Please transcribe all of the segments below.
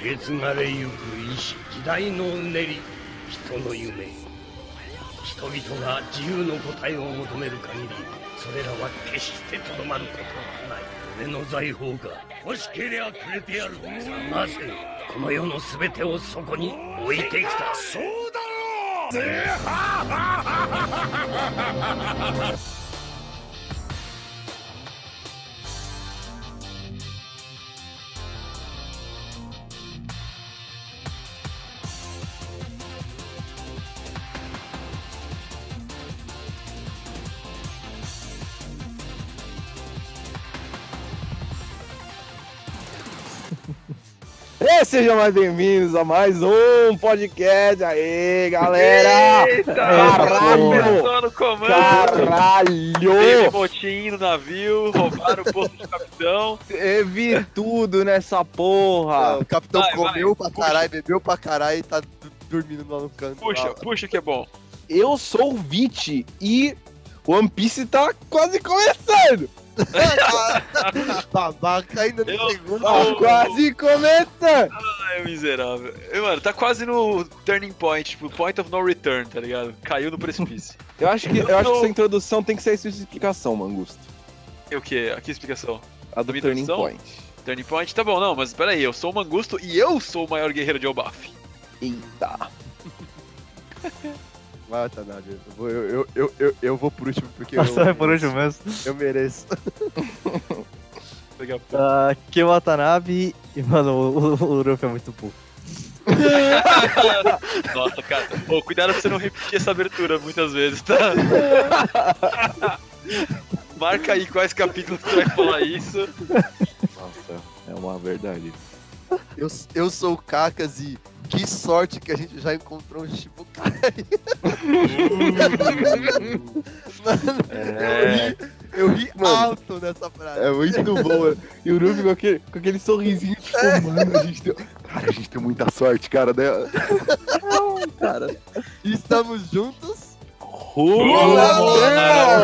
受け継がれゆく意志時代のうねり人の夢人々が自由の答えを求める限りそれらは決してとどまることはない。俺の財宝が欲しけりゃくれてやるなぜこの世の全てをそこに置いてきた。そうだろう sejam mais bem-vindos a mais um podcast aí, galera! Eita! Caralho! Tô no comando. Teve Caralho! motim no navio, roubaram o posto do capitão. Teve tudo nessa porra! o capitão Vai, comeu vai, pra caralho, bebeu pra caralho e tá dormindo lá no canto. Puxa, lá. puxa que é bom. Eu sou o Vit e One Piece tá quase começando! Babaca ainda no Eu- segundo. Tá quase começando! Ai, mmiserável. E, mano, tá quase no turning point, tipo, point of no return, tá ligado? Caiu no precipício. Eu acho que, eu acho que essa introdução tem que ser a sua explicação, Mangusto. E o que? Aqui a explicação. A do Turning introdução? Point. Turning point, tá bom, não, mas peraí, eu sou o Mangusto e eu sou o maior guerreiro de Elbaf. Eita! Vai, Tanado. Eu, vou- eu, eu, eu, eu, eu vou por último porque eu, é por último mesmo. eu mereço. Pouco. Uh, Ki Watanabe e, mano, o, o, o Luffy é muito burro. Nossa, cara. Ô, cuidado pra você não repetir essa abertura muitas vezes, tá? Marca aí quais capítulos que você vai falar isso. Nossa, é uma verdade. Eu, eu sou o Cacas e que sorte que a gente já encontrou um Shibukai. Mano, É. eu ri Mano. alto nessa frase. É muito bom, E o Luffy com aquele, com aquele sorrisinho, tipo, mano, a gente deu... Cara, a gente deu muita sorte, cara, né? cara. E estamos juntos. Rumo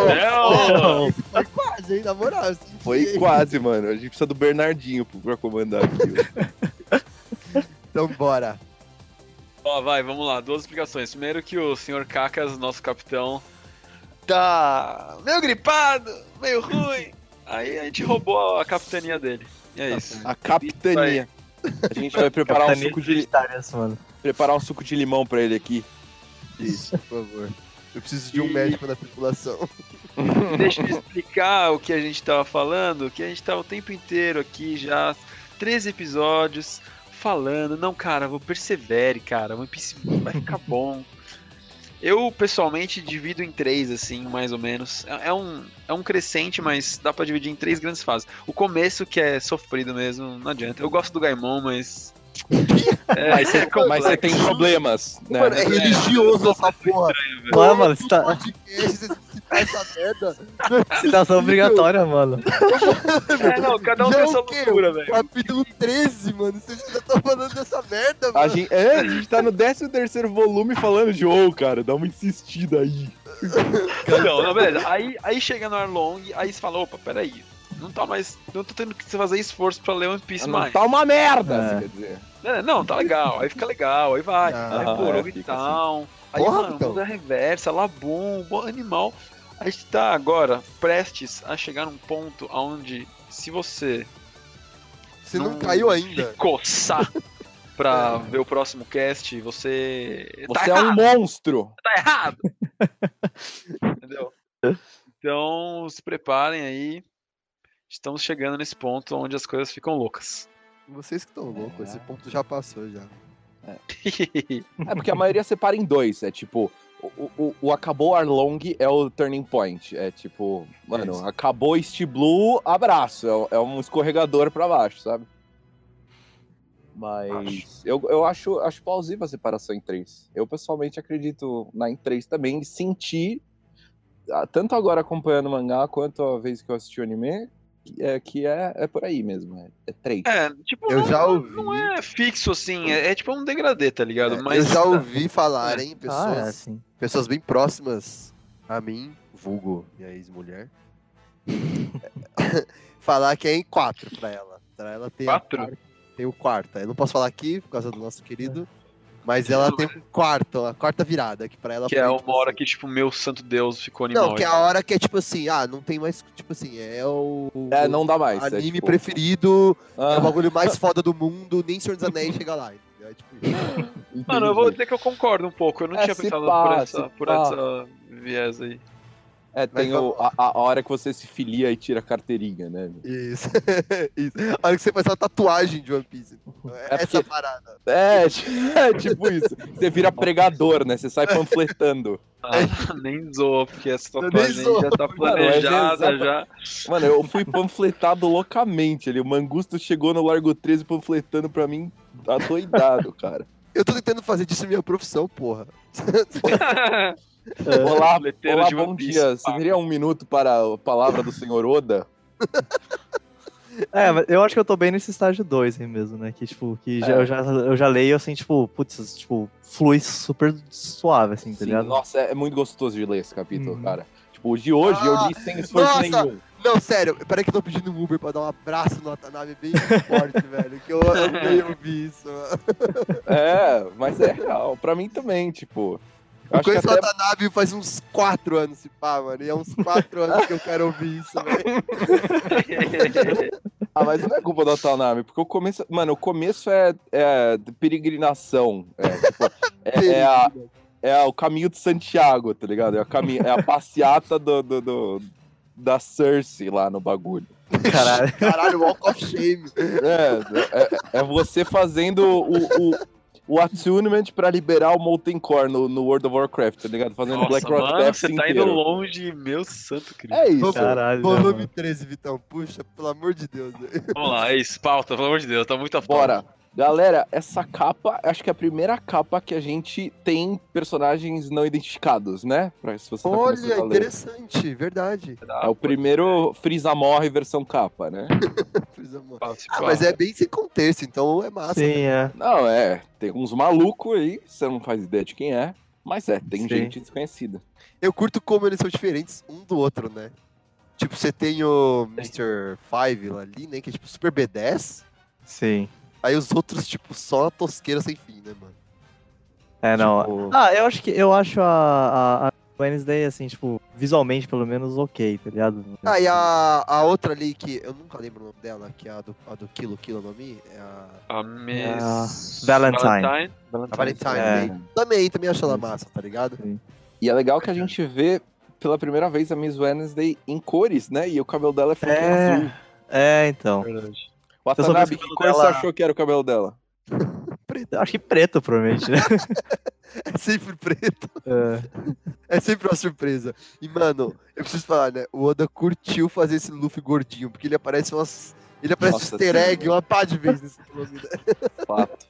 Céu! Foi quase, hein? Na moral. Foi quase, mano. A gente precisa do Bernardinho pra comandar aqui. Então bora. Ó, vai, vamos lá. Duas explicações. Primeiro que o Sr. Cacas, nosso capitão, tá meio gripado, meio ruim. Aí a gente roubou a capitania dele. E é isso. A capitania. A gente vai preparar um suco de, mano. preparar um suco de limão pra ele aqui. Isso, por favor. Eu preciso de um E- médico na tripulação. Deixa eu explicar o que a gente tava falando, que a gente tava o tempo inteiro aqui já, 13 episódios, falando, não, cara, vou persevere, cara, One Piece vai ficar bom. Eu, pessoalmente, divido em três, assim, mais ou menos. É, é um, é um crescente, mas dá pra dividir em três grandes fases. O começo, que é sofrido mesmo, não adianta. Eu gosto do Gaimon, mas... É, Mas você, é mas você tem problemas, né? Mano, é religioso essa porra. Não é, mano? Podcast, você citar essa merda. Citação obrigatória, mano. É, não, cada um Já tem é sua loucura, velho. Capítulo 13, mano. Vocês já estão falando dessa merda, A mano. gente, é, a gente tá no 13 terceiro volume falando de, ô, cara, dá uma insistida aí. Não, não, beleza. Aí, aí chega no Arlong, aí você fala, opa, peraí. Não tá mais. Não tô tendo que fazer esforço pra ler One Piece Não mais. tá uma merda, É. quer dizer. É, Não, tá legal. Aí fica legal, aí vai. Ah, aí, pô, é, fica Town. Aí, Porra, mano, então. muda reversa, Labum, bom animal. A gente tá agora prestes a chegar num ponto onde, se você Você não caiu ainda. se coçar pra ver o próximo cast, você. Você tá é um monstro. tá errado. Entendeu? Então, se preparem aí. Estamos chegando nesse ponto onde as coisas ficam loucas. Vocês que estão loucos, esse ponto já passou já. É porque a maioria separa em dois. É tipo, o, o, o acabou Arlong é o turning point. É tipo, mano, Isso. acabou East Blue, abraço. É, é um escorregador pra baixo, sabe? Mas eu, eu acho, acho plausível a separação em três. Eu pessoalmente acredito na em três também e senti, ah, tanto agora acompanhando o mangá quanto a vez que eu assisti o anime, é, que é, é por aí mesmo. É, é três. É, tipo, Eu não, já ouvi. não é fixo assim, é, é tipo um degradê, tá ligado? É, Mas Eu já ouvi falarem, Ah, é pessoas, assim. pessoas bem próximas a mim, vulgo minha ex-mulher, falar que é em quatro pra ela. Pra ela ter. Quatro? Tem o quarta. Eu não posso falar aqui por causa do nosso querido. Mas ela tem um quarto, a quarta virada, que pra ela Que foi, é tipo uma hora assim- que, tipo, meu santo Deus ficou animal. Não, que é a hora que é tipo assim, ah, não tem mais. Tipo assim, é o. É, não dá mais. anime é, tipo, preferido, é ah, o bagulho mais foda do mundo, nem Senhor dos Anéis chega lá. É tipo. Mano, eu vou dizer que eu concordo um pouco. Eu não É, tinha pensado pá, por, essa, por essa viés aí. É, tem Mas o- a, a hora que você se filia e tira a carteirinha, né? Isso. isso. A hora que você faz uma tatuagem de One Piece. É Essa porque- parada. É, é tipo isso. Você vira pregador, né? Você sai panfletando. Ah, nem zoa, porque essa tatuagem já tá Mano, é planejada, exata- já. Mano, eu fui panfletado loucamente ali. O Mangusto chegou no Largo 13 panfletando pra mim adoidado, cara. Eu tô tentando fazer disso minha profissão, porra. Olá, Panfleteiro olá de bom dia. Você teria um minuto para a palavra do senhor Oda? É, mas eu acho que eu tô bem nesse estágio 2 aí mesmo, né? Que, tipo, que já, É. eu, já, eu já leio assim, tipo, putz, tipo, flui super suave, assim, tá Sim, ligado? nossa, é muito gostoso de ler esse capítulo, Uhum. cara. Tipo, o de hoje eu li sem esforço nossa! nenhum. Não, sério, peraí que eu tô pedindo um Uber pra dar um abraço no Watanabe bem forte, velho. Que eu amei ouvir isso, mano. É, mas é real. Pra mim também, tipo. Eu conheço o até Watanabe faz uns 4 anos, se pá, mano. E é uns 4 anos que eu quero ouvir isso, velho. Ah, mas não é culpa do Watanabe, porque o começo. Mano, o começo é, é de peregrinação. É, tipo, é, é a- é o caminho de Santiago, tá ligado? É, o caminho, é a passeata do, do- do- da Cersei lá no bagulho. Caralho. Caralho, Walk of Shame. É, é, é você fazendo o, o, o attunement pra liberar o Molten Core no, no World of Warcraft, tá ligado? Fazendo Nossa, Black Rock Death você tá inteiro. indo longe, meu santo Cristo. É isso. Vamos- Caralho. Volume mano? 13, Vitão. Puxa, pelo amor de Deus. Vamos lá, é isso, pauta, pelo amor de Deus, tá muito Bora. Galera, essa capa, acho que é a primeira capa que a gente tem personagens não identificados, né? Pra, se você tá Olha, ler. interessante, verdade. É o primeiro Freeza morre versão capa, né? Fiz amor. Ah, mas é bem sem contexto, então é massa. Sim, é. Não, é. Tem uns malucos aí, você não faz ideia de quem é. Mas é, tem Sim. gente desconhecida. Eu curto como eles são diferentes um do outro, né? Tipo, você tem o Mr. Five ali, né? Que é tipo super B10. Sim. Aí os outros, tipo, só tosqueira sem fim, né, mano? É, não. Tipo, Ah, eu acho que eu acho a, a, a Wednesday, assim, tipo, visualmente, pelo menos, ok, tá ligado? Ah, e a, a outra ali que eu nunca lembro o nome dela, que é a do, a do Kilo Kilo no Mi, é a, A Miss... Valentine. a Valentine. É. né? Também, também acho ela massa, tá ligado? E é legal que a gente vê pela primeira vez a Miss Wednesday em cores, né? E o cabelo dela é É. azul. É, então. Verdade. Watanabe, que cor você dela- achou que era o cabelo dela? Eu acho que preto, provavelmente, né? É sempre preto. É. É sempre uma surpresa. E, mano, eu preciso falar, né? O Oda curtiu fazer esse Luffy gordinho, porque ele aparece umas. Ele aparece Nossa, easter sim. egg uma pá de vezes nesse né? Fato.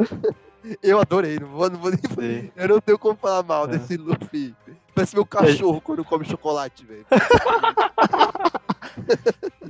Eu adorei, não vou, não vou nem. Sim. Eu não tenho como falar mal É. desse Luffy. Parece meu cachorro quando come chocolate, velho.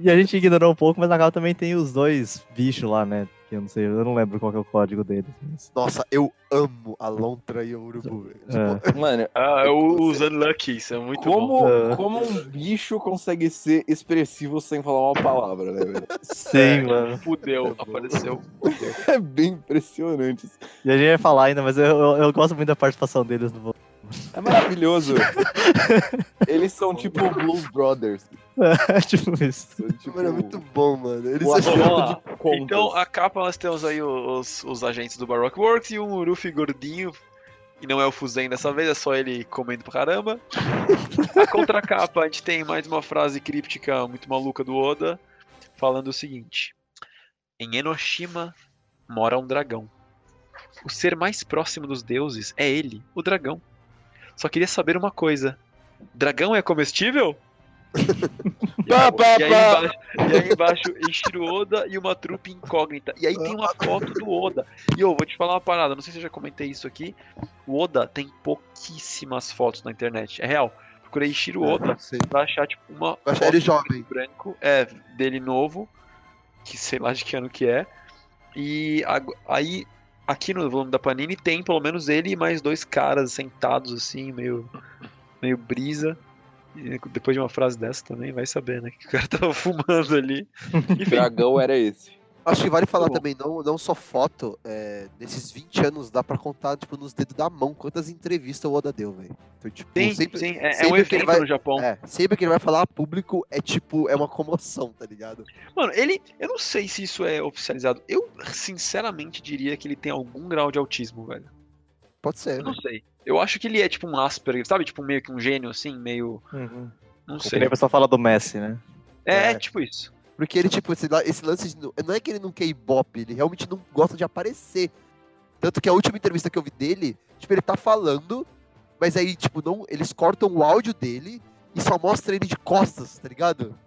E a gente ignorou um pouco, mas na real também tem os dois bichos lá, né? Que eu não sei, eu não lembro qual que é o código deles. mas- Nossa, eu amo a lontra e o urubu, velho. É. Tipo, Mano, Ah, é os Unluckies, é muito bom. como, É. como um bicho consegue ser expressivo sem falar uma palavra, né, velho? Sim, É. mano. Fudeu, apareceu. É bem impressionante. E a gente vai falar ainda, mas eu, eu, eu gosto muito da participação deles no É maravilhoso. Eles são tipo Blues Brothers. tipo isso. São, tipo, mano, é muito bom, mano. Eles o acham- Vamos lá. acerto de contas. Então, a capa nós temos aí os, os agentes do Baroque Works e um Uruf gordinho. E não é o Fuzen dessa vez, é só ele comendo pra caramba. A contracapa, a gente tem mais uma frase críptica muito maluca do Oda, falando o seguinte: Em Enoshima mora um dragão. O ser mais próximo dos deuses é ele, o dragão. Só queria saber uma coisa: dragão é comestível? E aí- pá, e, aí embaixo, e aí embaixo, Eiichiro Oda e uma trupe incógnita. E aí tem uma foto do Oda. E eu vou te falar uma parada, não sei se eu já comentei isso aqui. O Oda tem pouquíssimas fotos na internet. É real. Procurei Eiichiro Oda Sei. pra achar, tipo, uma Pra achar ele jovem. branco, é, dele novo, que sei lá de que ano que é. E aí, aqui no volume da Panini, tem pelo menos ele e mais dois caras sentados assim, meio, meio brisa. E depois de uma frase dessa também, vai saber, né? Que o cara tava fumando ali. O dragão era esse. Acho que vale falar também, não, não só foto, é, nesses 20 anos dá pra contar, tipo, nos dedos da mão quantas entrevistas o Oda deu, velho. Então, tipo, Sim, sempre, sim, é, é sempre um que ele evento vai- no Japão. é, sempre que ele vai falar a público, é tipo, é uma comoção, tá ligado? Mano, ele. Eu não sei se isso é oficializado. Eu, sinceramente, diria que ele tem algum grau de autismo, velho. Pode ser, Eu não velho. sei. Eu acho que ele é tipo um Asperger, sabe? Tipo meio que um gênio, assim, meio. Uhum. Não sei. a pessoa fala do Messi, né? É, É. tipo isso. Porque ele, tipo, esse, esse lance, de não não é que ele não quer ibope, ele realmente não gosta de aparecer. Tanto que a última entrevista que eu vi dele, tipo, ele tá falando, mas aí, tipo, não, eles cortam o áudio dele e só mostra ele de costas, tá ligado?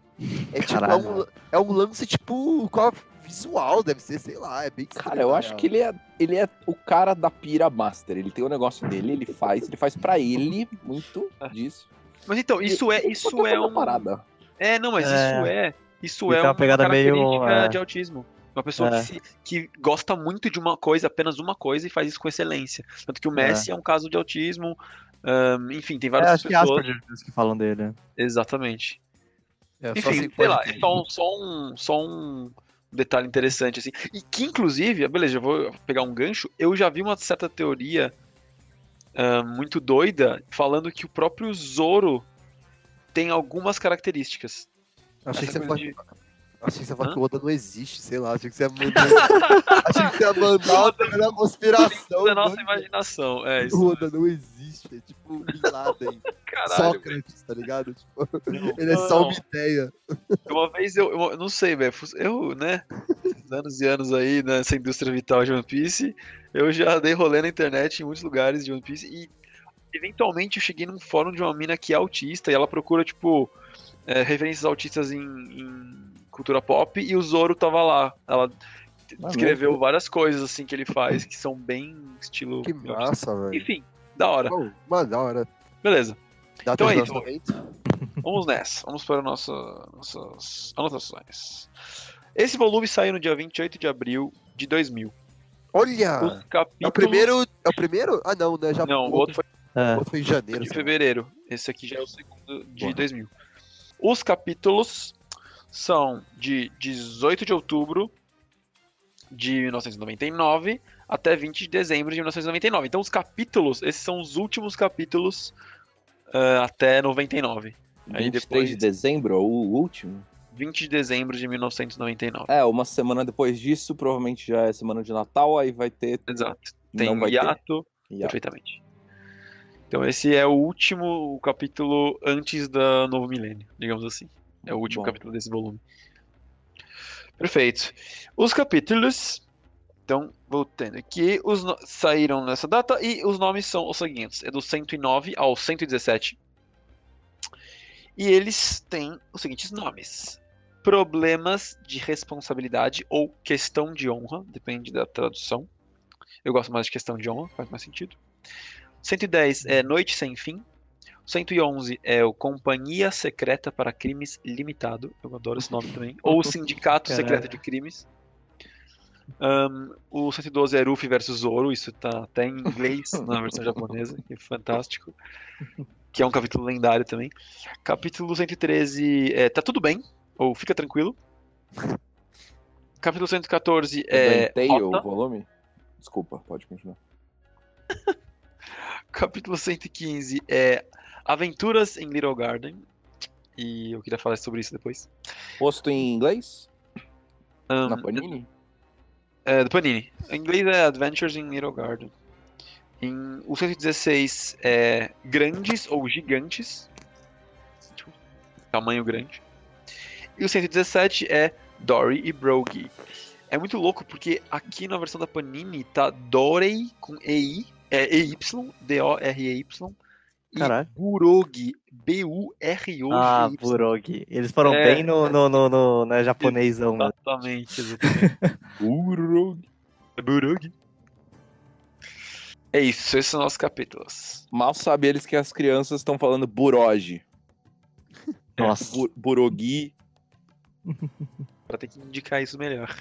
É tipo, é um, é um lance, tipo, com a visual, deve ser, sei lá, é bem Cara, eu acho que ele é, ele é o cara da pira master. Ele tem o negócio dele, ele faz, ele faz pra ele muito disso. Mas então, isso é, isso é fazer a um. parada. É, não, mas É. isso é. Isso Ele é uma uma pegada meio, característica é. de autismo. Uma pessoa É. que, se- que gosta muito de uma coisa, apenas uma coisa, e faz isso com excelência. Tanto que o Messi é, um caso de autismo. ahn, enfim, tem É, várias acho que pessoas. Os que falam dele. Exatamente. É, Enfim, assim sei lá, ter. é só um, só, um, só um detalhe interessante, assim. E que, inclusive, beleza, eu vou pegar um gancho, eu já vi uma certa teoria ah, muito doida falando que o próprio Zoro tem algumas características. Achei que você falou, achei que você falou que o Oda não existe, sei lá, achei que você ia mandar, achei que você ia mandar uma conspiração. da nossa doida. imaginação, é isso. O Oda não existe, é tipo Bin Laden, Caralho, Sócrates, tá ligado? Tipo, velho. ele é só Não. uma ideia. Uma vez eu, eu não sei, velho, eu, né, anos e anos aí nessa indústria vital de One Piece, eu já dei rolê na internet em muitos lugares de One Piece e eventualmente eu cheguei num fórum de uma mina que é autista e ela procura, tipo, é, referências autistas em, em cultura pop e o Zoro tava lá. Ela Ah, escreveu várias coisas assim que ele faz que são bem estilo. Que massa, velho. Enfim, da hora. Bom, Mano, da hora. Beleza. Data Então é isso. Vamos nessa. Vamos para nossa, nossas anotações. Esse volume saiu no dia 28 de abril de 2000. Olha! Os capítulos... É o primeiro. É o primeiro? Ah, não, né? Já Não, o outro foi É. o outro foi em janeiro. de fevereiro. Esse aqui já é o segundo de Boa. 2000. Os capítulos são de 18 de outubro de 1999 até 20 de dezembro de 1999. Então, os capítulos, esses são os últimos capítulos ah, até 99. Aí 23 depois- de dezembro, o último. 20 de dezembro de 1999. É, uma semana depois disso, provavelmente já é semana de Natal, aí vai ter. Exato. Tem não um vai ter. hiato. hiato. Perfeitamente. Então esse é o último capítulo antes do novo milênio, digamos assim. É o último Bom. capítulo desse volume. Perfeito. Os capítulos, então, voltando aqui, os no- saíram nessa data e os nomes são os seguintes: é do 109 ao 117. E eles têm os seguintes nomes: Problemas de responsabilidade ou questão de honra, depende da tradução. Eu gosto mais de questão de honra, faz mais sentido. 110 é Noite Sem Fim. 111 é o Companhia Secreta para Crimes Limitado. Eu adoro esse nome também. Ou Sindicato Caralho. Secreto de Crimes. Ahn, o 112 é Ruffy versus Zoro. Isso tá até em inglês na versão japonesa, que é fantástico. Que é um capítulo lendário também. Capítulo 113 é Tá Tudo Bem, ou Fica Tranquilo. Capítulo 114 é. Aguentei o volume? Desculpa, pode continuar. Capítulo 115 é Aventuras em Little Garden. E eu queria falar sobre isso depois. Posto em inglês? Ahn, Na Panini? É, do Panini. Em inglês é Adventures in Little Garden. Em, o 116 é Grandes ou Gigantes. Tipo, tamanho grande. E o 117 é Dory e Brogy. É muito louco porque aqui na versão da Panini tá Dorey com EI, é EY, D-O-R-E-Y. E Caralho. Burog, B-U-R-O-G-Y. Ah, Burog. Eles foram É. bem no, no, no, no né, japonesão, né? Exatamente, exatamente. Burog. Burog. É isso, esses são nossos capítulos. Mal sabe eles que as crianças estão falando buroge. Nossa. Bu burogui. Pra ter que indicar isso melhor.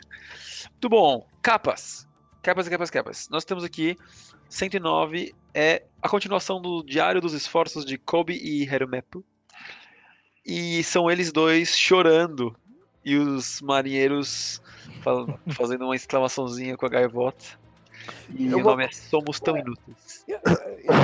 Muito bom. Capas. Capas e capas, capas. Nós temos aqui 109 é a continuação do Diário dos Esforços de Kobe e Herumepo. E são eles dois chorando e os marinheiros fa- fazendo uma exclamaçãozinha com a gaivota. E Eu o vou- nome é Somos Tão Inúteis. Eu,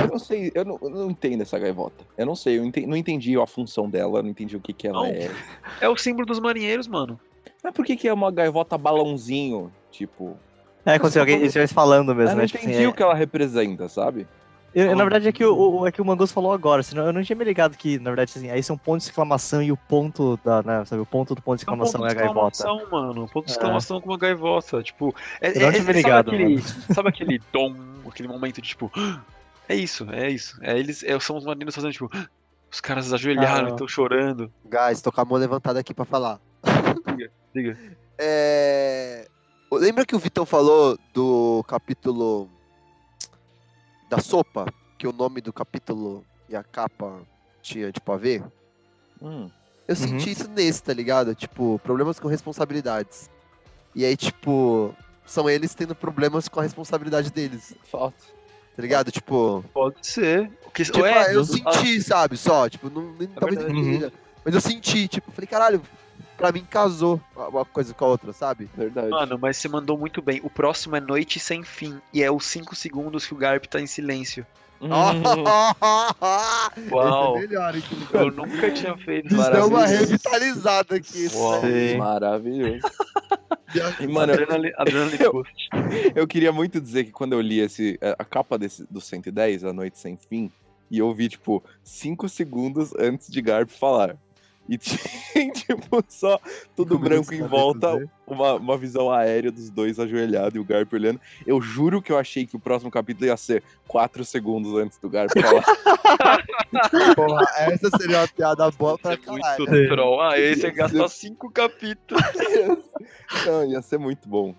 eu não sei, eu não, eu não entendo essa gaivota. Eu não sei, eu enten- não entendi a função dela, não entendi o que, que ela Não. é. É o símbolo dos marinheiros, mano. Mas por que, que é uma gaivota balãozinho? Tipo. É, como se alguém estivesse falando Eu mesmo, não né? Tipo entendi assim, é- o que ela representa, sabe? Eu- na verdade é que o, o- é que o Mangus falou agora, senão eu não tinha me ligado que, na verdade, assim, aí são ponto de exclamação e o ponto da, né, sabe, o ponto do ponto de É um exclamação ponto é a de gaivota. exclamação, mano. Um ponto de É. exclamação com uma gaivota. Tipo, é, Eu não é- tinha me sabe ligado, aquele, sabe aquele dom, aquele momento de tipo, é isso, é isso. É eles, é, são os marinheiros fazendo tipo, os caras ajoelharam Ah. e estão chorando. Guys, tô com a mão levantada aqui pra falar. Diga, diga. É... Lembra que o Vitão falou do capítulo da sopa? Que o nome do capítulo e a capa tinha, tipo, a ver? Hum. Eu senti isso nesse, tá ligado? Tipo, problemas com responsabilidades. E aí, tipo, são eles tendo problemas com a responsabilidade deles, Falta. tá ligado? Tipo, Pode ser. O que, tipo Ué, eu senti, sabe? Só, tipo, não, nem, talvez verdade. Mas eu senti, tipo, falei, caralho, pra mim casou uma coisa com a outra, sabe? Verdade. Mano, mas você mandou muito bem. O próximo é Noite Sem Fim. E é os 5 segundos que o Garp tá em silêncio. Hum. Uau. Esse é melhor, hein? Eu nunca tinha feito Isso deu uma revitalizada aqui. Uau. né? Maravilhoso. E, mano, Adrenaline, adrenaline eu- eu queria muito dizer que quando eu li esse, a capa desse, do 110, A Noite Sem Fim, e eu vi, tipo, 5 segundos antes de Garp falar. E tinha, tipo, só tudo Cinco branco em volta, uma, uma visão aérea dos dois ajoelhados e o Garp olhando. Eu juro que eu achei que o próximo capítulo ia ser 4 segundos antes do Garp falar. Porra, essa seria uma piada boa pra Isso é muito caralho. Sim. troll. Ah, esse é gastar 5 capítulos. Não, ia ser muito bom.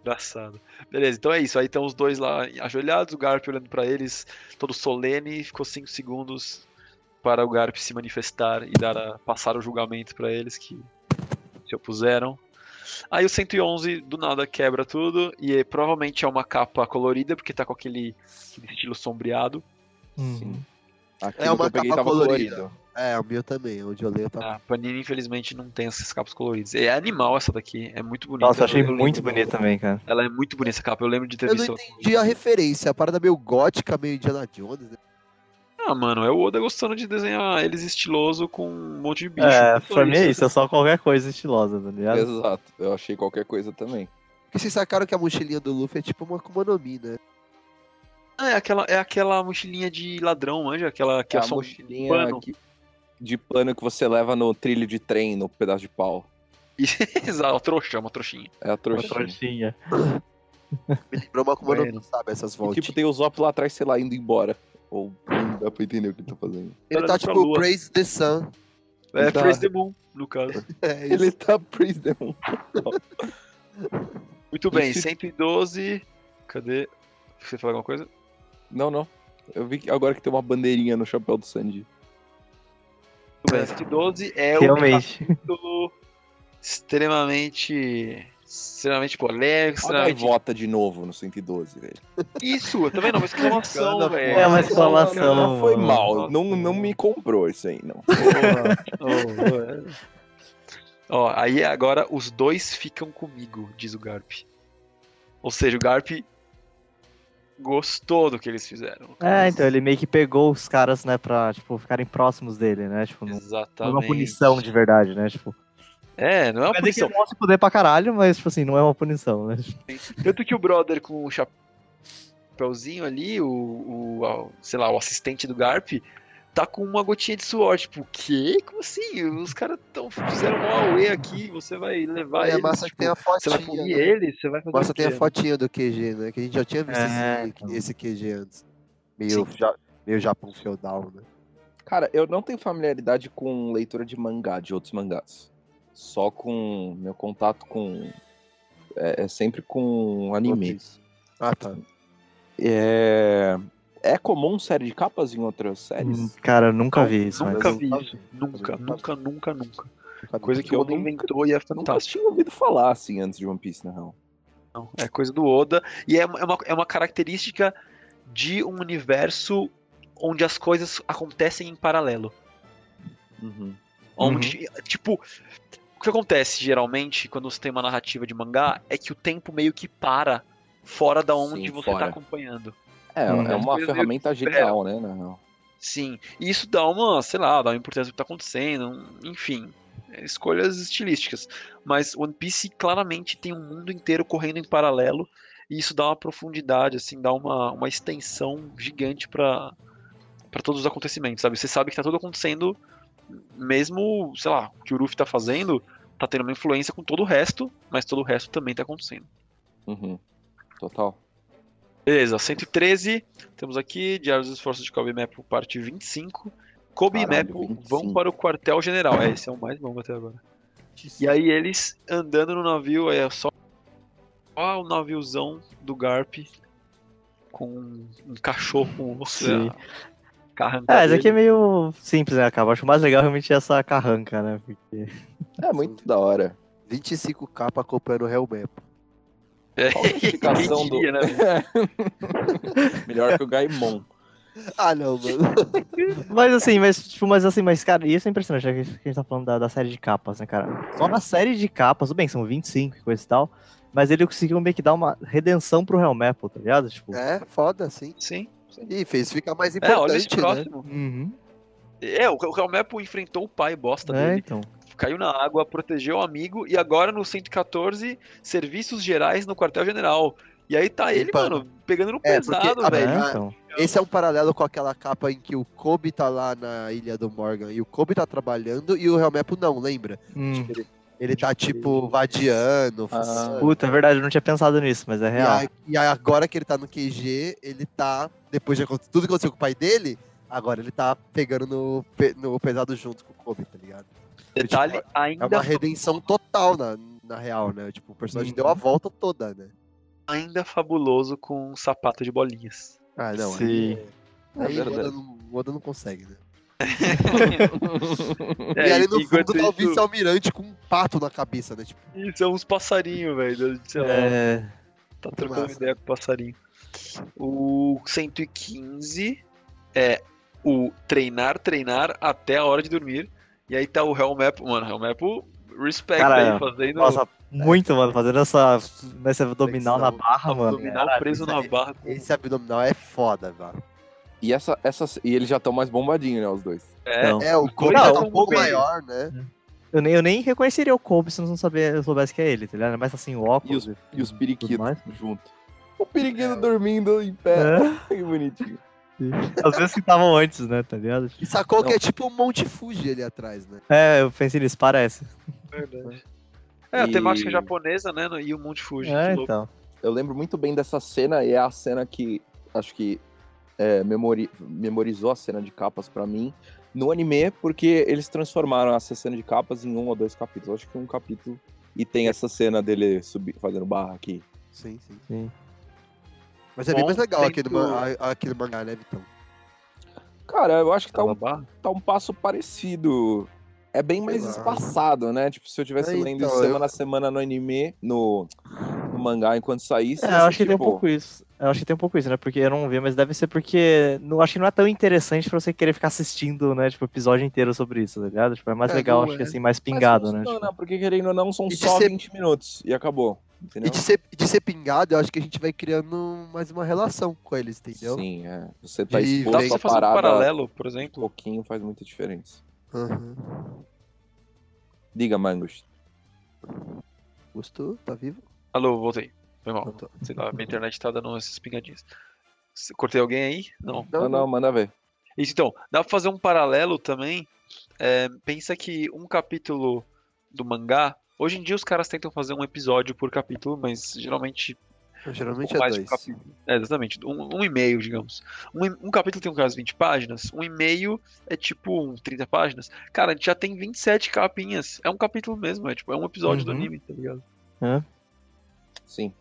Engraçado. Beleza, então é isso. Aí estão os dois lá ajoelhados, o Garp olhando pra eles, todo solene, ficou 5 segundos para o Garp se manifestar e dar a, passar o julgamento pra eles que se opuseram. Aí o 111 do nada quebra tudo e é- provavelmente é uma capa colorida porque tá com aquele, aquele estilo sombreado. Uhum. É uma eu peguei capa tava colorida. colorido. É, o meu também, onde eu leio tá. A Panini infelizmente não tem essas capas coloridas. É animal essa daqui, é muito bonita. Nossa, eu achei muito bonito também, cara. Ela é muito bonita essa capa, eu lembro de ter Eu não visto. ela. entendi a referência, a parada meio gótica, meio Indiana Jones, né? Ah, mano, é o Oda gostando de desenhar eles estiloso com um monte de bicho. É, Só pra mim é isso, é só qualquer coisa estilosa, tá ligado? Exato. Eu achei qualquer coisa também. Porque vocês sacaram que a mochilinha do Luffy é tipo uma Akuma no Mi, né? Ah, é aquela, é aquela mochilinha de ladrão, manja? Aquela que É é, a um mochilinha pano. que- de pano que você leva no trilho de trem, no pedaço de pau. Exato, trouxa, uma trouxinha. É a Uma trouxinha. trouxinha. Me lembrou uma Akuma no. Mi, sabe? Essas E, voltas. tipo, tem o Zop lá atrás, sei lá, indo embora. Ou não dá pra entender o que ele tá fazendo. Ele tá pra tipo, lua. Praise the Sun. É Tá. Praise the Moon, no caso. É. Ele tá Praise the Moon. Muito bem, Esse- 112. Cadê? Você falou alguma coisa? Não, não. Eu vi que agora que tem uma bandeirinha no chapéu do Sandy. Muito bem, 112 é Realmente. um capítulo extremamente. Extremamente polêmico, extremamente. gaivota de novo no 112, velho. Isso, tá vendo? Uma exclamação, velho. É uma exclamação. Não, foi mal. Não, não me comprou isso aí, não. Ó, aí agora os dois ficam comigo, diz o Garp. Ou seja, o Garp gostou do que eles fizeram. É, então ele meio que pegou os caras, né, pra, tipo, ficarem próximos dele, né? Tipo, não Exatamente. uma punição de verdade, né? Tipo, É, não é uma quer dizer que punição. ele mostra poder pra caralho, mas, tipo assim, não é uma punição, né? Tanto que o brother com o chapéuzinho ali, o, o, sei lá, o assistente do Garp, tá com uma gotinha de suor. Tipo, o quê? Como assim? Os caras tão, fizeram um Huawei aqui, você vai levar É, a eles, massa que tipo, tem a Você vai fotinha. punir né? eles? Você vai fazer Massa tem a fotinha do QG, né? Que a gente já tinha visto É, esse, então. esse QG antes. Meio, ja, meio Japão feudal, né? Cara, eu não tenho familiaridade com leitura de mangá, de outros mangás. Só com. Meu contato com. É, é sempre com anime. Ah, tá. É. É comum série de capas em outras séries? Hum, Cara, eu nunca Não, vi isso, Nunca mas... vi isso. Nunca, nunca, nunca, nunca. Nunca Coisa que o Oda nunca- inventou e é Nunca fantástico. tinha ouvido falar assim antes de One Piece, na real. Não, é coisa do Oda. E é uma, é uma, é uma característica de um universo onde as coisas acontecem em paralelo. Uhum. Onde, tipo, O que acontece geralmente quando você tem uma narrativa de mangá é que o tempo meio que para fora da onde Sim, você fora. tá acompanhando. É, Hum. é As uma ferramenta genial, né? na real. Sim, e isso dá uma, sei lá, dá uma importância do que tá acontecendo, enfim, é, escolhas estilísticas. Mas One Piece claramente tem um mundo inteiro correndo em paralelo, e isso dá uma profundidade, assim, dá uma, uma extensão gigante pra para todos os acontecimentos, sabe? Você sabe que tá tudo acontecendo, mesmo, sei lá, o que o Luffy tá fazendo, tá tendo uma influência com todo o resto, mas todo o resto também tá acontecendo. Uhum. Total. Beleza, 113. Temos aqui Diário dos Esforços de Kobe Mappo, parte 25. Kobe e Mappo 25. vão para o quartel-general. É, esse é o mais longo até agora. E aí eles andando no navio, é só, só o naviozão do Garp com um cachorro com osso. Carranca É, esse aqui é meio simples, né, cara? Eu acho mais legal realmente essa carranca, né? Porque... É muito da hora. 25k acompanhando o Hellmap. É, explicação do- né? Melhor que o Gaimon. Ah, não, mano. Mas assim, mas, tipo, mas assim, mas, cara, isso é impressionante, já que a gente tá falando da, da série de capas, né, cara? Só na série de capas, tudo bem, são 25 e coisa e tal, mas ele conseguiu meio que dar uma redenção pro Real Maple, tá ligado? Tipo, É, foda, sim. Sim. Sim. E fez ficar mais É, olha esse importante, né? uhum. É, o, o Real Mappo enfrentou o pai bosta É, dele. então. caiu na água, protegeu o amigo e agora no 114, serviços gerais no quartel-general. E aí tá ele, Epa. mano, pegando no É, porque pesado, a- velho. É, então. Esse é um paralelo com aquela capa em que o Kobe tá lá na ilha do Morgan e o Kobe tá trabalhando e o Helmepo não, lembra? Hum. Ele tá, tipo, vadiando, Ah. Puta, é verdade, eu não tinha pensado nisso, mas é E, real. e aí agora que ele tá no QG, ele tá, depois de tudo que aconteceu com o pai dele, agora ele tá pegando no, no pesado junto com o Kobe, tá ligado? Detalhe, tipo, ainda, É uma redenção total na, na real, né? Tipo, o personagem Uhum. deu a volta toda, né? ainda fabuloso com um sapato de bolinhas. Ah, não. Sim. Aí, É aí não, o Oda não consegue, né? É, e ali no fundo tá o isso- vice-almirante com um pato na cabeça, né? Tipo, Isso é uns passarinhos, velho. Sei lá, É, tá trocando massa. ideia com o passarinho. O 115 é o treinar, treinar até a hora de dormir. E aí tá o Hellmap, mano, Hellmap, respect Cara, aí, fazendo nossa, muito, mano, fazendo essa, nesse abdominal na barra, mano. abdominal preso na aí- barra. esse abdominal é foda, velho. E, essa, essas, e eles já estão mais bombadinhos, né? Os dois. É, Então. É, o Kobe Não, já tá um pouco Kobe- maior, né? Eu nem, eu nem reconheceria o Kobe se eu não saber, eu soubesse que é ele, tá ligado? Mas assim, o óculos. E os tudo periquitos mais. junto. O periquito dormindo em pé. É, Que bonitinho. às vezes que estavam antes, né, tá ligado? E sacou Não. que é tipo um Monte Fuji ali atrás, né? É, eu pensei nisso, parece. verdade. É, a E- temática japonesa, né? E o Monte Fuji. É, então. Eu lembro muito bem dessa cena e é a cena que acho que é, memori- memorizou a cena de capas pra mim no anime, porque eles transformaram essa cena de capas em um ou dois capítulos. Acho que um capítulo. E tem essa cena dele subir, fazendo barra aqui. Sim, sim. Sim. Mas é bem Bom, mais legal aquele, a- aquele mangá, né, Vitão? Cara, eu acho que tá Tava um, barra? tá um passo parecido. É bem mais espaçado, né? Tipo, se eu tivesse É, lendo então, semana a semana no anime, no mangá, enquanto saísse. É, ia eu acho que tem um tipo, pouco isso. Eu acho que tem um pouco isso, né? Porque eu não vi, mas deve ser porque não acho que não é tão interessante pra você querer ficar assistindo, né? Tipo, o episódio inteiro sobre isso, tá ligado? Tipo, é mais É, legal, não acho que é. assim, mais mas pingado, né? funciona, Tipo, Porque querendo ou não, são E só ser- 20 minutos e acabou. Entendeu? E de ser, de ser pingado, eu acho que a gente vai criando mais uma relação com eles, entendeu? Sim, é. Você tá pra exposto a fazer um parada paralelo, por um exemplo? pouquinho, faz muita diferença. Aham. Diga, Mangos. Gostou? Tá vivo? Alô, voltei. Foi mal. Sei lá, minha internet tá dando essas pingadinhas. Cortei alguém aí? Não. Não, não, manda ver. Isso, então, dá pra fazer um paralelo também. É, pensa que um capítulo do mangá. Hoje em dia os caras tentam fazer um episódio por capítulo, mas geralmente. Geralmente um é um dois. capítulo. É, exatamente. Um, um e meio, digamos. Um, um capítulo tem um caso 20 páginas, um e meio é tipo um 30 páginas. Cara, a gente já tem 27 capinhas. É um capítulo mesmo, é tipo, é um episódio do Uhum. anime, tá ligado? Sim.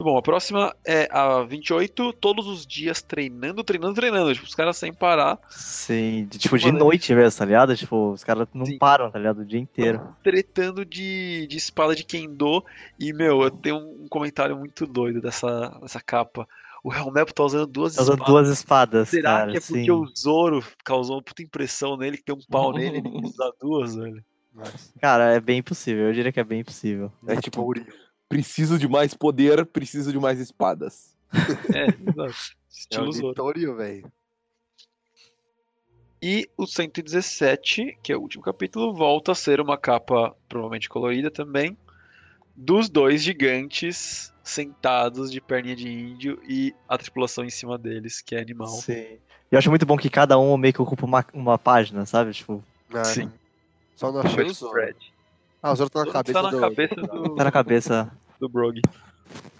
Bom, a próxima é a 28, todos os dias treinando, treinando, treinando. Tipo, os caras sem parar, Sim, de, tipo, de Mano, noite mesmo, tá ligado? Tipo, os caras não Sim. param, tá ligado? O dia inteiro. tretando de, de espada de Kendo. E, meu, eu tenho um comentário muito doido dessa, dessa capa. O Helmep tá usando duas Tá usando espadas. duas espadas, Será cara, que é porque sim. o Zoro causou uma puta impressão nele, que tem um pau nele, ele quis usar duas, velho? Mas, Cara, é bem possível. Eu diria que é bem possível. É tipo, preciso de mais poder, preciso de mais espadas. É, é Estilo. Vitório, velho. E o 117, que é o último capítulo, volta a ser uma capa provavelmente colorida também, dos dois gigantes sentados de perninha de índio e a tripulação em cima deles, que é animal. Sim. E eu acho muito bom que cada um meio que ocupa uma, uma página, sabe? Tipo, Ah, Sim. Só não achei o Zoro. Spread. Ah, o Zoro tá na cabeça Tá na do... cabeça do, tá na cabeça. do Brog.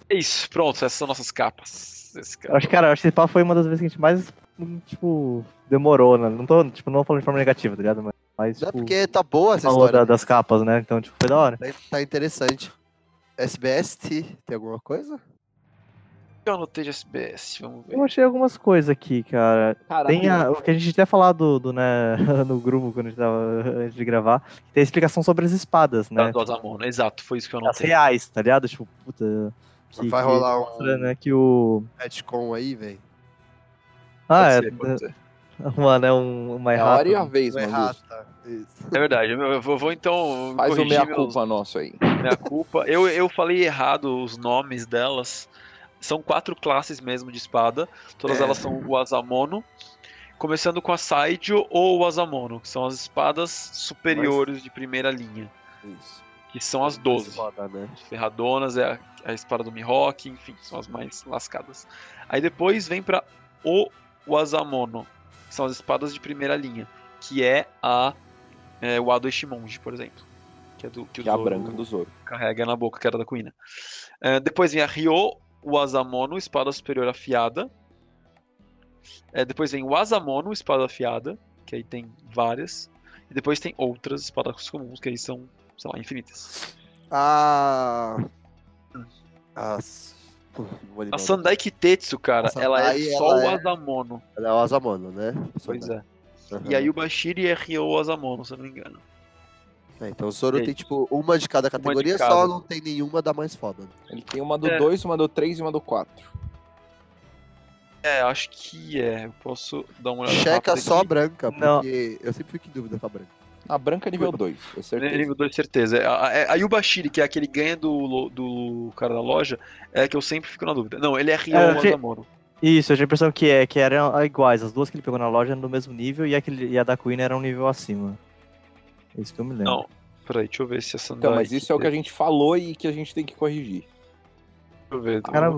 É isso, pronto, essas são nossas capas. Esse Eu cara. acho que, cara, eu acho que esse pá foi uma das vezes que a gente mais, hum, tipo, demorou, né? Não tô, tipo, não falando de forma negativa, tá ligado? Mas, mas é tipo, porque tá boa essa falou história. da- das capas, né? Então, tipo, foi da hora. Tá, tá interessante. SBST, tem alguma coisa? Que eu anotei de SBS? Vamos ver. Eu achei algumas coisas aqui, cara. Tem a, o que a gente até falado do, né, no grupo quando a gente tava antes de gravar, tem a explicação sobre as espadas, né? Da do Asamono, exato, foi isso que eu As anotei. reais, tá ligado? Tipo, puta. Que, Vai que rolar um mostra, né, que o. retcon aí, velho. Ah, Pode é. ser. Mano, é um, uma É a hora e a errata. vez, é mano. É verdade, eu vou, vou então Faz o corrigir meus- meia-culpa nosso aí. minha culpa. Eu, eu falei errado os nomes delas. São quatro classes mesmo de espada. Todas É. elas são o Asamono. Começando com a Saijo ou o Asamono, que são as espadas superiores de primeira linha. Isso. Que são as 12. Foda, né? Ferradonas é a, a espada do Mihawk, enfim, são as mais lascadas. Aí depois vem pra o Wazamono, que são as espadas de primeira linha, que é a é, o Ado Ishimonji, por exemplo. Que é do que Que é a branca do Zoro. carrega na boca, que era da Kuina. É, depois vem a Ryo Wazamono, espada superior afiada. É, depois vem o Asamono, espada afiada, que aí tem várias. E depois tem outras espadas comuns, que aí são, sei lá, infinitas. A. As. A o. Sandai Kitetsu, cara, ela é só ela o é- Asamono. Ela é o Asamono, né? Pois é. Aham. E aí o Bashiri é Ryo Asamono, se eu não me engano. É, então o Zoro tem, tipo, uma de cada categoria, cada. só não tem nenhuma da mais foda. né? Ele tem uma do É. 2, uma do 3 e uma do 4. É, acho que é. Eu posso dar uma olhada Checa só a branca, Não. porque eu sempre fico em dúvida com a branca. A branca é nível 2, eu certeza. Nível 2, certeza. É, a- é- Aí o Bashiri, que é aquele que ganha do, do cara da loja, é que eu sempre fico na dúvida. Não, ele é Ryo É, eu achei- Asamono. Isso, eu tinha a impressão que, é, que eram iguais. As duas que ele pegou na loja eram do mesmo nível e, aquele, e a da Queen era um nível acima. É isso que eu me lembro. Não, peraí, deixa eu ver se a Sandai... Então, mas isso é o que a gente falou e que a gente tem que corrigir. Deixa eu ver. Cara,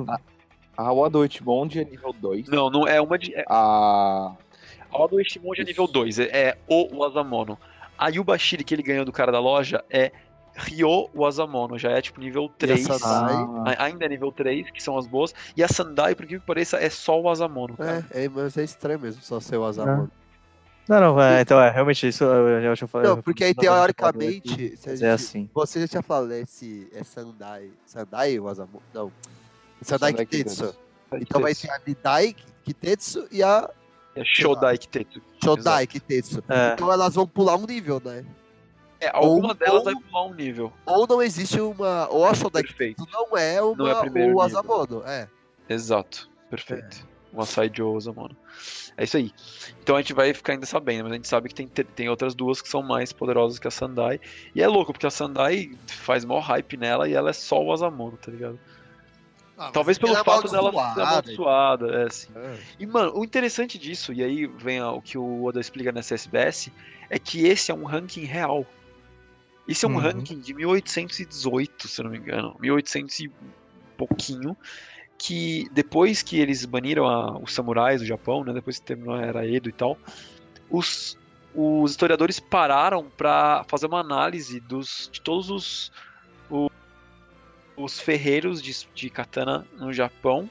A Wado Bond é nível 2. Não, não é uma de... É, A. a do Ishimon é nível 2, é, é o Wazamono. A Yubashiri que ele ganhou do cara da loja é Ryo Wazamono, já é tipo nível 3. essa Sandai? Ah, A- Ainda é nível 3, que são as boas. E a Sandai, por que pareça, é só o Wazamono, cara. É, é, mas é estranho mesmo só ser o Asamono. Não, não, é, então é, realmente isso eu, eu acho que eu Não, porque aí teoricamente, se a É gente- assim. você já tinha falado esse é Sandai, Sandai ou Asamono? Não. Sandai Sandai Kitetsu. Kitetsu. Então vai ter a Nidai Kitetsu e a É Shodai Kitetsu. Shodai Kitetsu. É. Então elas vão pular um nível, né? É, alguma Ou- delas ou- vai pular um nível. Ou não existe uma. Ou a Shodai. Kitetsu não é uma Não é ou nível. Asamono. É. Exato, perfeito. Uma side Ozamono. É isso aí. Então a gente vai ficar ainda sabendo, mas a gente sabe que tem, tem outras duas que são mais poderosas que a Sandai. E é louco, porque a Sandai faz maior hype nela e ela é só o Asamono, tá ligado? Talvez pelo ela é fato dela ser amaldiçoada, é assim. É. E, mano, o interessante disso, e aí vem o que o Oda explica nessa SBS, é que esse é um ranking real. Esse é um Uhum. ranking de 1818, se eu não me engano. 1800 e pouquinho. Que depois que eles baniram a- os samurais do Japão, né, depois que terminou a era Edo e tal, os, os historiadores pararam pra fazer uma análise dos, de todos os, o- os ferreiros de, de katana no Japão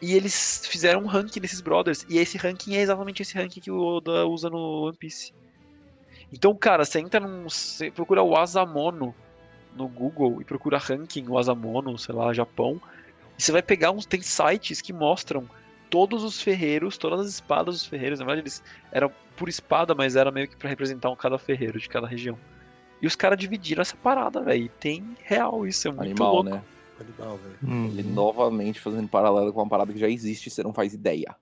e eles fizeram um ranking desses brothers. E esse ranking é exatamente esse ranking que o Oda usa no One Piece. Então, cara, você entra num. Você procura o Asamono no Google e procura ranking o Asamono, sei lá, Japão. E você vai pegar uns. Tem sites que mostram todos os ferreiros, todas as espadas dos ferreiros. Na verdade, eles eram por espada, mas era meio que pra representar um cada ferreiro de cada região. E os caras dividiram essa parada, velho. Tem real isso, é muito Animal, louco. né? Animal, velho. Hum. Ele novamente fazendo paralelo com uma parada que já existe e você não faz ideia.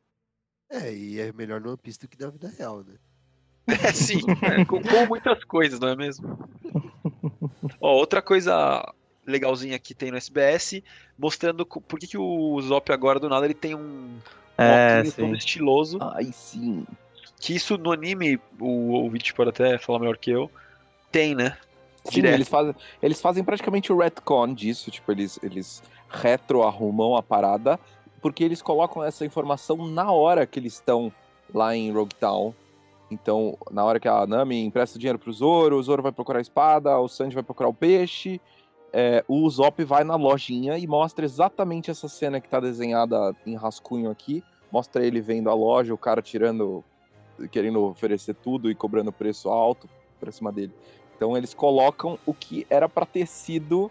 É, e é melhor no One Piece do que na vida real, né? É, sim, é, com, com muitas coisas, não é mesmo? Ó, outra coisa legalzinha que tem no SBS, mostrando por que, que o Zop agora do nada ele tem um É, todo estiloso. Ai, sim. Que isso no anime, o ouvinte pode até falar melhor que eu, tem, né? Sim, Direto. eles fazem, eles fazem praticamente o retcon disso, tipo, eles, eles retroarrumam a parada, porque eles colocam essa informação na hora que eles estão lá em Rogue Town. Então, na hora que a Nami empresta o dinheiro pro Zoro, o Zoro vai procurar a espada, o Sanji vai procurar o peixe, é, o Zop vai na lojinha e mostra exatamente essa cena que tá desenhada em rascunho aqui. Mostra ele vendo a loja, o cara tirando, querendo oferecer tudo e cobrando preço alto pra cima dele. Então eles colocam o que era pra ter sido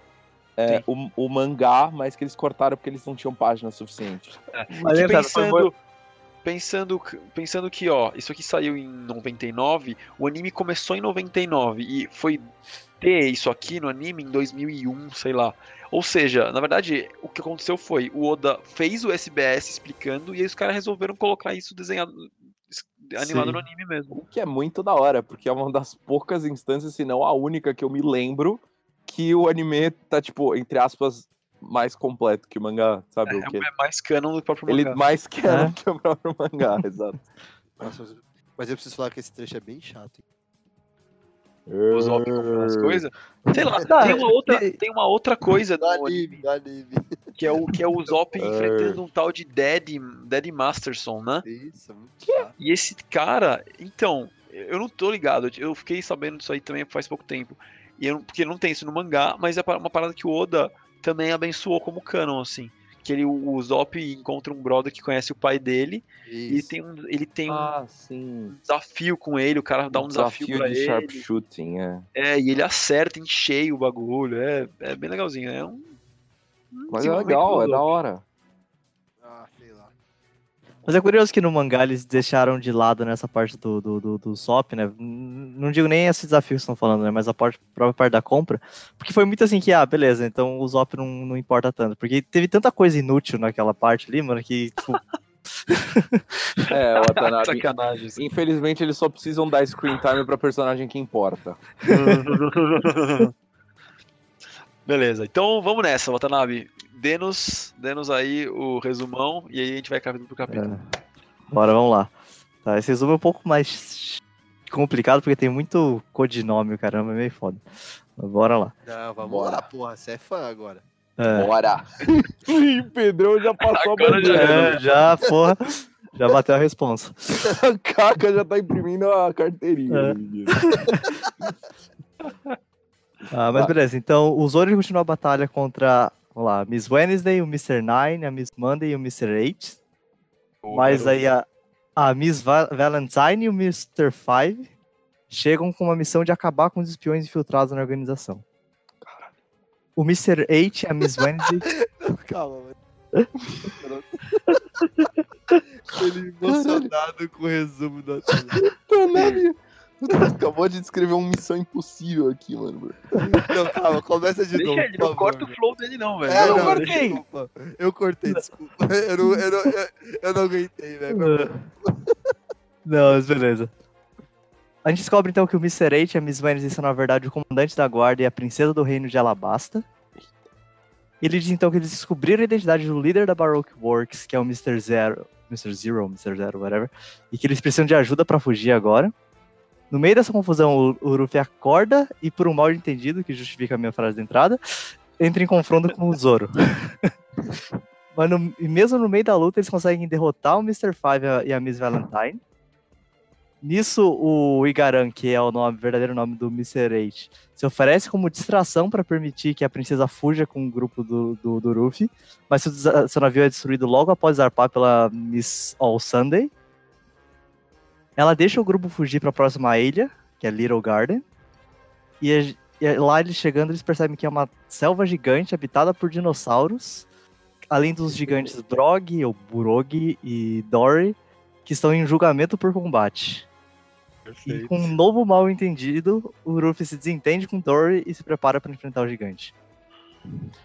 é, o, o mangá, mas que eles cortaram porque eles não tinham página suficiente. Mas Que é, cara, foi pensando, pensando, que, ó, isso aqui saiu em 99, o anime começou em 99 e foi ter isso aqui no anime em 2001, sei lá. Ou seja, na verdade, o que aconteceu foi, o Oda fez o SBS explicando e aí os caras resolveram colocar isso desenhado, es- animado Sim. no anime mesmo. O que é muito da hora, porque é uma das poucas instâncias, se não a única que eu me lembro, que o anime tá, tipo, entre aspas, mais completo que o mangá, sabe? o que É mais canon do próprio Ele mangá. mais canon É. que o próprio mangá, exato. Nossa, mas- eu preciso falar que esse trecho é bem chato. hein? Os Zop comprando as coisas. Sei lá, Tá, tem uma outra, e- tem uma outra coisa Do anime, anime. que é o que é o Zop É. enfrentando um tal de Daddy, Daddy Masterson, né? Isso, é muito chato. E esse cara, então, eu não tô ligado, eu fiquei sabendo disso aí também faz pouco tempo. E eu, porque não tem isso no mangá, mas é uma parada que o Oda também abençoou como canon, assim. Que ele, o Zop encontra um brother que conhece o pai dele e Isso. tem um, ele tem um Ah, sim. desafio com ele, o cara dá um desafio, pra de ele. sharpshooting, é. É, e ele acerta em cheio o bagulho. É, é bem legalzinho. É um. um Mas é legal, do é da hora. Mas é curioso que no mangá eles deixaram de lado nessa parte do, do, do, do SOP, né? Não digo nem esse desafio que estão falando, né? Mas a parte, própria parte da compra. Porque foi muito assim que, ah, beleza, então o SOP não, não importa tanto. Porque teve tanta coisa inútil naquela parte ali, mano, que, tipo, É, o Watanabe. Sacanagem. Infelizmente, eles só precisam dar screen time pra personagem que importa. Beleza, então vamos nessa, Watanabe. Dê-nos dê aí o resumão e aí a gente vai capítulo por capítulo. É. Bora, vamos lá. Tá, esse resumo é um pouco mais complicado porque tem muito codinome, caramba, é meio foda. Bora lá. Não, vamos Bora. lá, porra. Você é fã agora. É, Bora! Ih, Pedrão já passou Agora a já bandeira. é, já, porra, já bateu a responsa. A Caca já tá imprimindo a carteirinha. É. Ah, mas Tá. beleza, então o Zoro continua a batalha contra, vamos lá, Miss Wednesday, o Mr. Nine, a Miss Monday e o Mr. Eight. Mas aí a, a Miss Va- Valentine e o Mr. Five chegam com uma missão de acabar com os espiões infiltrados na organização. O Mr. Eight e a Miss Wednesday Calma, mano. Ele emocionado com o resumo da você Acabou de descrever uma missão impossível aqui, mano. Não, calma, começa de novo. Deixa ele, por não favor, corta o velho. flow dele, não, velho. É, Eu não, cortei. desculpa. Eu cortei, desculpa. Eu não, eu não, eu, eu não aguentei, velho. Não, mas beleza. A gente descobre então que o Mr. Eight e a Miss Wednesday são, na verdade, o comandante da guarda e a princesa do reino de Alabasta. Ele diz então que eles descobriram a identidade do líder da Baroque Works, que é o Mr. Zero, Mr. Zero, Mr. Zero, whatever, e que eles precisam de ajuda pra fugir agora. No meio dessa confusão, o, Ruffy acorda e, por um mal entendido, que justifica a minha frase de entrada, entra em confronto com o Zoro. Mas no- e mesmo no meio da luta, eles conseguem derrotar o Mr. Five e a- Miss Valentine. Nisso, o Igaran, que é o nome, verdadeiro nome do Mr. Eight, se oferece como distração para permitir que a princesa fuja com o grupo do, do, do Ruffy, mas seu, seu navio é destruído logo após zarpar pela Miss All Sunday. Ela deixa o grupo fugir para a próxima ilha, que é Little Garden, e, a- e lá eles chegando, eles percebem que é uma selva gigante habitada por dinossauros, além dos gigantes Brog, ou Burog e Dory, que estão em julgamento por combate. E com um novo mal entendido, o Ruffy se desentende com Dory e se prepara para enfrentar o gigante.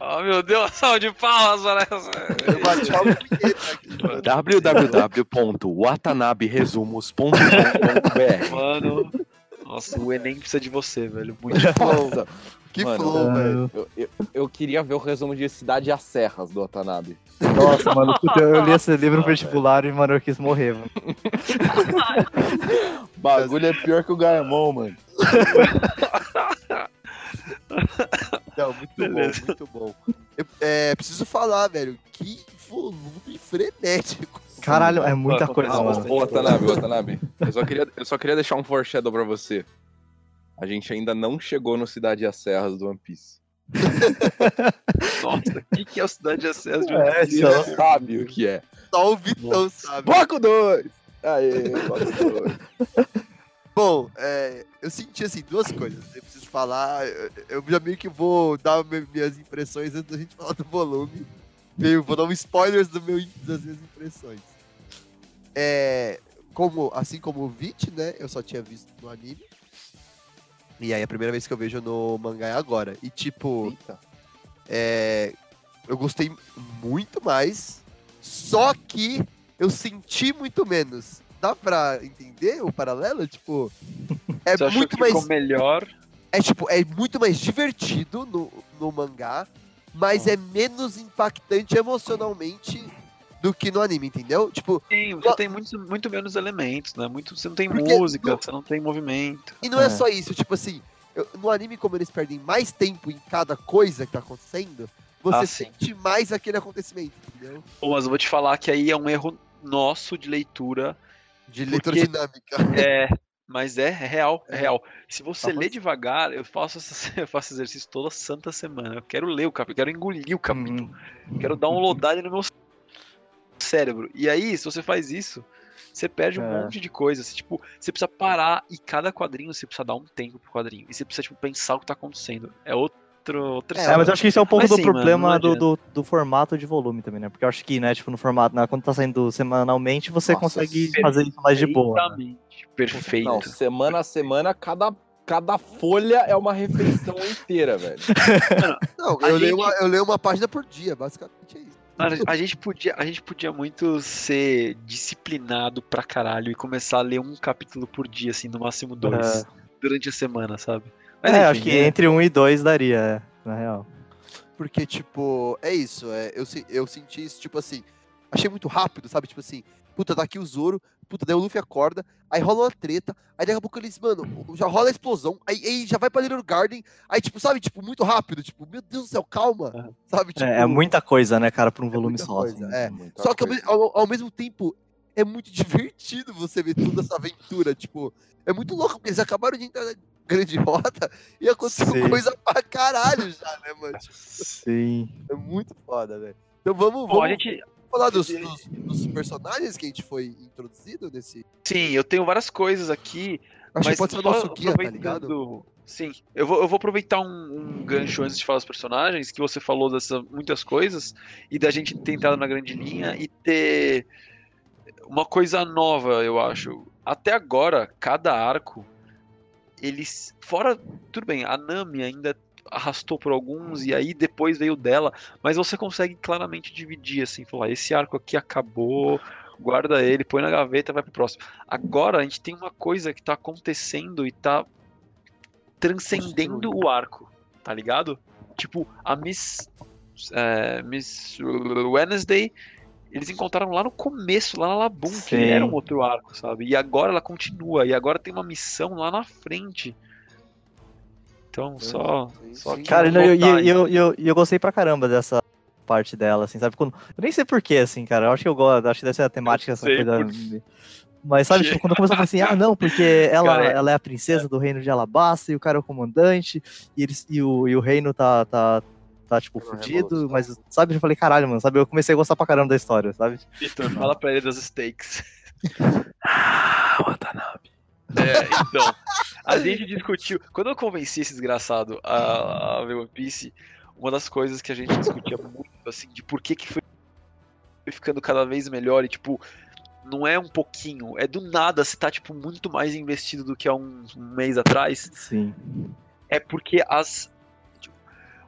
Oh, meu Deus, salve de palmas para essa. Eu bati a vinheta aqui, mano. www.watanaberesumos.com.br Mano, nossa, o Enem precisa de você, velho. Muito Nossa, Que Mano, flow, velho. eu, eu, eu queria ver o resumo de Cidade às Serras do Watanabe. Nossa, mano, eu li esse livro no vestibular e, mano, eu quis morrer, mano. Bagulho é pior que o Gaemon, mano. Não, muito Beleza. bom, muito bom. Eu, é, preciso falar, velho, que volume frenético. Caralho, é muita Mano, coisa, não, mano. Ô, Watanabe, Watanabe. Eu só, queria, eu só queria deixar um foreshadow pra você. A gente ainda não chegou no Cidade às Serras do One Piece. Nossa, o que, que é o Cidade de Acesso de um É, Você então. sabe o que é. Só o Vitão sabe. Bloco 2! Aê, bloco 2. Bom, é, eu senti assim duas coisas. Falar. Eu, já meio que vou dar mi- minhas impressões antes da gente falar do volume. Meio, vou dar um spoilers do meu, das minhas impressões. É, como, assim como o Vit, né? Eu só tinha visto no anime. E aí a primeira vez que eu vejo no mangá é agora. E tipo, Eita. é, eu gostei muito mais. Só que eu senti muito menos. Dá pra entender o paralelo? Tipo, é Você achou muito que mais. ficou melhor? É tipo, é muito mais divertido no, no mangá, mas é menos impactante emocionalmente do que no anime, entendeu? Tipo, Sim, você tem muito, muito menos elementos, né? Muito, você não tem Porque música, no- você não tem movimento. e não é, É. só isso, tipo assim, eu- no anime, como eles perdem mais tempo em cada coisa que tá acontecendo, você Ah, sim. sente mais aquele acontecimento, entendeu? Pô, mas eu vou te falar que aí é um erro nosso de leitura. De leitura Porque- dinâmica. É, mas é, é real, é, É. real. Se você Tá lê devagar, eu faço, essa- eu faço exercício toda santa semana. Eu quero ler o capítulo, quero engolir o capítulo. Hum. Quero downloadar ele no meu cérebro. E aí, se você faz isso, você perde um É. monte de coisa. Você, tipo, você precisa parar e cada quadrinho você precisa dar um tempo pro quadrinho. E você precisa, tipo, pensar o que tá acontecendo. É outro, outra É, mas eu acho que isso é um pouco Mas do sim, mano, problema não do, do, do formato de volume também, né? Porque eu acho que, né, tipo, no formato, né, quando tá saindo semanalmente, você Nossa, consegue fazer isso mais de boa. né? Perfeito. Não, semana a semana, cada, cada folha é uma refeição inteira, velho. Não, eu, leio gente- uma, eu leio uma página por dia, basicamente é isso. Mano, a gente podia, a gente podia muito ser disciplinado pra caralho e começar a ler um capítulo por dia, assim, no máximo dois, durante a semana, sabe? É, enfim, acho que é- entre um e dois daria, é, na real. Porque, tipo, é isso. É, eu, eu senti isso, tipo assim. Achei muito rápido, sabe? Tipo assim, puta, tá aqui o Zoro, puta, daí o Luffy acorda, aí rola uma treta, aí daqui a pouco eles, mano, já rola a explosão, aí, aí já vai pra Little Garden, aí, tipo, sabe, tipo, muito rápido, tipo, meu Deus do céu, calma, Aham. sabe? Tipo, É, é muita coisa, né, cara, pra um é volume muita só. coisa, assim. é. Muita Só que ao, ao- ao mesmo tempo, é muito divertido você ver toda essa aventura, tipo, é muito louco, porque eles acabaram de entrar na grande rota e aconteceu Sim. coisa pra caralho já, né, mano? Tipo, Sim. é muito foda, velho. Então vamos, Bom, a vamos gente. Falar dos, dos- dos personagens que a gente foi introduzido nesse. Sim, eu tenho várias coisas aqui. Acho mas que pode ser o nosso guia, tá ligado? aproveitando- Sim, eu vou, eu vou aproveitar um, um gancho antes de falar dos personagens, que você falou dessas muitas coisas, e da gente ter entrado na grande linha e ter uma coisa nova, eu acho. Até agora, cada arco, eles. Fora. Tudo bem, a Nami ainda arrastou por alguns, e aí depois veio dela, mas você consegue claramente dividir, assim, falar, esse arco aqui acabou, guarda ele, põe na gaveta, vai pro próximo. Agora a gente tem uma coisa que tá acontecendo e tá transcendendo o arco, tá ligado? Tipo, a Miss. é, Miss Wednesday. Eles encontraram lá no começo, lá na Labum, que Sim. era um outro arco, sabe? E agora ela continua, e agora tem uma missão lá na frente. Então, só. só sim. que Cara, não, e eu, eu, eu, e eu gostei pra caramba dessa parte dela, assim, sabe? Quando, eu nem sei porquê, assim, cara. Eu acho que eu gosto, acho que deve ser a temática, essa coisa. por Mas sabe, tipo, quando começou a falar assim, ah, não, porque ela, Cara, é- ela é a princesa do reino de Alabasta e o cara é o comandante, e, eles, e, o, e o reino tá, tá, tá tipo, É uma fudido, mas, sabe, eu falei, caralho, mano, sabe? Eu comecei a gostar pra caramba da história, sabe? Vitor, fala pra ele das stakes. É, então. A gente discutiu. Quando eu convenci esse desgraçado a, a ver One Piece, uma das coisas que a gente discutia muito, assim, de por que, que foi ficando cada vez melhor e, tipo, não é um pouquinho, é do nada você tá, tipo, muito mais investido do que há um, um mês atrás. Sim. É porque as. tipo,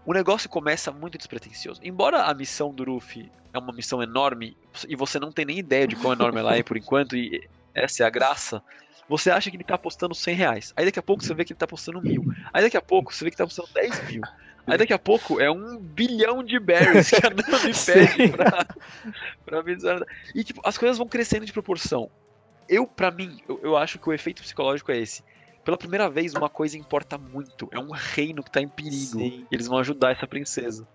o negócio começa muito despretensioso. Embora a missão do Ruffy é uma missão enorme e você não tem nem ideia de quão enorme ela é por enquanto, e essa é a graça, você acha que ele tá apostando 100 reais. Aí daqui a pouco você vê que ele tá apostando mil. Aí daqui a pouco você vê que tá apostando 10 mil. Aí daqui a pouco é um bilhão de berries que a Nami pede pra, pra Mizuna. E tipo, as coisas vão crescendo de proporção. Eu, pra mim, eu, eu acho que o efeito psicológico é esse. Pela primeira vez, uma coisa importa muito. É um reino que tá em perigo. Sim. E eles vão ajudar essa princesa.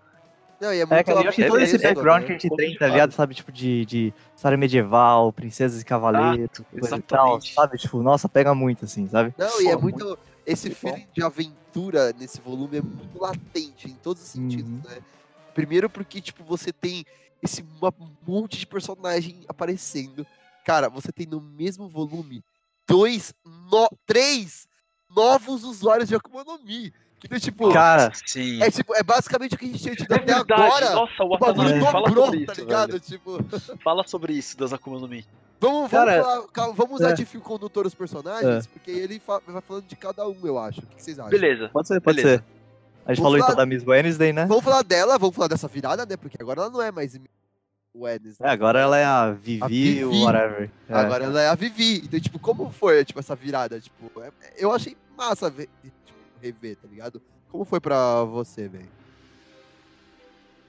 Não, e é É, muito cara, eu acho que todo esse apesto, background né? que a gente tem, tá ligado? Sabe, tipo, de, de história medieval, princesas e cavaleiros, coisa e tal, sabe? Tipo, nossa, pega muito, assim, sabe? Não, e é Pô, muito. Esse muito feeling de aventura nesse volume é muito latente em todos os sentidos, Uhum. né? Primeiro porque, tipo, você tem esse uma- monte de personagem aparecendo. Cara, você tem no mesmo volume dois, no, três novos usuários de Akuma no Mi. Então, tipo, Cara, Sim. é, tipo, é basicamente o que a gente tinha tido É até verdade. agora. Nossa, o Watanabe, fala dobrou, sobre tá isso, ligado? velho. Tipo, Fala sobre isso das Akuma no Mi. vamos, vamos, Cara, falar- calma, vamos usar é. de fio condutor os personagens, porque ele fa- vai falando de cada um, eu acho. O que vocês acham? Beleza. pode ser, pode Beleza. ser. A gente Vamos falou então falar- da Miss Wednesday, né? Vamos falar dela, vamos falar dessa virada, né? Porque agora ela não é mais Wednesday. É, agora ela é a Vivi, A Vivi. whatever. É. Agora ela é a Vivi. Então, tipo, como foi, tipo, essa virada? Tipo, é- eu achei massa ver, rever, tá ligado? Como foi pra você, velho?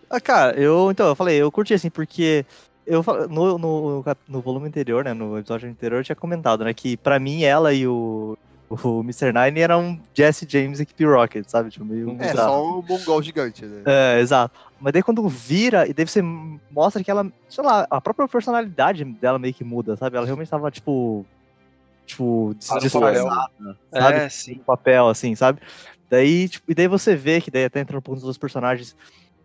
Ah, cara, eu, então, eu falei, eu curti assim, porque eu no, no, no volume anterior, né, no episódio anterior, eu tinha comentado, né, que pra mim ela e o, o Mr. Nine eram Jesse James e Equipe Rocket, sabe? Tipo, meio É, É, bizarro. só um mongol gigante, né? É, exato. Mas daí quando vira, e daí você mostra que ela, sei lá, a própria personalidade dela meio que muda, sabe? Ela realmente tava, tipo, tipo, disfarçada, sabe? É, sim. no papel, assim, sabe? Daí, tipo, e daí você vê que daí até entra no ponto dos personagens,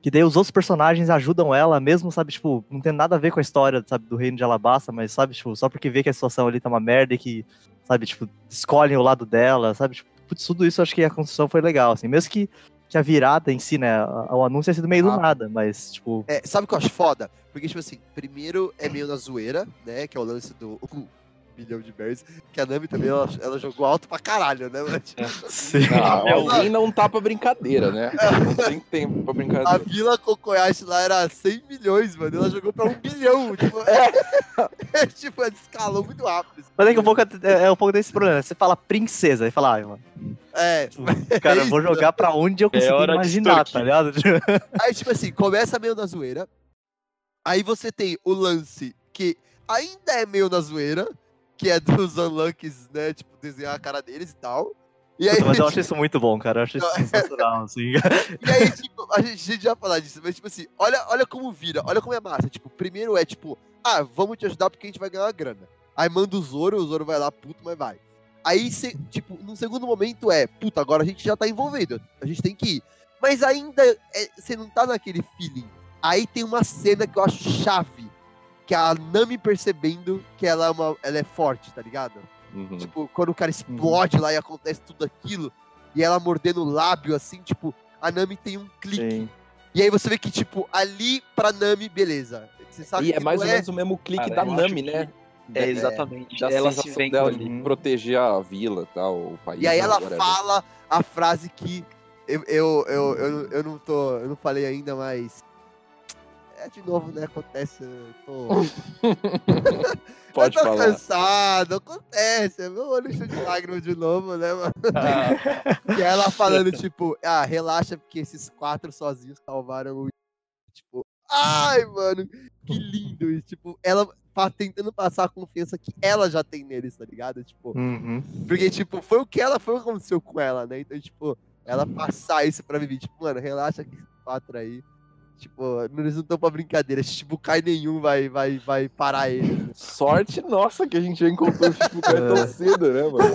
que daí os outros personagens ajudam ela, mesmo, sabe, tipo, não tem nada a ver com a história, sabe, do reino de Alabasta, mas, sabe, tipo, só porque vê que a situação ali tá uma merda e que, sabe, tipo, escolhem o lado dela, sabe, tipo, putz, tudo isso eu acho que a construção foi legal, assim, mesmo que, que a virada em si, né, a- o anúncio tenha sido meio do Ah. nada, mas, tipo, É, sabe o que eu acho foda? Porque, tipo assim, primeiro é meio na zoeira, né? Que é o lance do bilhão de berries. Que a Nami também, ela, ela jogou alto pra caralho, né? mano? Tipo, sim. Ah, É, alguém não tá pra brincadeira, né? Não tem tempo pra A brincadeira. Vila Kokoyashi lá era 100 milhões, mano. Ela jogou pra um bilhão. Tipo, é, tipo, ela escalou muito rápido. Mas daqui a pouco é, é um pouco desse problema, você fala princesa, aí fala, ai, mano, É, cara, eu vou né? jogar pra onde eu hora de imaginar, tá ligado? Aí, tipo assim, começa meio na zoeira. Aí você tem o lance que ainda é meio na zoeira, que é dos Unluckies, né? Tipo, desenhar a cara deles e tal. E aí, mas eu acho isso muito bom, cara. Eu acho isso é. sensacional, assim. e aí, tipo, a gente, a gente já falar disso, mas tipo assim, olha, olha como vira, olha como é massa. Tipo, primeiro é tipo, ah, vamos te ajudar porque a gente vai ganhar uma grana. Aí manda o Zoro, o Zoro vai lá, puto, mas vai. Aí, cê, tipo, no segundo momento é, puta, agora a gente já tá envolvido, a gente tem que ir. Mas ainda você não tá naquele feeling. Aí tem uma cena que eu acho chave, que é a Nami percebendo que ela é, uma, ela é forte, tá ligado? Uhum. Tipo, quando o cara explode lá e acontece tudo aquilo, e ela mordendo o lábio, assim, tipo, a Nami tem um clique. Sim. E aí você vê que, tipo, ali pra Nami, beleza. Você sabe E que é mais ou menos o mesmo clique Cara, da Nami, né? É, exatamente. Da ela se sensação dela ali. de proteger a vila tal, o país. E aí ela whatever. fala a frase que eu, eu, eu, eu, eu não tô. Eu não falei ainda, mas. É de novo, né? Acontece. Eu tô, Pode eu tô falar. cansado, acontece. Meu olho encheu de lágrimas de novo, né, mano? Que ela falando, tipo, ah, relaxa, porque esses quatro sozinhos salvaram o. Tipo, ai, mano, que lindo. E, tipo, ela pa- tentando passar a confiança que ela já tem neles, tá ligado? Tipo, Uhum. porque, tipo, foi o que ela foi o que aconteceu com ela, né? Então, tipo, ela passar isso pra Vivi, tipo, mano, relaxa que esses quatro aí. Tipo, eles não estão pra brincadeira. Tipo, cai nenhum vai, vai, vai parar eles. Sorte nossa que a gente já encontrou o Shichibukai tão cedo, né, mano?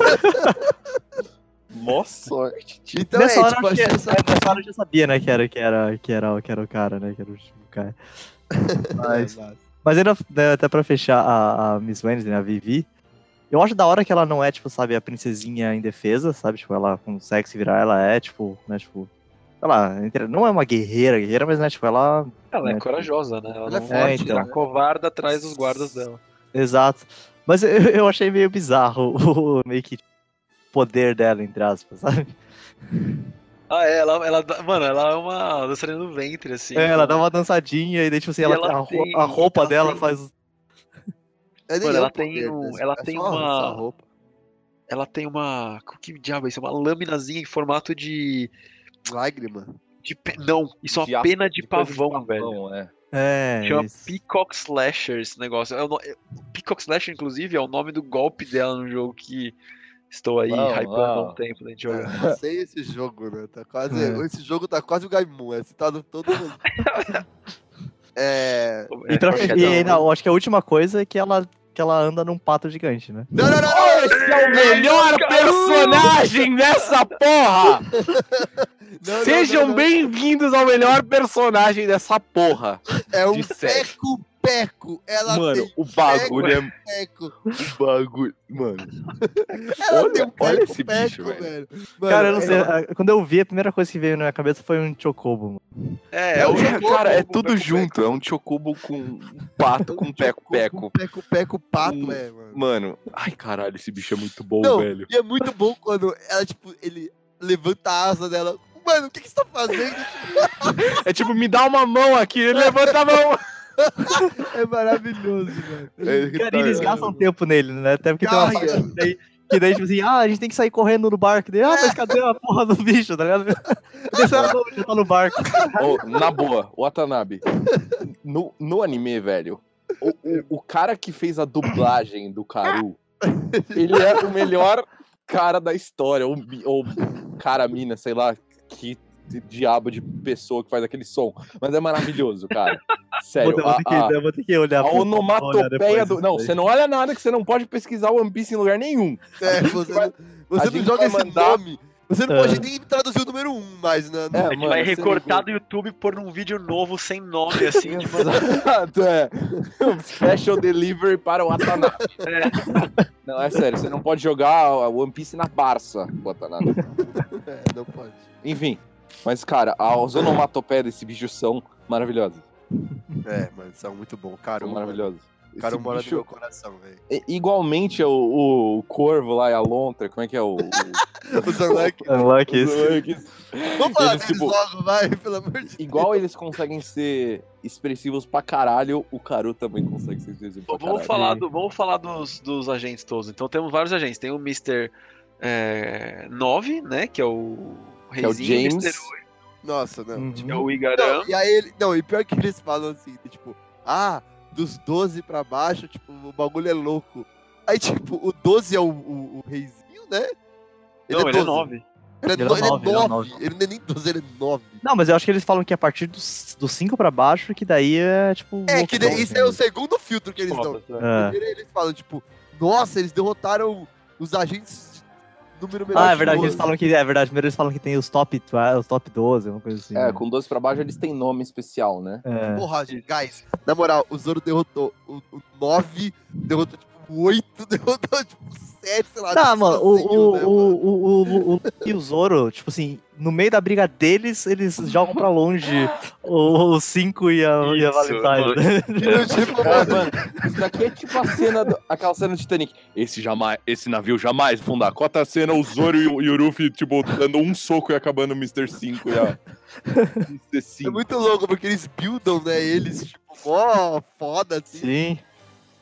Mó sorte. tio. Então nessa, é, hora, tipo, eu essa... é, nessa hora eu já sabia, né, que era, que era, que era, que era o cara, né, que era o Shibukai. Mas, mas ainda, né, até pra fechar a, a Miss Wednesday, né, a Vivi, eu acho da hora que ela não é, tipo, sabe, a princesinha indefesa, sabe, tipo, ela consegue se virar, ela é, tipo, né, tipo, sei lá, não é uma guerreira, guerreira, mas, né, tipo, ela, Ela é É. corajosa, né? Ela, Ela é forte, então. covarda atrás dos guardas dela. exato. Mas eu, eu achei meio bizarro o, meio que, poder dela, entre aspas, sabe? Ah, é, ela, ela, mano, ela é uma dançarina do ventre, assim. É, ela dá uma dançadinha e daí, tipo assim, ela, ela tem- a roupa ela dela tem- faz. É Mano, é ela um tem um- né? ela É tem uma- roupa. Ela tem uma. Que diabo é isso? Uma laminazinha em formato de. Lágrima. de pe- Não, isso é uma De pena de, de coisa pavão, velho. é. É. Chama isso. Peacock Slasher esse negócio. É no- é- Peacock Slasher, inclusive, é o nome do golpe dela no jogo que estou aí Não, hypando há um tempo pra gente É, jogar. não sei esse jogo, né? Tá quase, É. Esse jogo tá quase o Gaimun, é citado todo mundo. é. E, pra, É, e aí, não, eu acho que a última coisa é que ela, que ela anda num pato gigante, né? Não, não, não, não! Esse é o melhor personagem dessa porra! não, Sejam bem-vindos ao melhor personagem dessa porra. É um de série. Peco-peco. Ela Mano, tem o bagulho é. peco. O bagulho. Mano. Ela Olha- tem um olha peco, esse peco, bicho, velho. velho. Cara, eu não é- sei. a- Quando eu vi, a primeira coisa que veio na minha cabeça foi um chocobo. mano. É, É é o o jogo, cara, é Chocobo, tudo Peco junto. É um chocobo com um pato com peco-peco. Com peco-peco, pato, Hum. é, mano. Mano, ai caralho, esse bicho é muito bom, Não, velho. e é muito bom quando ela, tipo, ele levanta a asa dela. Mano, o que, que você tá fazendo? É tipo, me dá uma mão aqui, ele levanta a mão. É maravilhoso, velho. É, Cara, e eles gastam tempo nele, né? Até porque tem uma parte que daí, que daí, tipo assim, ah, a gente tem que sair correndo no barco. Daí, ah, mas cadê a porra do bicho, tá ligado? Ah, não, já tá no barco. Ô, na boa, Watanabe. No, no anime, velho, o, o, o cara que fez a dublagem do Karu, ele é o melhor cara da história. Ou, ou cara, mina, sei lá, que diabo de pessoa que faz aquele som. Mas é maravilhoso, cara. Sério. Vou, vou a- ter que, a- eu vou ter que olhar A onomatopeia do. Não, você não olha nada que você não pode pesquisar One Piece em lugar nenhum. É, você não, você não joga vai esse mandar- nome. Você não É. pode nem traduzir o número 1 um mais, né? É, A gente mano, vai recortar do YouTube pôr num vídeo novo sem nome, assim, tipo, Exato, é. Special delivery para o Watanabe. É. Não, é sério, você não pode jogar a One Piece na Barça, Watanabe. É, não pode. Enfim, mas cara, as onomatopeias desse bicho são maravilhosas. É, mano, são muito bons. Cara, São o maravilhosas. cara mora no bicho- meu coração, velho. I- Igualmente é o, o Corvo lá e a Lontra, como é que é o. o O Zanlek. Unlock os. Vamos falar Eles, deles tipo, logo, vai, pelo amor de Deus. Igual eles conseguem ser expressivos pra caralho, o Karu também consegue ser expressivo pra Vamos caralho. falar, do, vamos falar dos, dos agentes todos. Então temos vários agentes. Tem o Mr. É, 9, né? Que é o Que é o James. Nossa, não. Uhum. É o Igaram. Não, e aí ele. Não, e pior que eles falam assim, tipo, ah, dos 12 pra baixo, tipo, o bagulho é louco. Aí, tipo, o 12 é o, o, o reizinho, né? Não, ele é 12. 9. Ele é, Ele é no- ele é nove, ele é 9. nove. Ele não é nem 12, ele é 9. Não, mas eu acho que eles falam que a partir dos 5 pra baixo, que daí é tipo. É, que assim. isso é o segundo filtro que eles dão. É. Primeiro eles falam, tipo, nossa, eles derrotaram os agentes número menor Ah, é de verdade, 12. eles falam que. É verdade, primeiro eles falam que tem os top 12, os top 12, uma coisa assim. É, né? com 12 pra baixo eles têm nome especial, né? É. Porra, gente, guys, na moral, o Zoro derrotou o, o 9, derrotou tipo 8, derrotou tipo o 7, sei lá. Tá, tipo, mano, o, o, né, o, o, o, o, e o Zoro, tipo assim, no meio da briga deles, eles jogam pra longe o 5 e a, e a Isso, Valentine. Tipo, É, mano, mano, isso daqui é tipo a cena, do- aquela cena do Titanic. Esse, jamais, esse navio jamais fundar. Cota a cena, o Zoro e o, e o Luffy, tipo, dando um soco e acabando o Mr. 5 e a Mr. é 5. muito louco, porque eles buildam, né, eles, tipo, mó foda, assim. Sim.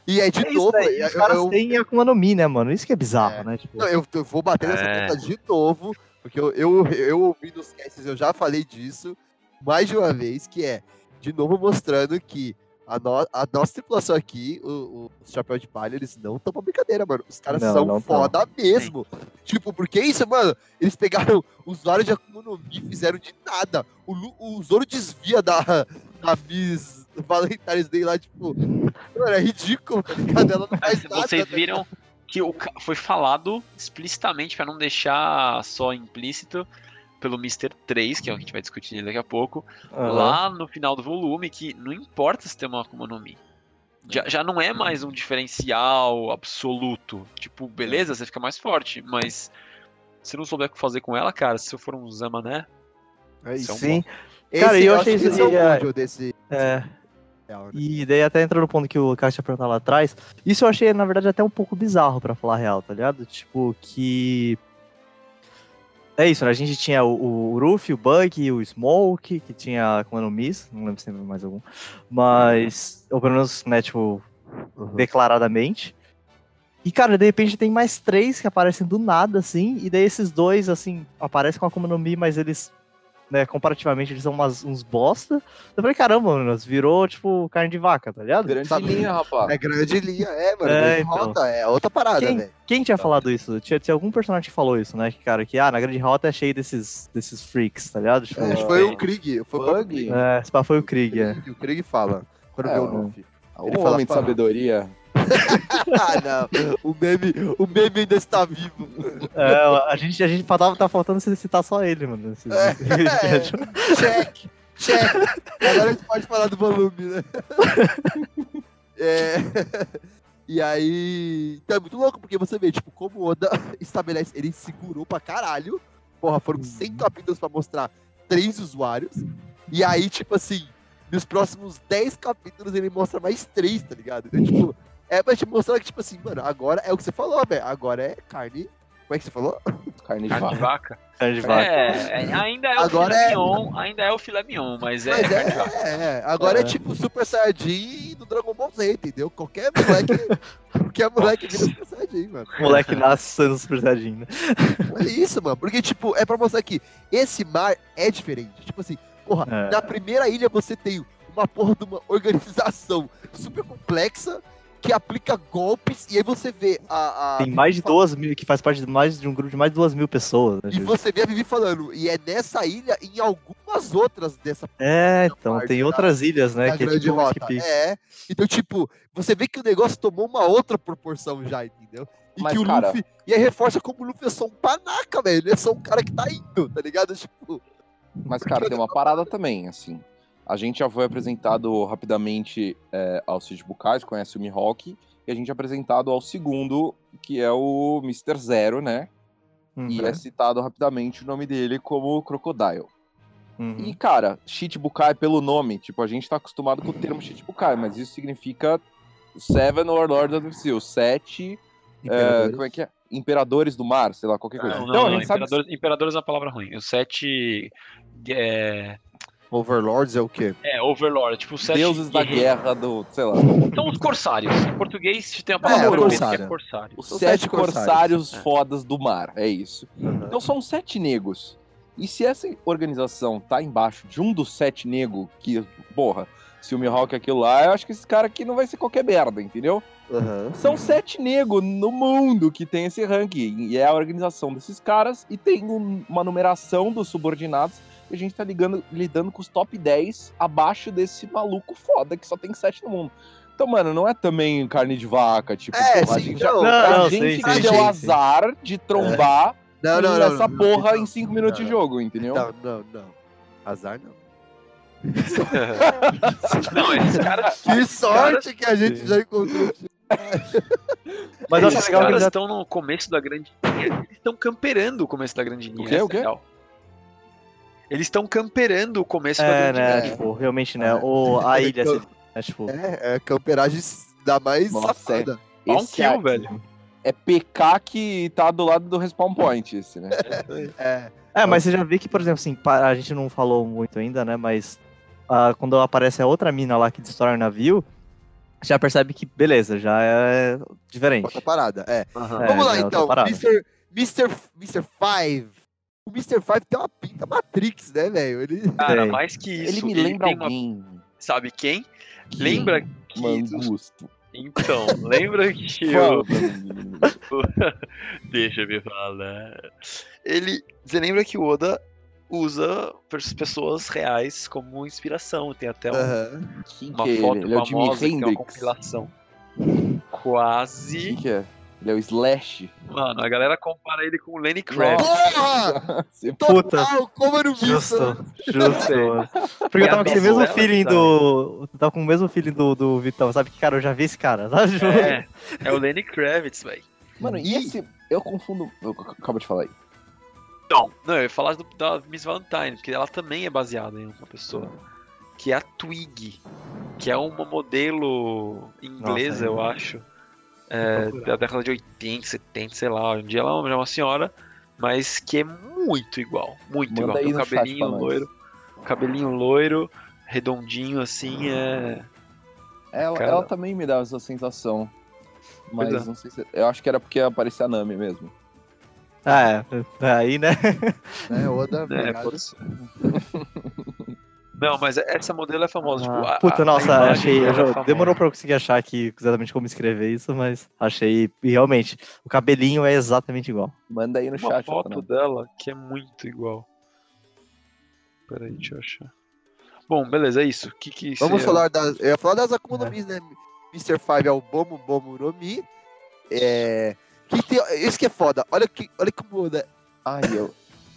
E é de É novo, daí, é- os caras eu- têm Akuma no Mi, né, mano? Isso que é bizarro, É. né? Tipo, Não, eu, eu vou bater nessa É. tecla de novo, porque eu, eu, eu ouvi nos casts, eu já falei disso mais de uma vez, que é, de novo mostrando que a, no- a nossa tripulação aqui, o, o, os Chapéu de Palha, eles não estão pra brincadeira, mano. Os caras Não, são não tão. foda mesmo. Tipo, porque isso, mano, eles pegaram usuários de Akuma no Mi e fizeram de nada. O, o Zoro desvia da, da Miss Valentine's Day lá, tipo, mano, é ridículo, tá ligado? Ela não faz nada. Vocês tá viram que o ca- foi falado explicitamente, pra não deixar só implícito, pelo Mr. 3, que é o que a gente vai discutir daqui a pouco, aham. lá no final do volume, que não importa se tem uma Akuma no Mi. Já, já não é mais um diferencial absoluto. Tipo, beleza, você fica mais forte, mas se não souber o que fazer com ela, cara, se eu for um Zamané, É isso é um Sim. Cara, eu achei acho que isso- esse é o é- desse É. real, né? E daí até entrando no ponto que o Caio tinha perguntado lá atrás, isso eu achei, na verdade, até um pouco bizarro, pra falar a real, tá ligado? Tipo, que. É isso, né? A gente tinha o, o Ruffy, o Bug, o Smoke, que tinha Akuma no Miss, não lembro se tem mais algum. Mas, ou pelo menos, né, tipo, declaradamente. E, cara, de repente tem mais três que aparecem do nada, assim, e daí esses dois, assim, aparecem com a Akuma no Mi, mas eles, né, comparativamente, eles são umas, uns bosta. Eu falei, caramba, mano, virou, tipo, carne de vaca, tá ligado? Grande Sabe- linha, rapaz. É grande linha, é, mano. É, grande então. rota, é outra parada, Quem, velho. quem tinha falado isso? Tinha, tinha algum personagem que falou isso, né? Que, cara, que, ah, na grande rota é cheio desses, desses freaks, tá ligado? Tipo, É, é, acho que foi o Krieg. Foi o. Krieg. esse pá foi o Krieg, é. O Krieg fala. Quando É, vê o o- Luffy. Um Ele fala, homem de sabedoria. ah, não. O meme, o meme ainda está vivo. É, a gente, a gente tava, tá faltando citar só ele, mano. É. vídeo. Check, check. Agora a gente pode falar do volume, né? É. E aí. Então é muito louco, porque você vê, tipo, como o Oda estabelece. Ele segurou pra caralho. Porra, foram 100 capítulos pra mostrar três usuários. E aí, tipo assim, nos próximos 10 capítulos ele mostra mais três, tá ligado? Então, tipo, é pra te mostrar que, tipo assim, mano, agora é o que você falou, velho. Agora é carne. Como é que você falou? Carne de Carne de vaca. vaca. Carne de vaca. É, é, ainda é o Agora filé é- mignon, ainda é o filé mignon, mas é Mas vaca. é, é, agora é. É. tipo Super Saiyajin do Dragon Ball Z, entendeu? Qualquer moleque, qualquer moleque vira Super Saiyajin, mano. O moleque nasce sendo super saiyajin, né? É isso, mano. Porque, tipo, é pra mostrar que esse mar é diferente. Tipo assim, porra, É. na primeira ilha você tem uma porra de uma organização super complexa que aplica golpes e aí você vê a. a Tem Vivi mais de duas mil, que faz parte de mais de um grupo de mais de duas mil pessoas. Né, E gente? você vê a Vivi falando, e é nessa ilha e em algumas outras dessa É, então, parte tem da- outras ilhas, né? da Que é tipo rota. É. Então, tipo, você vê que o negócio tomou uma outra proporção já, entendeu? E Mas, que o cara- Luffy. E aí reforça como o Luffy é só um panaca, velho. Ele é só um cara que tá indo, tá ligado? Tipo. Mas, cara, tem uma parada também, assim. A gente já foi apresentado rapidamente é, ao Cid Bukais, conhece o Mihawk, e a gente é apresentado ao segundo, que é o Mr. Zero, né? Uhum, E é citado rapidamente o nome dele como Crocodile. uhum. E, cara, Shichibukai pelo nome, tipo, a gente tá acostumado com o termo Shichibukai, mas isso significa Seven Warlords of the Sea, os sete, é, Imperadores. como é que é? Imperadores do mar, sei lá, qualquer coisa. Não, não, então, a não, gente sabe imperadores, imperadores é uma palavra ruim. Os sete. É, Overlords é o quê? é Overlord, tipo, os sete. deuses da guerra do, sei lá, São os corsários. Em português tem a É, palavra que corsário. é corsário. os São sete, sete corsários, corsários. É. fodas do mar, é isso. Então são sete negros. E se essa organização tá embaixo de um dos sete negros, que, porra, se o Mihawk é aquilo lá, eu acho que esse cara aqui não vai ser qualquer merda, entendeu? Aham. São sete negros no mundo que tem esse ranking. E é a organização desses caras. E tem um- uma numeração dos subordinados. E a gente tá ligando, lidando com os top 10 abaixo desse maluco foda que só tem sete no mundo. Então, mano, não é também carne de vaca, tipo, É, pô, a sim, gente, já- não. a Não, gente sim, que sim, deu sim, sim. azar de trombar Não, não, essa não, porra não, em cinco minutos de jogo, entendeu? Não, não, não. Azar não. não, esses caras. Que sorte que a gente já encontrou. Mas acho esses legal que caras eles estão no começo da grande linha. Eles estão camperando o começo da grande linha. O quê? essa O quê? é legal. Eles estão camperando o começo da É, grande né? Tipo, realmente, né? É. O, a ilha, assim, né? Tipo, É, é camperagem da mais Nossa, safada. Dá um Esse kill, aqui velho. É PK que tá do lado do respawn point, esse, né? É. É, mas você já viu que, por exemplo, assim, a gente não falou muito ainda, né? Mas ah, quando aparece a outra mina lá que destrói o navio, você já percebe que, beleza, já é diferente. Outra parada, é. É, Vamos lá é então. Mr. Mr. Mr. Five. O Mr. Five tem uma pinta Matrix, né, velho? Ele... Cara, mais que isso. Ele me lembra uma- alguém. Sabe quem? Lembra que. Mangusto. Então, lembra que mim. Deixa eu me falar. Ele. Você lembra que o Oda usa pessoas reais como inspiração? Tem até um-. Quem uma que é foto ele? Ele é famosa que é uma compilação. Quem Quase. que é? Ele é o Slash. Mano, a galera compara ele com o Lenny Kravitz. Porra! Você- Puta. Total, como eu não vi isso? Justo, justo. Porque eu tava com esse mesmo feeling sabe? do. Eu tava com o mesmo feeling do, do Vitão, sabe? Que, cara, eu já vi esse cara, sabe? É, é o Lenny Kravitz, velho. Mano, e esse. Eu confundo. Eu acabo de falar aí. Então, não, eu ia falar do- da Miss Valentine, porque ela também é baseada em uma pessoa. Que é a Twig. Que é uma modelo inglesa, Nossa, eu é. acho. É, da década de 80, 70, sei lá. Um dia ela é uma senhora mas que é muito igual. Muito Manda igual. Tem chat cabelinho loiro. Cabelinho loiro, redondinho assim, é. Ela, Cara- ela também me dava essa sensação. Mas é. não sei se. Eu acho que era porque aparecia a Nami mesmo. Ah, é. Aí, né? É, Oda, É, obrigado. pode ser. Não, mas essa modelo é famosa. tipo, Ah, a- Puta, a- a nossa, imagem achei. é demorou pra eu conseguir achar aqui exatamente como escrever isso, mas achei. E realmente, o cabelinho é exatamente igual. Manda aí no Uma chat. foto dela que é muito igual. Peraí, deixa eu achar. Bom, beleza, é isso. O que que Vamos falar das. Eu ia falar das Akuma no Mi, né? Mr. Five é o Bomo Bomo no Mi. É. Que tem... Isso que é foda. Olha que, olha como o Oda. Ai, eu,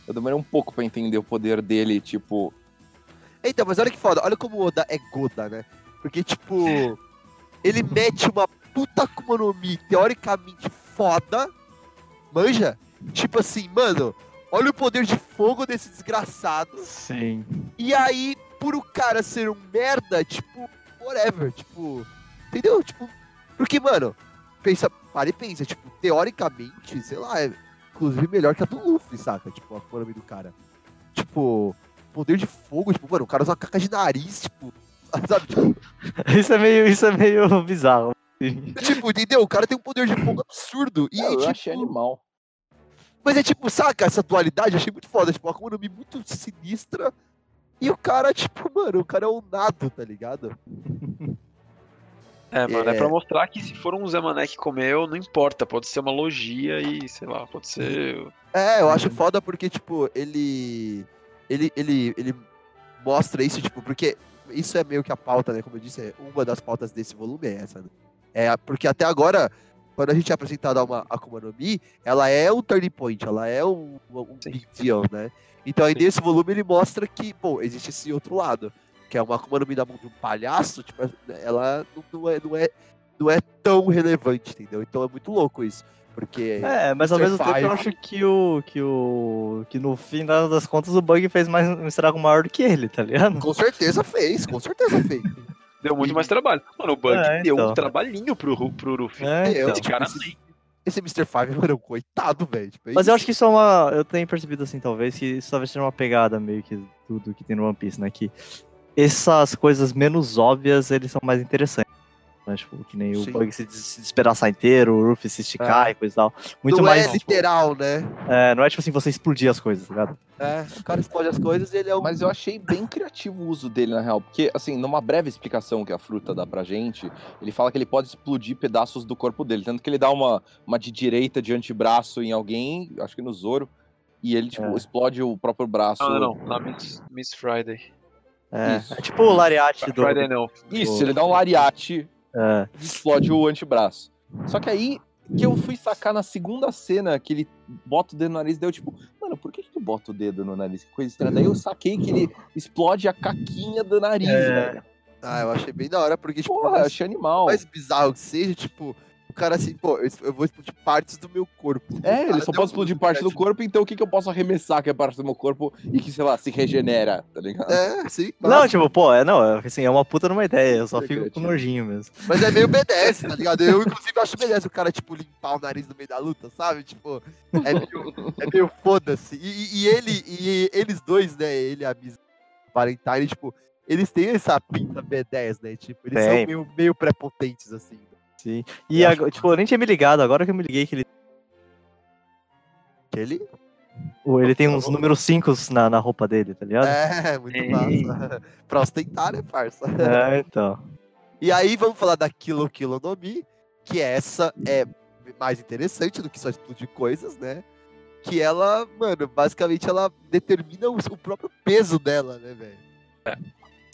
eu demorei um pouco pra entender o poder dele, tipo. Então, mas olha que foda. Olha como o Oda é Goda, né? Porque, tipo. Ele mete uma puta Akuma no Mi teoricamente foda. Manja? Tipo assim, mano. Olha o poder de fogo desse desgraçado. Sim. E aí, por o cara ser um merda, tipo, whatever, tipo, entendeu? Tipo, porque, mano, pensa, para e pensa, tipo, teoricamente, sei lá, é inclusive melhor que a do Luffy, saca? Tipo, a Konami do cara. Tipo, poder de fogo, tipo, mano, o cara usa uma caca de nariz, tipo, sabe? Tipo, Isso é meio, isso é meio bizarro. tipo, entendeu? O cara tem um poder de fogo absurdo. E eu, aí, eu tipo, achei animal. Mas é tipo, saca, essa dualidade, eu achei muito foda. Tipo, uma Konami muito sinistra. E o cara, tipo, mano, o cara é um nado, tá ligado? É, mano, é... É. pra mostrar que se for um Zé Mané que comeu, não importa. Pode ser uma logia e, sei lá, pode ser. É, eu acho foda porque, tipo, ele. Ele, ele, ele mostra isso, tipo, porque isso é meio que a pauta, né? Como eu disse, é uma das pautas desse volume é essa, né? É, porque até agora, quando a gente é apresentado a uma Akuma no Mi, ela é um turning point, ela é um, um Sim. big deal, né? Então aí Sim. nesse volume ele mostra que, pô, existe esse outro lado, que é uma Akuma no Mi da mão de um palhaço, tipo, ela não, não é, não, é, não é tão relevante, entendeu? Então é muito louco isso. Porque. É, mas ao Mr. mesmo tempo eu acho que o. que o. que no fim das contas o Bug fez mais um estrago maior do que ele, tá ligado? Com certeza fez, com certeza fez. Deu muito mais trabalho. Mano, o Bug É, deu um então. trabalhinho pro, pro Luffy. É, Eu, então. Esse cara esse, esse Mr. Five, mano, coitado, velho. Tipo, é Mas eu isso. acho que isso é uma. Eu tenho percebido assim, talvez, que isso talvez seja uma pegada meio que tudo que tem no One Piece, né? Que essas coisas menos óbvias, eles são mais interessantes. Né? Tipo, que nem Sim. o Bug se, des- se despedaçar inteiro, o Ruffy se esticar e coisa e tal. Muito não mais. é tipo, literal, né? é, não é tipo assim, você explodir as coisas, tá ligado? É, o cara explode as coisas e ele é um. Mas eu achei bem criativo o uso dele, na real. Porque, assim, numa breve explicação que a fruta dá pra gente, ele fala que ele pode explodir pedaços do corpo dele. Tanto que ele dá uma, uma de direita de antebraço em alguém, acho que no Zoro, e ele, tipo, É. explode o próprio braço. Não, não, não. Na Miss, Miss Friday. É, é tipo o Lariat do. Friday não. Isso, ele dá um lariate E explode o antebraço. Só que aí que eu fui sacar na segunda cena que ele bota o dedo no nariz, deu tipo, mano, por que que tu bota o dedo no nariz? Que coisa estranha. Daí eu saquei que ele explode a caquinha do nariz, É. velho. Ah, eu achei bem da hora, porque, tipo, por Porra, achei animal. mais bizarro que seja, tipo, cara assim, pô, eu vou explodir partes do meu corpo. É, ele só pode explodir parte do corpo, então o que, que eu posso arremessar que é parte do meu corpo e que, sei lá, se regenera, tá ligado? É, sim. Não, tipo, pô, é, não, assim, é uma puta numa ideia, eu só É fico com nojinho mesmo. Mas é meio BDS, tá ligado? Eu, inclusive, acho BDS o cara, tipo, limpar o nariz no meio da luta, sabe? Tipo, é meio, é meio foda-se. E, e- e ele, e eles dois, né? Ele e a Miss Valentine, tipo, eles têm essa pinta B10, né? Tipo, eles Tem. são meio, meio prepotentes, assim. Sim. E, Eu agora, tipo, eu nem tinha me ligado, agora que eu me liguei que ele, Que ele o- ele tem uns números 5 na, na roupa dele, tá ligado? É, muito massa. pra ostentar, né, parça? É, então. E aí vamos falar da Kilo Kilo no Mi, que essa é mais interessante do que só explodir coisas, né? Que ela, mano, basicamente ela determina o, o próprio peso dela, né, velho?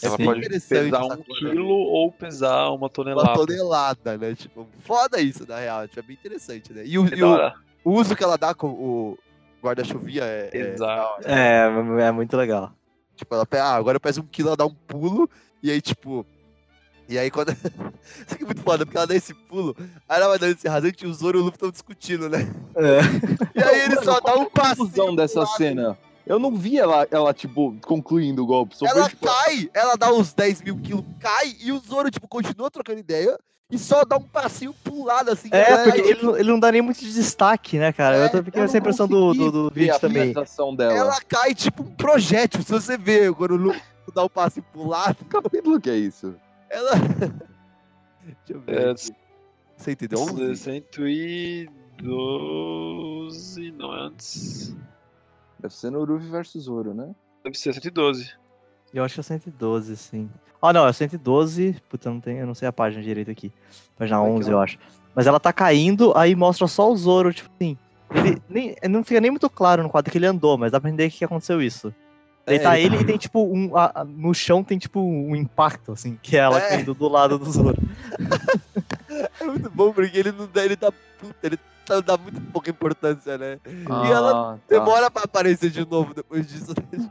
Ela Sim. pode pesar um coisa. quilo ou pesar uma Uma tonelada. tonelada, né? Tipo, foda isso, na real. Tipo, é bem interessante, né? E o, É e o- uso que ela dá com o guarda-chuvia é, é Exato. hora. É, é muito legal. Tipo, ela pega, ah, agora eu peso um quilo, ela dá um pulo, e aí, tipo. E aí, quando. Isso aqui é muito foda, porque ela dá esse pulo, aí ela vai dando esse rasante e o Zoro e o Luffy estão discutindo, né? É. E aí ele só dá um passinho. conclusão dessa lado. cena. Eu não vi ela, ela tipo, concluindo o golpe. Só Ela foi, tipo, cai, ela dá uns 10 mil quilos, cai, e o Zoro, tipo, continua trocando ideia. e só dá um passinho pro lado, assim. É, ela- porque ele, não- ele não dá nem muito de destaque, né, cara? É, eu tô fiquei essa impressão do, do, do vídeo também. dela. ela cai tipo um projétil, se você vê quando o Luke dá um passinho pro lado, Que capítulo que é isso? ela... Deixa eu ver É, aqui. Você entendeu? 112, não é antes. Deve ser no Ruffy versus Zoro, né? Deve ser 112. Eu acho que é 112, sim. Ah, não, é 112. Puta, eu não, tenho, eu não sei a página direito aqui. Página é que 11, é? eu acho. Mas ela tá caindo, aí mostra só o Zoro, tipo assim. Ele nem, não fica nem muito claro no quadro que ele andou, mas dá pra entender que aconteceu isso. Aí É, tá ele ele e tem tipo um. a- a- no chão tem tipo um impacto, assim, que é ela É. caindo do lado do Zoro. É muito bom, porque ele não dá, ele dá, puta, ele tá- dá muito pouca importância, né? Ah, e ela tá. demora pra aparecer de novo depois disso. né?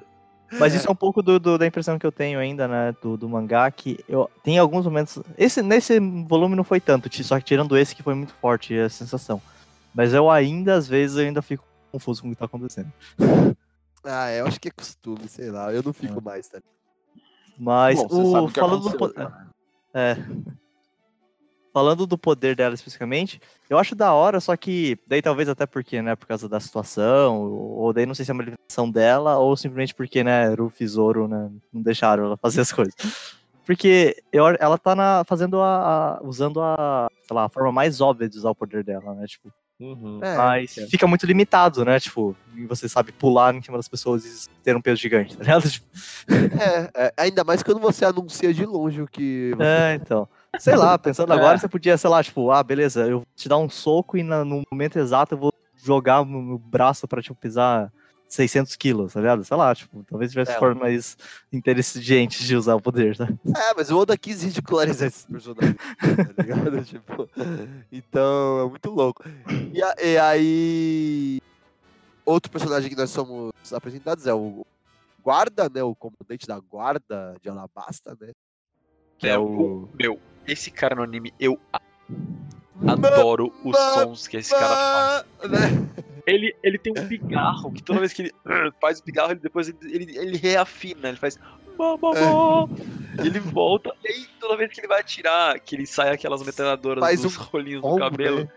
Mas isso é um pouco do, do- da impressão que eu tenho ainda, né, do, do mangá, que eu tem alguns momentos. Esse, nesse volume não foi tanto, só que tirando esse que foi muito forte a sensação. Mas eu ainda, às vezes, eu ainda fico confuso com o que tá acontecendo. Ah, eu acho que é costume, sei lá, eu não fico mais, tá? Mas Bom, você sabe o, falando do cara. É. Falando do poder dela especificamente, eu acho da hora, só que daí talvez até porque, né, por causa da situação, ou daí não sei se é uma limitação dela, ou simplesmente porque, né, Ruffy e Zoro, né, não deixaram ela fazer as coisas. Porque eu, ela tá na, fazendo a, a- usando a, sei lá, a forma mais óbvia de usar o poder dela, né, tipo, Uhum. É, mas é. fica muito limitado, né, tipo, você sabe pular em cima das pessoas e ter um peso gigante, tá ligado? Tipo, É, é, ainda mais quando você anuncia de longe o que. você- É, então. Sei lá, pensando É. agora, você podia, sei lá, tipo, ah, beleza, eu vou te dar um soco e na- no momento exato eu vou jogar no, no braço pra, tipo, pisar 600 quilos, tá ligado? Sei lá, tipo, talvez tivesse É. formas inteligentes de usar o poder, tá? É, mas o Oda quis ridicularizar esses personagens, tá ligado? tipo, então, é muito louco. E, a- e aí. Outro personagem que nós somos apresentados é o guarda, né? O comandante da guarda de Alabasta, né? Que é o. Meu, esse cara no anime, eu adoro os sons que esse cara faz. Né? Ele, ele tem um pigarro que toda vez que ele faz o pigarro, ele depois ele, ele, ele reafina, ele faz. E ele volta, e aí toda vez que ele vai atirar, que ele sai aquelas metralhadoras Faz dos um rolinhos no cabelo. né?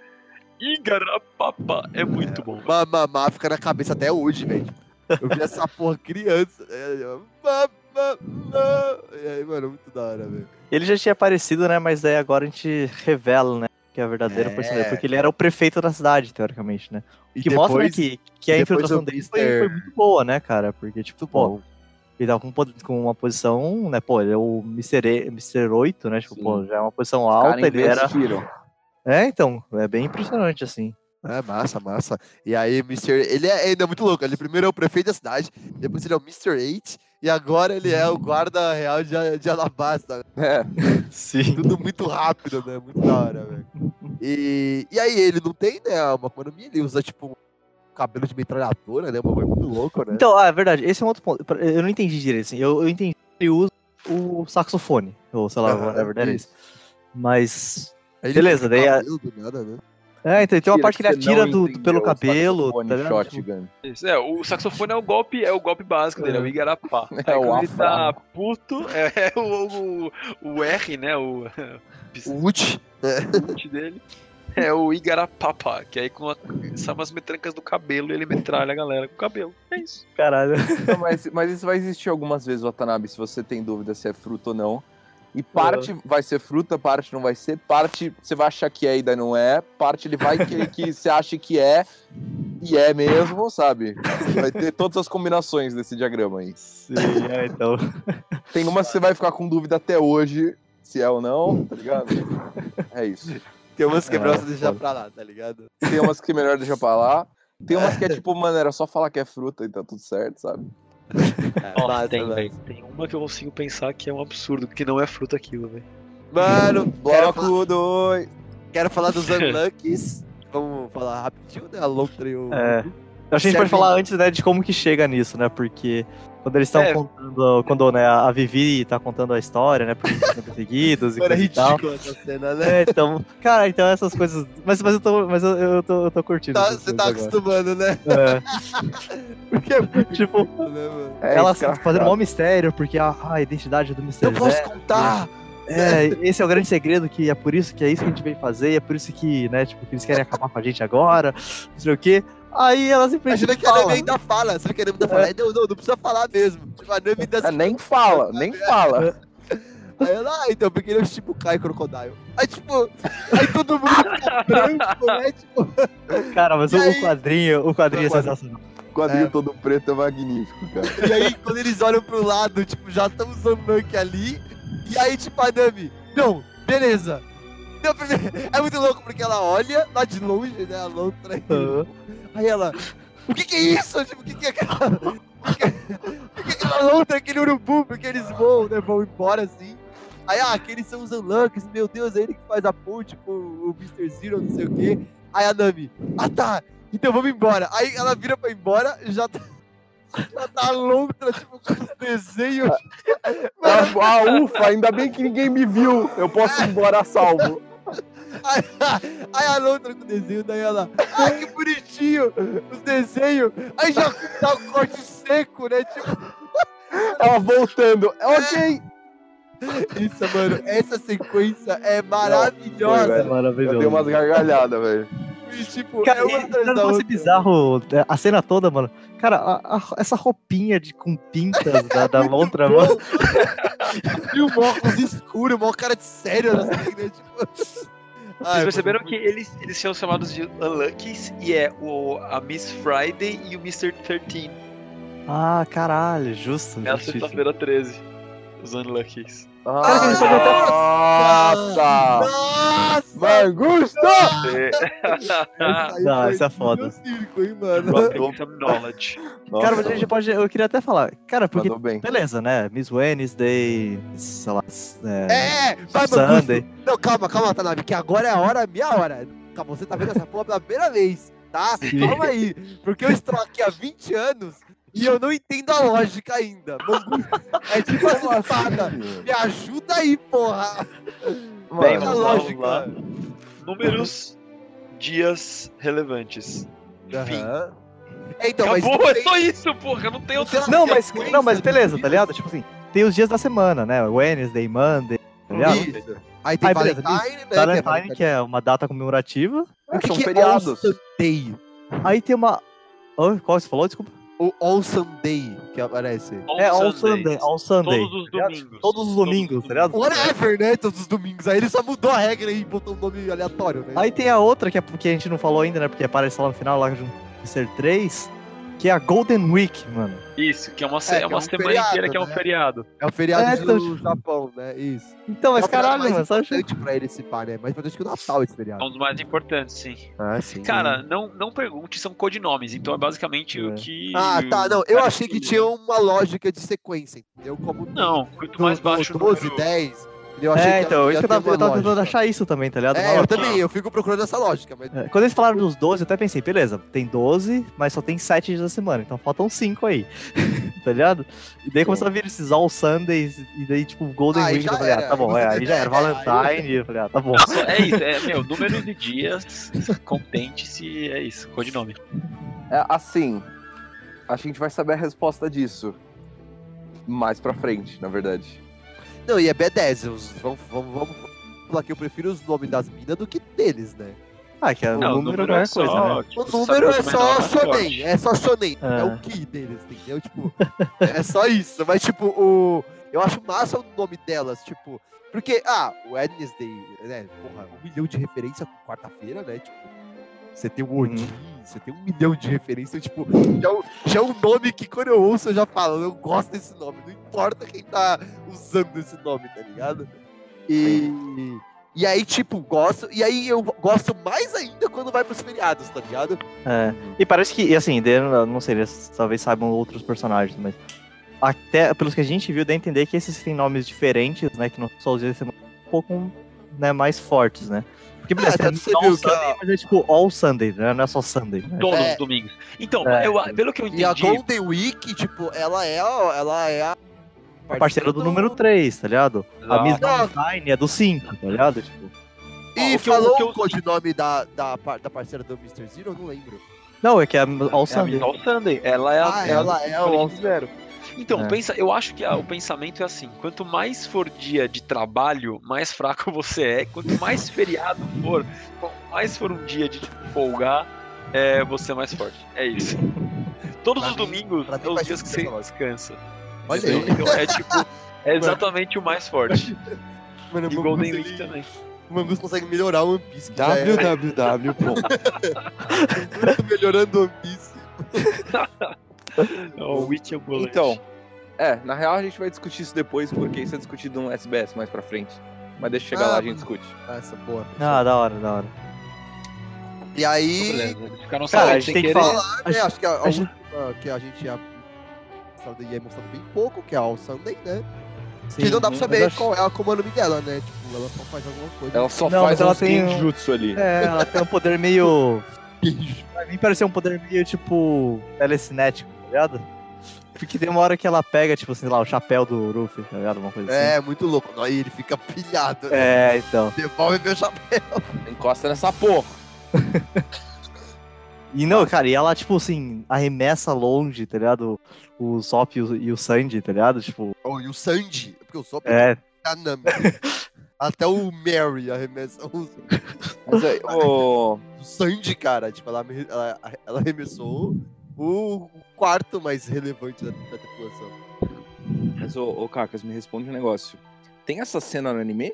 Igarapapa, é muito bom. Mamamá fica na cabeça até hoje, velho. Eu vi essa porra criança. é. E aí, mano, muito da hora, velho. Ele já tinha aparecido, né, mas daí agora a gente revela, né, que é a verdadeira É. personagem, porque ele era o prefeito da cidade, teoricamente, né? E que mostra né, depois- que, que a depois infiltração o dele foi, foi muito boa, né, cara? Porque, tipo, pô, ele tava com, pod- com uma posição, né, pô, ele é o Mr. E, Mr. 8, né, tipo, Sim. pô, já é uma posição alta, ele era... É, então, é bem impressionante, assim. É, massa, massa. E aí, Mr. Ele é ainda muito louco. Ele primeiro é o prefeito da cidade, depois ele é o Mr. 8, e agora ele é o guarda real de, de Alabasta. É, Sim. Tudo muito rápido, né? Muito da hora, velho. E, e aí, ele não tem, né, uma economia, ele usa, tipo, um cabelo de metralhadora, né? Um bagulho muito louco, né? Então, ah, é verdade, esse é um outro ponto. Eu não entendi direito, assim. Eu, eu entendi que ele usa o saxofone, ou sei lá, Aham, whatever that is. isso. Mas. Ele beleza, daí a- cabelo do nada, né? É, então tem uma Tira parte que ele atira do, do- pelo o cabelo. saxofone Tá shotgun. Isso, é, o saxofone é o golpe, é o golpe básico dele, é o Igarapá. É Aí o ele tá puto, é, é o, o, o R, né? O O Uchi. chute dele. É o Igarapapa, que aí com a, sai umas metrancas do cabelo e ele metralha a galera com o cabelo. É isso. Caralho. Não, mas, mas isso vai existir algumas vezes, Watanabe, se você tem dúvida se é fruta ou não. E parte vai ser fruta, parte não vai ser, parte você vai achar que é e daí não é, parte ele vai querer que você ache que é e é mesmo, sabe? Vai ter todas as combinações desse diagrama aí. Sim, é, então. Tem umas que você vai ficar com dúvida até hoje se é ou não, tá ligado? É isso. Tem umas que é melhor É, você deixar pra lá, tá ligado? Tem umas que é melhor deixar pra lá. Tem umas que é tipo, mano, era só falar que é fruta e tá tudo certo, sabe? Nossa, Massa, tem. Tem uma que eu consigo pensar que é um absurdo, que não é fruta aquilo, velho. Mano, Bloco 2. quero falar dos Unluckies. Vamos falar rapidinho, né? A Lontra e o. É. Eu acho que a gente pode falar antes, né, de como que chega nisso, né? Porque quando eles estão É. contando, quando né, a Vivi tá contando a história, né? Porque eles são perseguidos e Era e tal. ridículo essa cena, né? É, então, cara, então essas coisas. Mas, mas eu tô, mas eu, eu tô, eu tô curtindo. Tá- você tá coisas agora. acostumando, né? É, Porque é muito tipo, né, mano? É, ela fazendo um mistério, porque a, a identidade do Mr. Não posso Zé- contar! É, esse é o grande segredo, que é por isso que é isso que a gente veio fazer, e é por isso que, né, tipo, que eles querem acabar com a gente agora, não sei o quê. Aí ela simplesmente Imagina que a fala, Nami ainda fala. Será que a Nami ainda fala? Não, não, não precisa falar mesmo. Tipo, a Nami ainda É, nem fala, nem fala. Aí ela, ah, então, porque ele é o tipo Kai Crocodile. Aí, tipo, aí todo mundo fica branco, né? Tipo, Cara, mas o, aí? o quadrinho, o quadrinho é O sensacional. O quadrinho É. todo preto é magnífico, cara. e aí quando eles olham pro lado, tipo, já estão usando Nank ali. E aí, tipo, a Nami, não, beleza. É muito louco, porque ela olha lá de longe, né, a lontra. Aí ela, o que que é isso? Tipo, o que que é aquela... O que que é, o que que é aquela lontra, aquele urubu? Porque eles voam, né, vão embora assim. Aí, ah, aqueles são os Unlocks, meu Deus, é ele que faz a ponte com o Mr. Zero, não sei o quê. Aí a Nami, ah tá, então vamos embora. Aí ela vira pra ir embora, já tá, já tá a lontra, tipo, com os desenhos. Ah, ah, ufa, ainda bem que ninguém me viu. Eu posso ir embora salvo. Aí, aí a lontra com o desenho, daí ela, ah, que bonitinho, os desenhos. Aí já dá o corte seco, né, tipo... Ela voltando. Ok. Isso, mano, essa sequência é Foi, maravilhosa. velho. É Eu maravilhoso. dei umas gargalhadas, velho. Tipo, Cara, é uma atrás da outra. bizarro é, a cena toda, mano. Cara, a- a- essa roupinha de, com pintas da, da lontra, mano. E o óculos escuro, o cara de sério, assim, né? Tipo. Vocês perceberam que eles, eles são chamados de Unluckies e é o, a Miss Friday e o Mr. 13. Ah, caralho, justo. É a sexta-feira 13. Os Unluckies. Nossa! Nossa! Mangusto! aí Não, isso é foda. no circo, hein, mano? Dropping some knowledge. Cara, mas a gente pode. Eu queria até falar. Cara, porque. Beleza, né? Miss Wednesday, sei lá. É, É, vai, Sunday. Não, calma, calma, Tanabe, que agora é a hora, a minha hora. Calma, você tá vendo essa porra pela primeira vez, tá? Sim. Calma aí, porque eu estou aqui há 20 anos e eu não entendo a lógica ainda. É tipo essa espada. Me ajuda aí, porra. Bem, a lógica. vamos lá. Números, dias relevantes. Fim. Aham. É, então, mas Acabou, não é tem- só isso, porra. Não tem outra. Não, mas, não, mas beleza, tá ligado? Tipo assim, tem os dias da semana, né? Wednesday, Monday, tá ligado? Isso. Aí tem Aí, beleza, Valentine, né? Valentine, que é uma data comemorativa. O que São que é feriados. All Sunday? Aí tem uma. Oh, qual você falou? Desculpa. O All Sunday que aparece. On é All. Sunday. All Sunday. Todos os tá domingos. Todos os domingos, tá ligado? Whatever, né? Todos os domingos. Aí ele só mudou a regra e botou um nome aleatório, né? Aí tem a outra que, é, que a gente não falou ainda, né? Porque aparece lá no final, lá junto com ser 3, que é a Golden Week, mano. Isso, que é uma, É, é é uma um semana feriado, inteira que é um né? feriado. É o feriado É, então, do Japão, né? Isso. Então, mas é o feriado caralho, mais mano, sabe? importante pra ele esse par, né? Mais importante que o Natal esse É feriado. um dos mais importantes, sim. Ah, sim. Cara, não, não pergunte, são codinomes. Então é basicamente É. o que. Ah, tá. Não, eu achei que tinha uma lógica de sequência, entendeu? Como Não, quanto mais do baixo o 12, número- 10. Eu achei É, que então, isso que eu tava, eu tava tentando lógica. achar isso também, tá ligado? É, eu que- também, eu fico procurando essa lógica, mas É, Quando eles falaram dos 12, eu até pensei, beleza, tem 12, mas só tem 7 dias da semana, então faltam 5 aí. tá ligado? E daí começou a vir esses All Sundays, e daí, tipo, Golden Aí Week, eu falei, ah, tá bom, aí é, você- aí já era é, Valentine, eu falei, ah, tá bom. Não, é isso, é, meu, número de dias, contente-se, é isso, codinome. É, assim, a gente vai saber a resposta disso mais pra frente, na verdade. Não, e é B10. os- Vamos, vamos, vamos falar que eu prefiro os nomes das minas do que deles, né? Ah, que é o Não, número é qualquer coisa, né? tipo, O número é só dar uma shonen, sorte. é só shonen, é, É. o ki deles, entendeu? Tipo, é só isso. Mas, tipo, o. Eu acho massa o nome delas, tipo. Porque, ah, o Wednesday, né? Porra, um milhão de referência com quarta-feira, né? Tipo, você tem o Odin, você tem um milhão de referências, tipo, já, é um- já é um nome que quando eu ouço eu já falo, eu gosto desse nome, não importa quem tá usando esse nome, tá ligado? E. E aí, tipo, gosto. E aí eu gosto mais ainda quando vai pros feriados, tá ligado? É. E parece que, assim, não sei, talvez saibam outros personagens, mas até pelos que a gente viu, dá a entender que esses têm nomes diferentes, né? Que não são os um pouco né, mais fortes, né? Porque beleza, até tem você All viu que Sunday, a- mas é tipo All Sunday, né? Não é só Sunday. Né? Todos É. os domingos. Então, É. eu, pelo que eu entendi. E a Golden Week, tipo, ela é, a- ela é a A parceira do número 3, tá ligado? A Miss. Valentine é do 5, tá ligado? Tipo, E o que eu- falou o que eu- o codinome da, da, da parceira do Mr. Zero? Eu não lembro. não, é que é All É a Sunday. Miss All Sunday. Ela é a. Ah, é a ela do é o All Zero. Então, É. pensa, eu acho que ah, o pensamento é assim: quanto mais for dia de trabalho, mais fraco você é. Quanto mais feriado for, quanto mais for um dia de tipo, folgar, é, você é mais forte. É isso. Todos Pra os mim- domingos mim é os dias que você essa descansa. Olha aí. Então é tipo, é exatamente o mais forte. Mano, E o Golden ele- também. O Mangus consegue melhorar o One Piece. já é- www. melhorando o One Piece. O Wiki ambulante. Então, é, na real a gente vai discutir isso depois, porque isso é discutido no SBS mais pra frente. Mas deixa chegar Ah, lá, a gente discute. Ah, essa boa. Ah, da hora, da hora. E aí, Beleza, ficaram Cara, a gente tem que querer. falar. a né, acho que a, a gente- última que a gente ia ia mostrado bem pouco, que é a All Sunday, né? Sim, que não dá pra mas saber eu acho- qual é como é o nome dela, né? Tipo, ela só faz alguma coisa. Ela só Não, faz ela tem um- ali. É, ela tem um poder meio. Pra mim pareceu um poder meio, tipo, telecinético, ligado? Porque tem uma hora que ela pega, tipo, sei lá, o chapéu do Ruffy, tá ligado? Uma coisa É, muito louco. Aí ele fica pilhado. assim. né? É, então. Devolve meu chapéu. Encosta nessa porra. E não, cara, e ela, tipo assim, arremessa longe, tá ligado? O Sop e o, e o Sandy, tá ligado? Tipo, Oh, e o Sandy, porque eu sou é. a Nami. Até o Mary arremessa o, Mas aí, ô, o Sandy, cara. Tipo, ela, ela, ela arremessou o quarto mais relevante da, da tripulação. mas ô, ô Cacas, me responde um negócio. Tem essa cena no anime?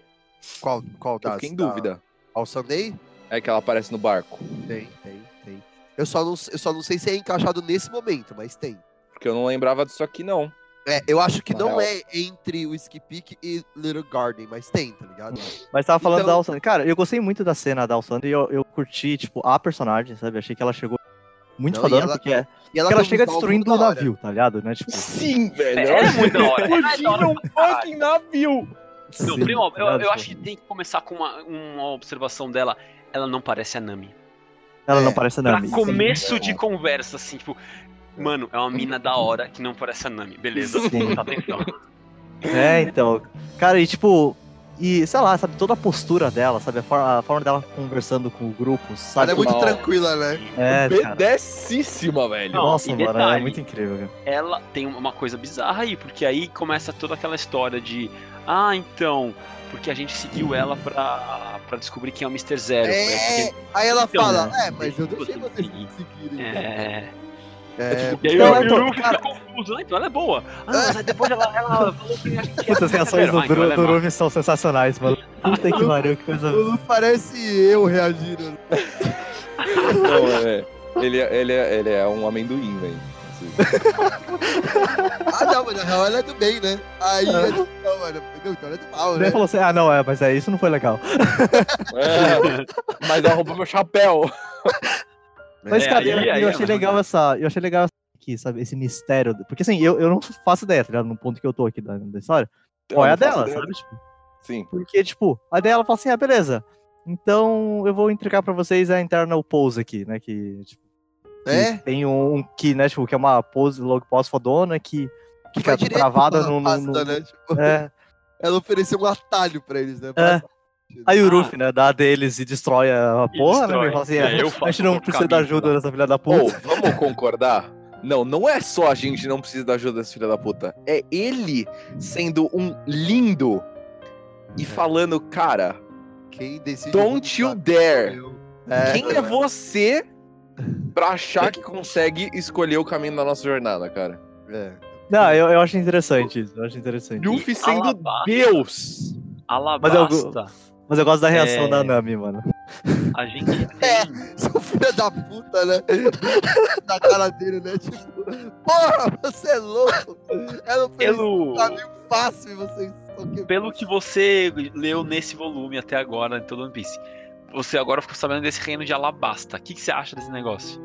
Qual, qual Eu das? fiquei em da- dúvida. All Sunday? É que ela aparece no barco. Tem, tem, tem. Eu só, não, eu só não sei se é encaixado nesse momento, mas tem. Porque eu não lembrava disso aqui, não. É, eu acho que Na não real. é entre o Ski Peak e Little Garden, mas tem, tá ligado? Mas tava falando Então- da Alessandra. Cara, eu gostei muito da cena da Alessandra e eu, eu curti, tipo, a personagem, sabe? Achei que ela chegou muito Não, fodona, ela- porque, é- E ela, porque ela um chega destruindo o navio, tá ligado? Né? Tipo, Sim, velho. É, é muito da hora. É, é da hora Imagina um fucking navio. Não, sim, primo, tá eu, eu acho que tem que começar com uma, uma observação dela. Ela não parece a Nami. Ela não é, parece a Pra Nami. começo é. de conversa, assim, tipo, mano, é uma mina da hora que não parece a Nami. Beleza, Sim. atenção. É, então. Cara, e tipo. E, sei lá, sabe, toda a postura dela, sabe? A forma, a forma dela conversando com o grupo, sabe? Ela é muito tranquila, né? É, cara. Pedecíssima, velho. Não, Nossa, mano, é detalhe, muito incrível, cara. Ela tem uma coisa bizarra aí, porque aí começa toda aquela história de, ah, então, porque a gente seguiu ela pra, pra descobrir quem é o Mr. Zero. É, aí ela Então, fala, né? é, mas eu deixei Você vocês seguir. seguirem. É. É, E aí Não, o- e então, o Luffy fica confuso, né? Então ela é boa. Ah, mas aí depois ela, ela falou que a gente Puta, as reações do, Ah, então do, é são sensacionais, mano. Puta que pariu, que coisa. Não parece eu reagindo. Não, é. Ele, é- ele, é, ele é um amendoim, velho. Ah, não, mas na real ela é do bem, né? Aí, é tipo, não, mano, não, então ela é do mal, Ele né? falou assim: ah, não, é, mas é, isso não foi legal. É, mas ela roubou meu chapéu. Mas, É, cara, aí- eu, eu aí é achei mais legal essa. Eu achei legal aqui, sabe? Esse mistério. Porque assim, eu, eu não faço ideia, tá ligado? No ponto que eu tô aqui da, da história. Qual é a Eu dela, ideia. sabe? Tipo, Sim. porque, tipo, a dela fala assim: ah, beleza. Então eu vou entregar pra vocês a internal pose aqui, né? Que, tipo, que É? tem um, um que, né, tipo, que é uma pose logo pós fodona que Que fica travada pra no. no- pasta, no- né? Tipo, é. Ela ofereceu um atalho pra eles, né? É. Aí o Ah. Ruffy, né, dá a deles e destrói a E porra, né? destrói. Ele fala assim: É, é, eu a gente não precisa da ajuda lá. dessa filha da puta. Ou, vamos concordar? Não, não é só a gente não precisa da ajuda desse filho da puta. É ele sendo um lindo e falando, cara, Quem decide. don't you dare. É, Quem é você pra achar que consegue escolher o caminho da nossa jornada, cara? É. Não, eu, eu acho interessante isso. Eu acho interessante. Luffy sendo Alabasta. Deus. Alabasta, Mas eu gosto da reação É. da Nami, mano. a gente É. tem... Seu filho da puta, né? Na cara dele, né? Tipo, porra, você é louco. Ela fez Pelo, um caminho fácil e vocês pelo que você leu nesse volume até agora, em todo One Piece, você agora ficou sabendo desse reino de Alabasta. O que, que você acha desse negócio?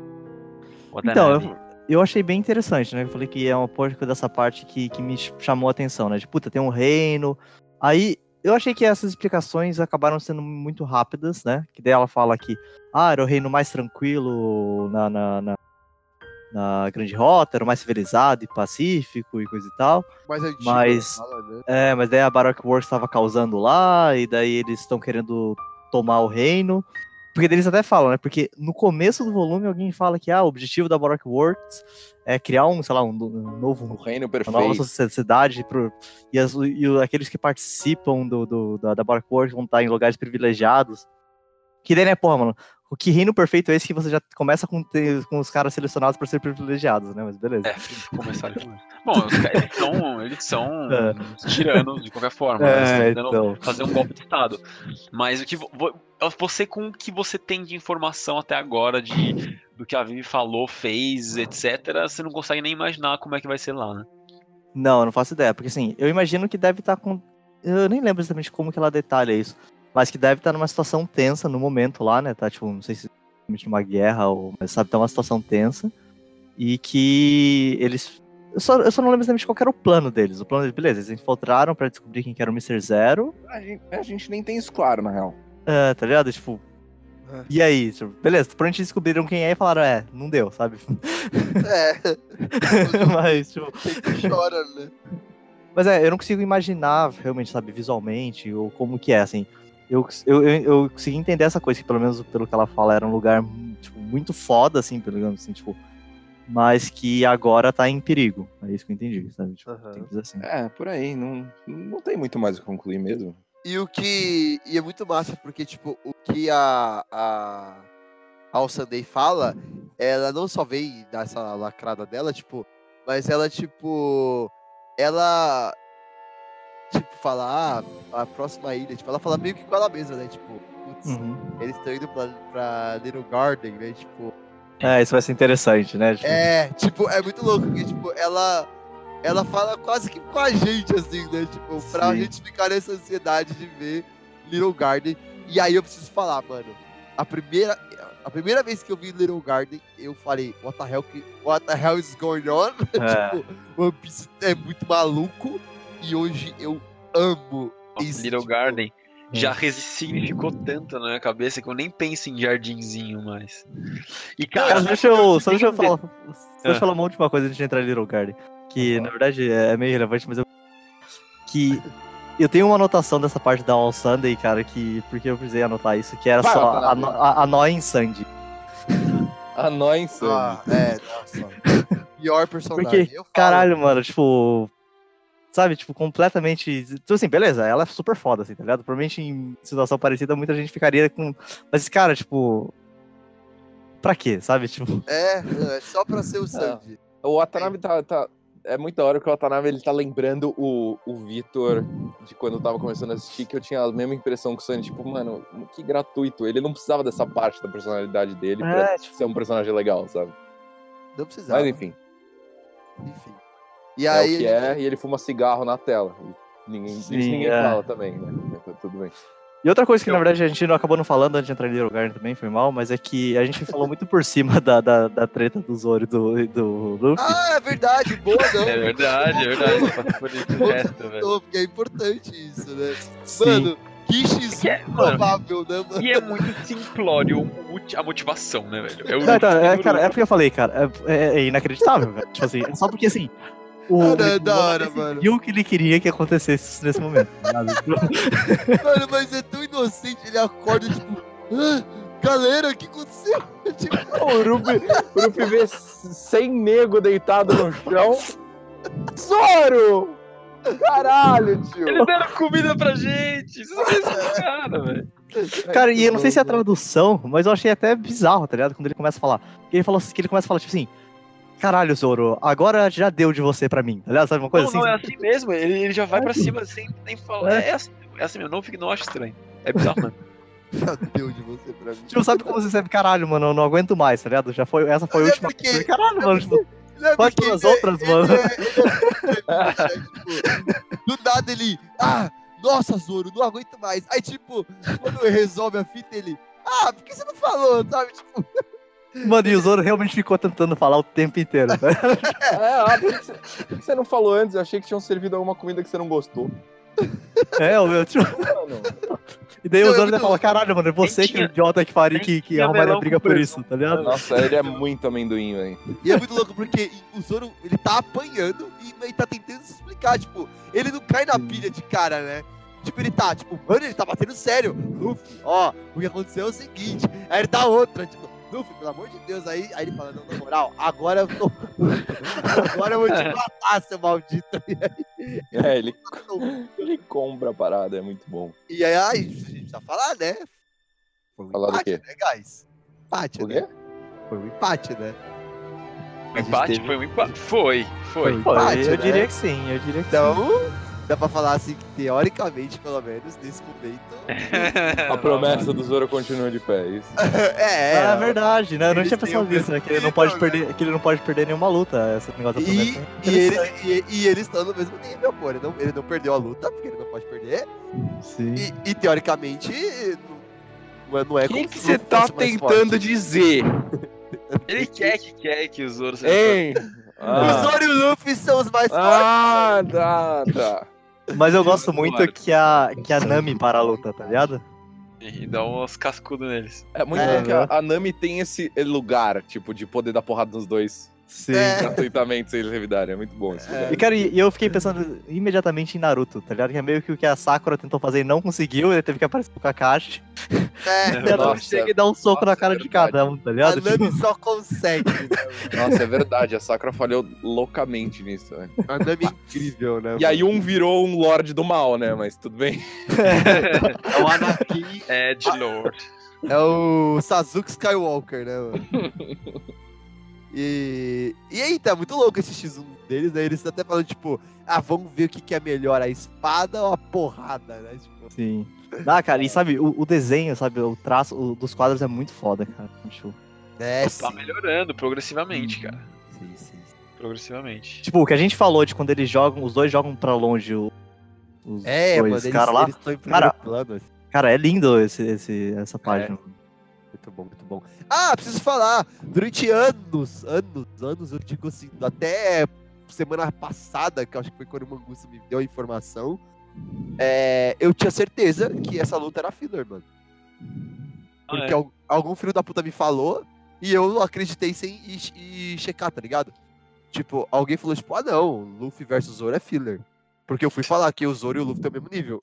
Então, eu, eu achei bem interessante, né? Eu falei que é uma porca dessa parte que, que me ch- chamou a atenção, né? De puta, tem um reino. Aí eu achei que essas explicações acabaram sendo muito rápidas, né? Que daí ela fala que, ah, era o reino mais tranquilo na, na, na, na Grande Rota, era o mais civilizado e pacífico e coisa e tal. antigo. mas- fala, né? É, mas daí a Baroque Works estava causando lá, e daí eles estão querendo tomar o reino. Porque eles até falam, né? Porque no começo do volume alguém fala que ah, o objetivo da Baroque Works é criar um, sei lá, um, no- um novo O reino uma nova perfeito. sociedade pro, e, as- e aqueles que participam do, do- da, da Baroque Works vão estar em lugares privilegiados. Que daí, né, porra, mano, o que reino perfeito é esse que você já começa com, ter- com os caras selecionados para ser privilegiados, né? Mas beleza. É, começar com isso. Bom, os caras, eles são, eles são É. tiranos de qualquer forma. né? É, Eles estão tentando então. fazer um golpe de Estado. Mas o que vo- vo- você com o que você tem de informação até agora de do que a Vivi falou, fez, etc, você não consegue nem imaginar como é que vai ser lá, né? Não, eu não faço ideia, porque assim, eu imagino que deve estar com. Eu nem lembro exatamente como que ela detalha isso, mas que deve estar numa situação tensa no momento lá, né? Tá, tipo, não sei se numa guerra ou. Mas sabe, tá uma situação tensa. E que eles. Eu só, eu só não lembro exatamente qual era o plano deles. O plano deles, beleza, eles infiltraram pra descobrir quem que era o Mr. Zero. A gente, a gente nem tem isso claro, na real. É, tá ligado? Tipo. É. E aí? Tipo, beleza, por onde descobriram quem é e falaram, é, não deu, sabe? É, mas, tipo. chora, né? Mas é, eu não consigo imaginar realmente, sabe, visualmente, ou como que é, assim. Eu, eu, eu, eu consegui entender essa coisa, que pelo menos pelo que ela fala, era um lugar tipo, muito foda, assim, pelo menos assim, tipo. Mas que agora tá em perigo. É isso que eu entendi, sabe? Tipo, dizer assim. É, por aí. Não, não tem muito mais o que concluir mesmo. E o que. E é muito massa, porque, tipo, o que a. A, Sunday fala, ela não só vem dessa lacrada dela, tipo, mas ela, tipo. Ela. Tipo, fala, ah, a próxima ilha, tipo, ela fala meio que com ela mesma, né? Tipo, putz, Uhum. eles estão indo pra, pra Little Garden, né? Tipo. É, isso vai ser interessante, né? Tipo, É, tipo, é muito louco, porque, tipo, ela. Ela fala quase que com a gente, assim, né? Tipo, pra Sim. gente ficar nessa ansiedade de ver Little Garden. E aí eu preciso falar, mano. A primeira, a primeira vez que eu vi Little Garden, eu falei, what the hell, que, what the hell is going on? É. tipo, One Piece é muito maluco. E hoje eu amo isso. Little tipo, Garden já ressignificou tanto na minha cabeça que eu nem penso em jardinzinho mais. E Cara, cara, deixa eu, só deixa eu falar, só deixa eu Ah. falar uma última coisa antes de entrar em Little Garden. Que, na verdade, é meio relevante, mas eu... Que eu tenho uma anotação dessa parte da All Sunday, cara, que... Porque eu precisei anotar isso, que era Vai, só Watanabe. a, no- a, a Noia em Sandy. Annoyance. Ah, é, nossa. Pior personagem. Porque, eu falo, caralho, mano, tipo... Sabe, tipo, completamente... Tipo assim, beleza, ela é super foda, assim, tá ligado? Provavelmente em situação parecida muita gente ficaria com... Mas, cara, tipo... Pra quê, sabe? Tipo... É, é só pra ser o Sandy. O Watanabe tá, tá- É muito da hora que o Watanabe ele tá lembrando o, o Vitor de quando eu tava começando a assistir, que eu tinha a mesma impressão que o Sandy. Tipo, mano, que gratuito. Ele não precisava dessa parte da personalidade dele pra É, tipo- ser um personagem legal, sabe? Não precisava. Mas enfim, Enfim. E é aí, o que é, e ele fuma cigarro na tela. E Ninguém, Sim, isso ninguém é. fala também, né? Tá tudo bem. E outra coisa que, na verdade, a gente não acabou não falando antes de entrar em Little Garden também, foi mal, mas é que a gente falou muito por cima da, da, da treta do Zoro e do, do Luffy. Ah, é verdade, boa não. é verdade, é verdade. Por isso resto, velho. Não, porque é importante isso, né? Sim. Mano, que X Que é, mano, provável, né, mano? E é muito simplório a motivação, né, velho? É o Não, então, é, cara, é porque eu falei, cara, é, é- é inacreditável, velho. Tipo assim, é só porque assim. O, Cara, é da hora, mano. o que ele queria que acontecesse nesse momento. Mano, mas é tão inocente, ele acorda, tipo, ah, galera, o que aconteceu? Tipo, O Ruffy vê sem nego deitado no chão. Zoro! Caralho, tio! Eles deram comida pra gente! Isso é cara, velho. Cara, e eu não sei se é a tradução, mas eu achei até bizarro, tá ligado? Quando ele começa a falar. Ele, falou, que ele começa a falar, tipo assim. Caralho, Zoro, agora já deu de você pra mim, tá ligado? Sabe uma coisa não, assim? não, é assim mesmo. Ele, ele já vai pra cima sem nem falar. É. É, assim, é assim mesmo. Não, fica, não acho estranho. É bizarro, mano. já deu de você pra mim. Tipo, sabe como você sabe, caralho, mano, eu não aguento mais, tá ligado? Já foi, essa foi a É última. porque- Caralho, mano, tipo, é Quais porque foram as ele é- outras, ele mano? é- ele é tipo, do nada ele, ah, nossa, Zoro, não aguento mais. Aí, tipo, quando resolve a fita, ele, ah, por que você não falou, sabe? Tipo, mano, e o Zoro realmente ficou tentando falar o tempo inteiro, né? É, ah, que você, não falou antes? Eu achei que tinham servido alguma comida que você não gostou. É, o meu, tipo, e daí Não, o é Zoro ainda muito fala, caralho, mano, é você que é idiota que faria que, que arrumaria briga por isso, tá ligado? nossa, ele é muito amendoim, velho. E é muito louco porque o Zoro, ele tá apanhando e ele tá tentando se explicar, tipo, ele não cai na pilha de cara, né? Tipo, ele tá, tipo, mano, ele tá batendo sério. Luffy, ó, o que aconteceu é o seguinte. Aí ele dá outra, tipo, Luffy, pelo amor de Deus. Aí, aí ele fala, não, na moral, agora eu tô. agora eu vou te matar, seu maldito. É, ele, ele compra a parada, é muito bom. E aí, ai, a gente precisa falar, né? Foi um Falar do empate, quê? né, guys? Empate, O né? Foi um empate, né? Empate? teve- Foi um empate? Foi, foi. Pô, empate, eu né? diria que sim, eu diria que sim. Então, dá pra falar assim que teoricamente, pelo menos, nesse momento. A promessa do Zoro continua de pé, é isso. é, Ah, é verdade, né? Eu não tinha pensado o nisso, né? Que ele não pode nível, perder, que ele não pode perder nenhuma luta, esse negócio da E, promessa. e, eles, e, e eles estão no mesmo nível, pô. Ele não, ele não perdeu a luta, porque ele não pode perder. Sim. E, e, teoricamente, não é, não é O que você o tá tentando dizer? Ele quer que quer que os outros Hein? O Ah, Zoro e o Luffy são os mais fortes. ah tá, tá. Mas eu gosto muito Claro. que a, que a Nami para a luta, tá ligado? e dá uns cascudos neles. É muito É, bom que a, a Nami tem esse lugar, tipo, de poder dar porrada nos dois Sim. É. gratuitamente sem eles revidarem. É muito bom isso. É. E, cara, e eu fiquei pensando imediatamente em Naruto, tá ligado? Que é meio que o que a Sakura tentou fazer e não conseguiu, ele teve que aparecer com o Kakashi. É, ela Nossa. chega e dá um soco Nossa, na cara é de cada um, tá a ligado? Tipo, Nami só consegue. né? Nossa, é verdade. A Sakura falhou loucamente nisso, né? A Nami é incrível, né? E aí um virou um Lorde do Mal, né? Mas tudo bem. É o Anakin. Edge Lord. É o Sasuke Skywalker, né, mano? E, e aí, tá muito louco esse X1 deles, né? Eles até falando, tipo, ah, vamos ver o que, que é melhor, a espada ou a porrada, né? Tipo, Sim. Ah, cara, e sabe, o, o desenho, sabe, o traço o- dos quadros é muito foda, cara. Tipo, é, Tá sim, melhorando progressivamente, cara. sim, sim, sim. Progressivamente. tipo, o que a gente falou de quando eles jogam, os dois jogam pra longe, o- os É, dois caras lá. eles Cara, plano, assim. Cara, é lindo esse, esse, essa página. Muito bom, muito bom. Ah, preciso falar. Durante anos, anos, anos, eu digo assim, até semana passada, que eu acho que foi quando o Mangusta me deu a informação, é, eu tinha certeza que essa luta era filler, mano. Ah, Porque é. al- algum filho da puta me falou e eu acreditei sem checar, tá ligado? Tipo, alguém falou, tipo, ah não, Luffy versus Zoro é filler. Porque eu fui falar que o Zoro e o Luffy têm o mesmo nível.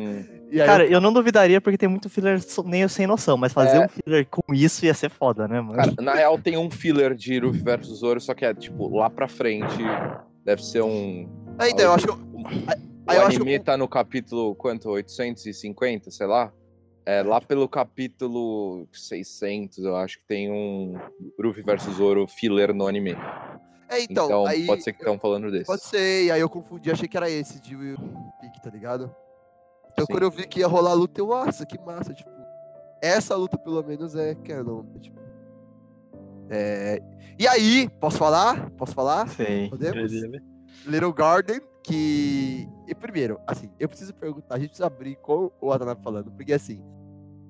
Hum. E aí Cara, eu- eu não duvidaria porque tem muito filler so- meio sem noção, mas fazer É. um filler com isso ia ser foda, né, mano? Cara, na real tem um filler de Luffy versus Zoro, só que é tipo lá pra frente. Deve ser um. Ah, então, eu acho. O Aí eu acho anime tá no capítulo quanto? 850, sei lá. É, lá pelo capítulo 600, eu acho que tem um Luffy versus Zoro filler no anime. É, então, Então, aí. pode ser que estão falando desse. Pode ser, e aí eu confundi, achei que era esse de Will Pick, tá ligado? Então Sim. quando eu vi que ia rolar a luta, eu, nossa, que massa, tipo. Essa luta, pelo menos, é canon, né, tipo. É... E aí, posso falar? Posso falar? Sim. Podemos? Little Garden, que. E primeiro, assim, eu preciso perguntar, a gente precisa abrir com o Watanabe falando, porque assim,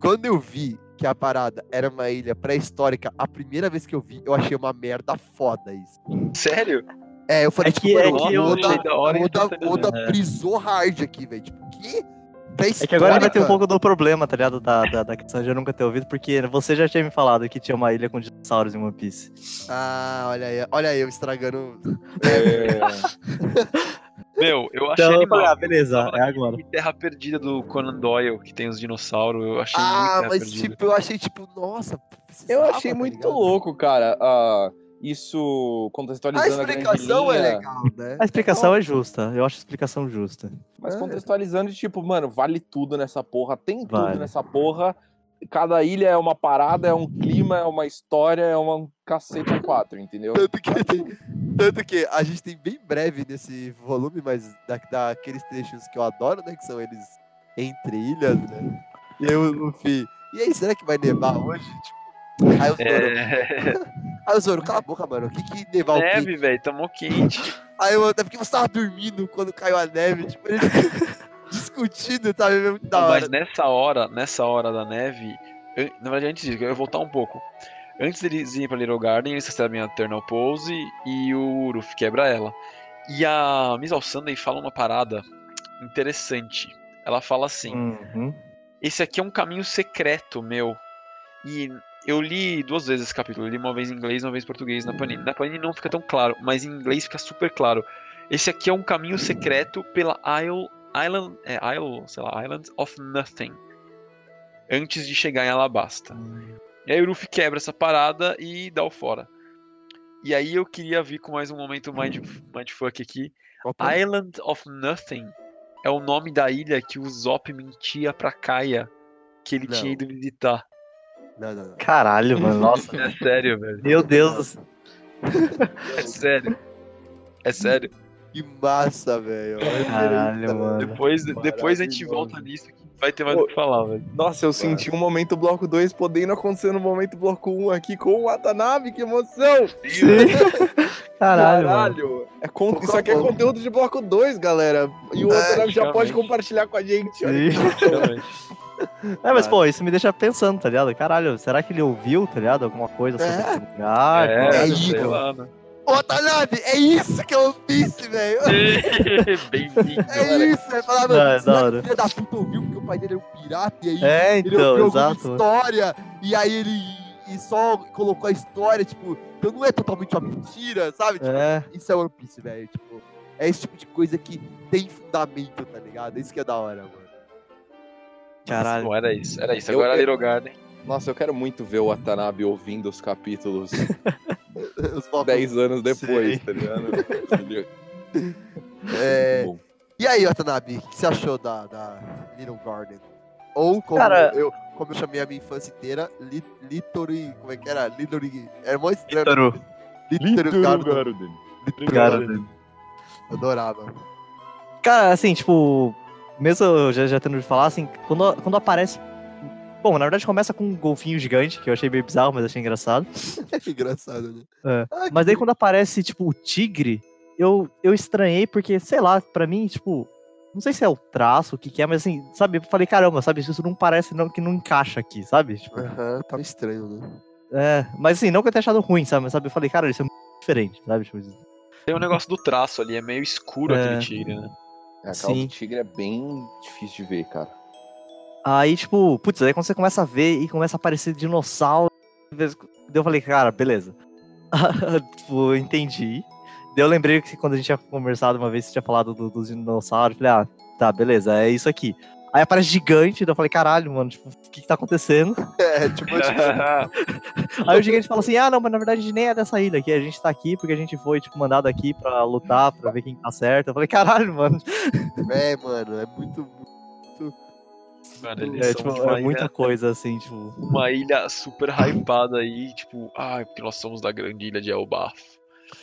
quando eu vi que a parada era uma ilha pré-histórica, a primeira vez que eu vi, eu achei uma merda foda isso. Sério? É, eu falei, É que- é mano, que eu Oda, da hora Oda, tô sendo- o Oda é. brisou hard aqui, velho. Tipo, que? É que agora ele vai ter um pouco do problema, tá ligado? Da, da, da questão de eu nunca ter ouvido, porque você já tinha me falado que tinha uma ilha com dinossauros em One Piece. Ah, olha aí, olha aí, eu estragando. É, Meu, eu achei Então animal. ah, beleza, é agora. Terra Perdida do Conan Doyle, que tem os dinossauros, eu achei muito Ah, Terra mas Perdida. tipo, eu achei, tipo, nossa. eu achei tá muito ligado? louco, cara. ah, isso A contextualizando a, explicação é linha, legal, né? A explicação é justa, eu acho a explicação justa. Mas É. contextualizando, tipo, mano, vale tudo nessa porra, tem tudo Vale. nessa porra. Cada ilha é uma parada, é um clima, é uma história, é um cacete a quatro, entendeu? Tanto que, tem- tanto que a gente tem bem breve nesse volume, mas da, daqueles trechos que eu adoro, né? Que são eles entre ilhas, né? E eu, Luffy, e aí, será que vai nevar hoje? Tipo, aí o Zoro, É... aí o Zoro, cala a boca, mano, o que que nevar o quê? Neve, velho, tomou quente. Aí eu, é porque você tava dormindo quando caiu a neve, tipo, eles discutindo, tá é muito da Mas hora. nessa hora, nessa hora da neve, eu- na verdade antes disso, eu ia voltar um pouco. Antes deles irem pra Little Garden, eles recebem a Eternal Pose e o Uruf quebra ela. E a Miss Sunday fala uma parada interessante. Ela fala assim: Uhum. Esse aqui é um caminho secreto meu. E eu li duas vezes esse capítulo. Eu li uma vez em inglês e uma vez em português na Panini. Na Panini não fica tão claro, mas em inglês fica super claro. Esse aqui é um caminho secreto pela Isle Island, é, Isle, sei lá, Island of Nothing. Antes de chegar em Alabasta. E aí o Luffy quebra essa parada e dá o fora. E aí eu queria vir com mais um momento mind, mindfuck aqui. Opa. Island of Nothing é o nome da ilha que o Zop mentia pra Kaia que ele Não. tinha ido visitar. Não, não, não. Caralho, mano. Nossa. É sério, velho. Meu Deus do céu. É sério. É sério. Que massa, velho. Caralho, isso, mano. Depois, depois a gente volta nisso que vai ter mais o que falar, velho. Nossa, eu senti um momento bloco 2 podendo acontecer no momento bloco 1 um aqui com o Watanabe, que emoção! Sim. Caralho, mano. Caralho! É con- Pouco Isso aqui é conteúdo de bloco 2, galera. E o É, Watanabe já pode compartilhar com a gente. Sim. É, mas pô, isso me deixa pensando, tá ligado? Caralho, será que ele ouviu, tá ligado? Alguma coisa sobre É. lugar? É, é sei isso. lá, né? Ô, Tanabe, é isso que eu disse, velho. Bem-vindo. É isso, é falar, é mano, hora. o filho da puta ouviu porque o pai dele é um pirata e aí É, ele então, ouviu exato. história e aí ele e só colocou a história, tipo, então não é totalmente uma mentira, sabe? Tipo, É, Isso é One Piece, velho, tipo, é esse tipo de coisa que tem fundamento, tá ligado? Isso que é da hora, mano. caralho. Bom, era isso, era isso. Eu- Agora eu- Little Garden. Nossa, eu quero muito ver o Watanabe ouvindo os capítulos Os blocos- 10 anos depois, Sim. tá ligado? É. E aí, Watanabe, o que você achou da, da Little Garden? Ou como Cara- eu, como eu chamei a minha infância inteira, Lit- Litori. Como é que era? Litori. Era mó estranho. Toru. Litori Garden. Garden. Garden. Garden. Eu adorava. Cara, assim, tipo, mesmo eu já, já tendo de falar, assim, quando, quando aparece. Bom, na verdade começa com um golfinho gigante, que eu achei meio bizarro, mas achei engraçado. É engraçado, né? É. Ah, Mas que daí quando aparece, tipo, o tigre, eu, eu estranhei, porque, sei lá, pra mim, tipo, não sei se é o traço, o que que é, mas assim, sabe, eu falei, caramba, sabe, isso não parece não, que não encaixa aqui, sabe? Tipo, Aham, tava estranho, né? é, mas assim, não que eu tenha achado ruim, sabe, mas sabe, eu falei, cara, isso é muito diferente, sabe? Tipo, Tem um negócio do traço ali, é meio escuro É. aquele tigre, né? A calça Sim. do tigre é bem difícil de ver, cara. Aí, tipo, putz, aí quando você começa a ver e começa a aparecer dinossauro, eu falei, cara, beleza. tipo, entendi. Daí eu lembrei que quando a gente tinha conversado uma vez, você tinha falado do- dos dinossauros, eu falei, ah, tá, beleza, é isso aqui. Aí aparece gigante, daí eu falei, caralho, mano, tipo, o que que tá acontecendo? É, tipo, Aí o gigante fala assim, ah, não, mas na verdade a gente nem é dessa ilha aqui, a gente tá aqui porque a gente foi, tipo, mandado aqui pra lutar, pra ver quem tá certo. Eu falei, caralho, mano, é, mano, é muito... Mano, eles é, são tipo, uma, é muita ilha, coisa, assim, tipo... uma ilha super hypada aí, tipo, ah, porque nós somos da grande ilha de Elbaf.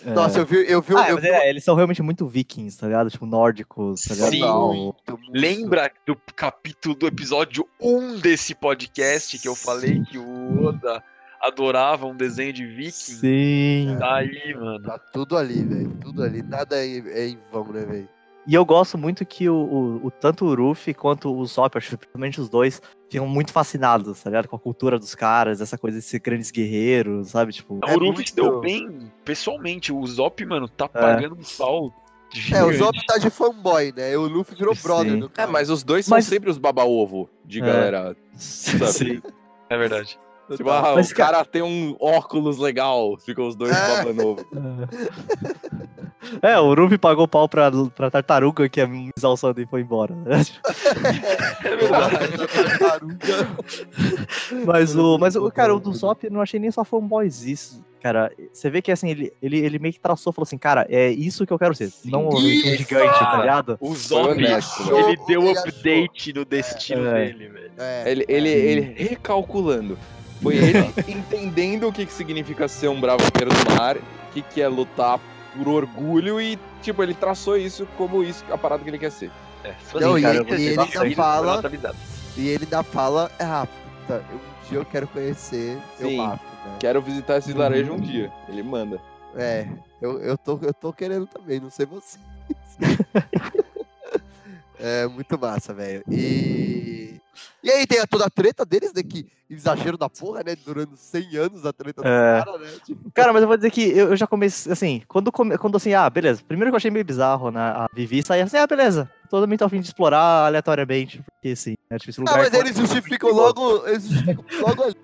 é. Nossa, eu vi, eu vi, Ah, eu mas vi é, eles são realmente muito vikings, tá ligado? Tipo, nórdicos, tá ligado? Sim. Não. muito, muito. Lembra do capítulo do episódio 1 desse podcast que eu falei que o Oda adorava um desenho de viking? Sim. Tá aí, mano. Tá tudo ali, velho. Tudo ali. Nada é, é em vão, né, velho? E eu gosto muito que o, o- o- tanto o Ruffy quanto o Sop, acho que principalmente os dois, ficam muito fascinados, tá ligado? Com a cultura dos caras, essa coisa de ser grandes guerreiros, sabe? Tipo, É o Luffy muito- se deu bem pessoalmente. O Zop, mano, tá É. pagando um pau. É, o gigante. Zop tá de fanboy, né? O Luffy virou brother Sim. do É, mas os dois são Mas- sempre os baba-ovo de É. galera. sim. É verdade. Tipo, ah, Mas, o cara tem um óculos legal. Ficam os dois É. novo. É, o Ruffy pagou pau pra, pra tartaruga que a Misal Sunday foi embora. né? É verdade. Mas o, mas o cara, o do Sop, eu não achei nem só fanboys isso. Cara, você vê que assim, ele, ele, ele meio que traçou, falou assim, cara, é isso que eu quero ser. Não um Isso! gigante, tá ligado? O Zop, honesto, velho. ele deu Ele update no destino É. dele, velho. É, Ele, ele, ele recalculando. Foi ele entendendo o que, que significa ser um bravo guerreiro do mar, o que, que é lutar por orgulho e, tipo, ele traçou isso como isso, a parada que ele quer ser. É, suas Não, e influências ele- de ele ainda fala-. E ele ainda fala, ah, puta, um dia eu quero conhecer seu Sim. bafo, né? Quero visitar esse vilarejo um dia. Ele manda. É, eu, eu, tô, eu tô querendo também, não sei você. é muito massa, velho. E. E aí tem toda a treta deles, né? Que exagero da porra, né? Durando 100 anos a treta dos É. caras, né? Tipo, Cara, mas eu vou dizer que eu, eu já comecei, assim, quando, come- quando assim, ah, beleza. Primeiro que eu achei meio bizarro, né? A Vivi sair assim, ah, beleza. Todo mundo tá a fim de explorar aleatoriamente, porque sim, é difícil ah, lugar. mas eles justificam logo. Eles justificam logo ali.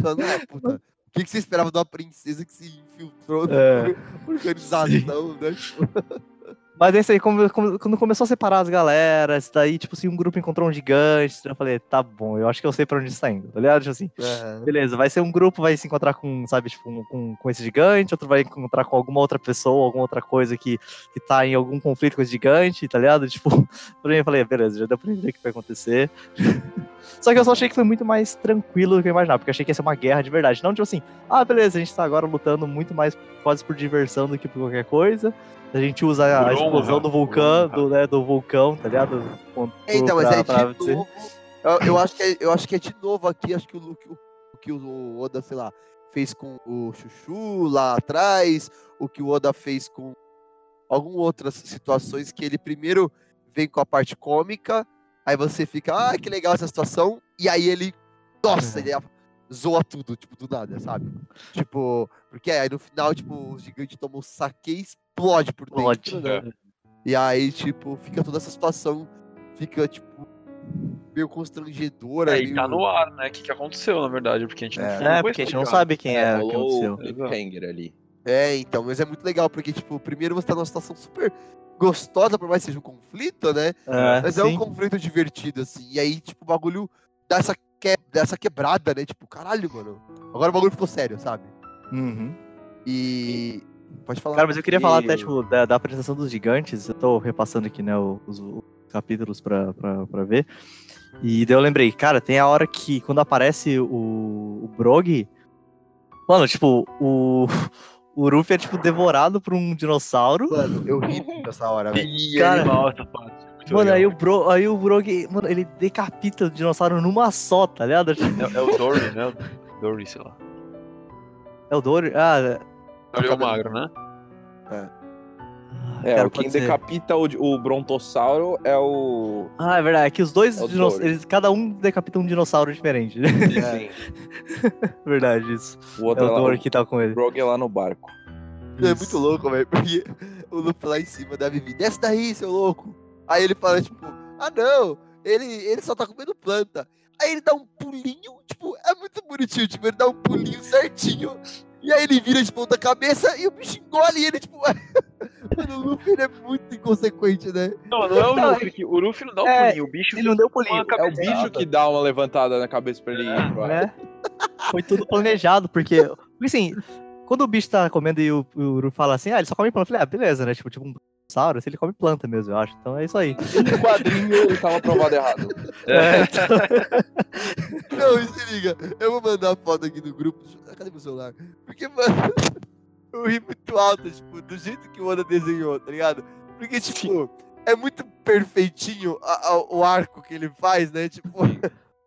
Falando, ah, puta. O que, que você esperava de uma princesa que se infiltrou É. na organização, né? Mas esse aí, como- como- quando começou a separar as galeras, daí, tipo assim, um grupo encontrou um gigante, eu falei, tá bom, eu acho que eu sei pra onde isso tá indo, tá ligado? Tipo assim, Aham. beleza, vai ser um grupo, vai se encontrar com, sabe, tipo, um- com, com esse gigante, outro vai encontrar com alguma outra pessoa, alguma outra coisa que, que tá em algum conflito com esse gigante, tá ligado? Tipo, pra mim eu falei, beleza, já deu pra entender o que vai acontecer. Só que eu só achei que foi muito mais tranquilo do que eu imaginava, porque eu achei que ia ser uma guerra de verdade. Não, tipo assim, ah, beleza, a gente tá agora lutando muito mais quase por diversão do que por qualquer coisa. A gente usa a, explosão do vulcão, do, né, do vulcão, tá ligado? É, então, mas pra- é pra de ser- novo. Eu, eu acho que é, eu acho que é de novo aqui, acho que o, Luke- o, o que o Oda, sei lá, fez com o Chuchu lá atrás, o que o Oda fez com algumas outras situações que ele primeiro vem com a parte cômica, aí você fica, ah, que legal essa situação, e aí ele, nossa, ele zoa tudo, tipo, do nada, sabe? Tipo, porque aí no final, tipo, o gigante toma um saque e explode por dentro, Plot, né? E aí, tipo, fica toda essa situação, fica, tipo, meio constrangedora. É, e tá meio- no ar, né? O que, que aconteceu, na verdade, porque a gente não É. foi- É, porque a gente não sabe quem é, o que aconteceu. cliffhanger ali. É, então, mas é muito legal, porque, tipo, primeiro você tá numa situação super gostosa, por mais que seja um conflito, né? Mas é um sim. conflito divertido, assim. E aí, tipo, o bagulho dá essa, que... dá essa quebrada, né? Tipo, caralho, mano. Agora o bagulho ficou sério, sabe? Uhum. E. Pode falar. Cara, mas eu queria falar até, tipo, da, da apresentação dos gigantes. Eu tô repassando aqui, né, os, os capítulos pra, pra, pra ver. E daí eu lembrei, cara, tem a hora que, quando aparece o, o Brog. Mano, tipo, o. O Ruffy é, tipo, devorado por um dinossauro. Mano, eu ri nessa hora, velho. Cara- animal essa parte. Muito Mano, legal. aí o, Bro, aí o Brog, mano, ele decapita o dinossauro numa só, tá ligado? É, é o Dory, né? O Dory, sei lá. É o Dory? Ah, Dory é o magro, né? É, cara, quem pode ser. decapita o, o brontossauro é o. Ah, é verdade. É que os dois É o dinossauros, cada um decapita um dinossauro diferente. né? Sim. verdade, isso. O É outro o é lá, Dory o que tá com ele. Brog é lá no barco. É muito louco, velho. Porque o Luffy lá em cima da Vivi, desce daí, seu louco. Aí ele fala, tipo, ah não, ele, ele só tá comendo planta. Aí ele dá um pulinho, tipo, é muito bonitinho, tipo, ele dá um pulinho certinho. E aí ele vira de ponta cabeça e o bicho engole ele, tipo. Mano, o Luffy ele é muito inconsequente, né? Não, não é o Não, Luffy. que- O Luffy não dá o É, pulinho. O bicho Ele não deu pulinho. É o bicho que dá uma levantada na cabeça pra ele ir. pra- né? Foi tudo planejado, porque, porque assim, quando o bicho tá comendo e o, o Uru fala assim, ah, ele só come planta, eu falei, ah, beleza, né? Tipo, tipo um dinossauro, assim, ele come planta mesmo, eu acho. Então é isso aí. No quadrinho ele tava provado errado. É, Não, e se liga, eu vou mandar a foto aqui no grupo. Cadê meu celular? Porque, mano, eu ri muito alto, tipo, do jeito que o Oda desenhou, tá ligado? Porque, tipo, é muito perfeitinho a- a- o arco que ele faz, né? Tipo,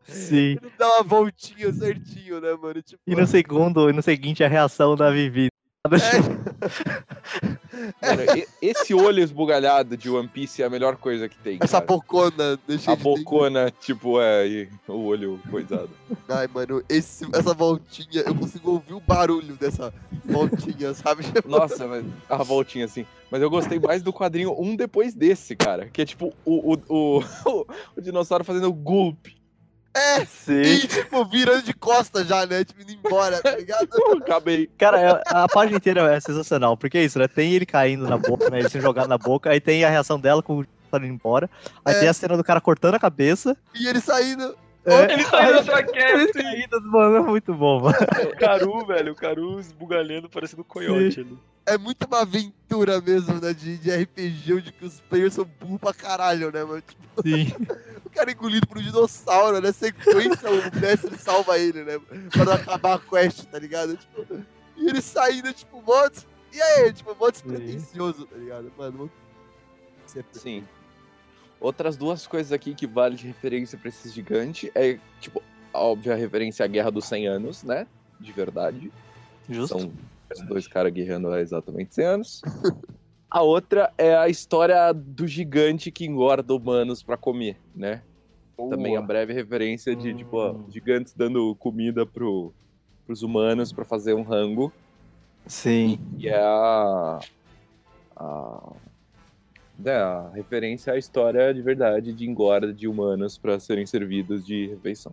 sim. ele dá uma voltinha certinho, né, mano? Tipo, E no segundo, e no seguinte, a reação da Vivi. Mano, e- esse olho esbugalhado de One Piece é a melhor coisa que tem. essa cara. bocona deixa A bocona, tipo, é, o olho coisado. Ai, mano, esse, essa voltinha, eu consigo ouvir o barulho dessa voltinha, sabe? Nossa, mas a voltinha assim. Mas eu gostei mais do quadrinho um depois desse, cara. Que é tipo o, o, o, o dinossauro fazendo gulp. É, Sim. e, tipo, virando de costa já, né? Tipo, indo embora, tá ligado? Acabei. Cara, é- a página inteira é sensacional, porque é isso, né? Tem ele caindo na boca, né? Ele sendo jogado na boca, aí tem a reação dela com o indo embora, aí É. tem a cena do cara cortando a cabeça. E ele saindo. É, Ele saiu da ele traquete, caindo, mano, é muito bom, mano. o Caru, velho. O Caru esbugalhando, parecendo um coiote. ali. É muito uma aventura mesmo, né? De, de RPG, onde que os players são burros pra caralho, né, mano? Tipo, Sim. o cara é engolido por um dinossauro, né? Sequência, o mestre salva ele, né? Pra não acabar a quest, tá ligado? Tipo, e ele saindo, tipo, modo. E aí, tipo, modo despretensioso, tá ligado? Mano, muito- Sempre. Sim. Outras duas coisas aqui que vale de referência pra esse gigante é, tipo, a óbvia referência à Guerra dos 100 Anos, né? De verdade. Justo. São os dois caras guerreando há exatamente 100 anos. A outra é a história do gigante que engorda humanos pra comer, né? Também a breve referência de, tipo, ó, Hum. gigantes dando comida pro, pros humanos pra fazer um rango. Sim. E é a, a, é a referência à história de verdade de engorda de humanos para serem servidos de refeição.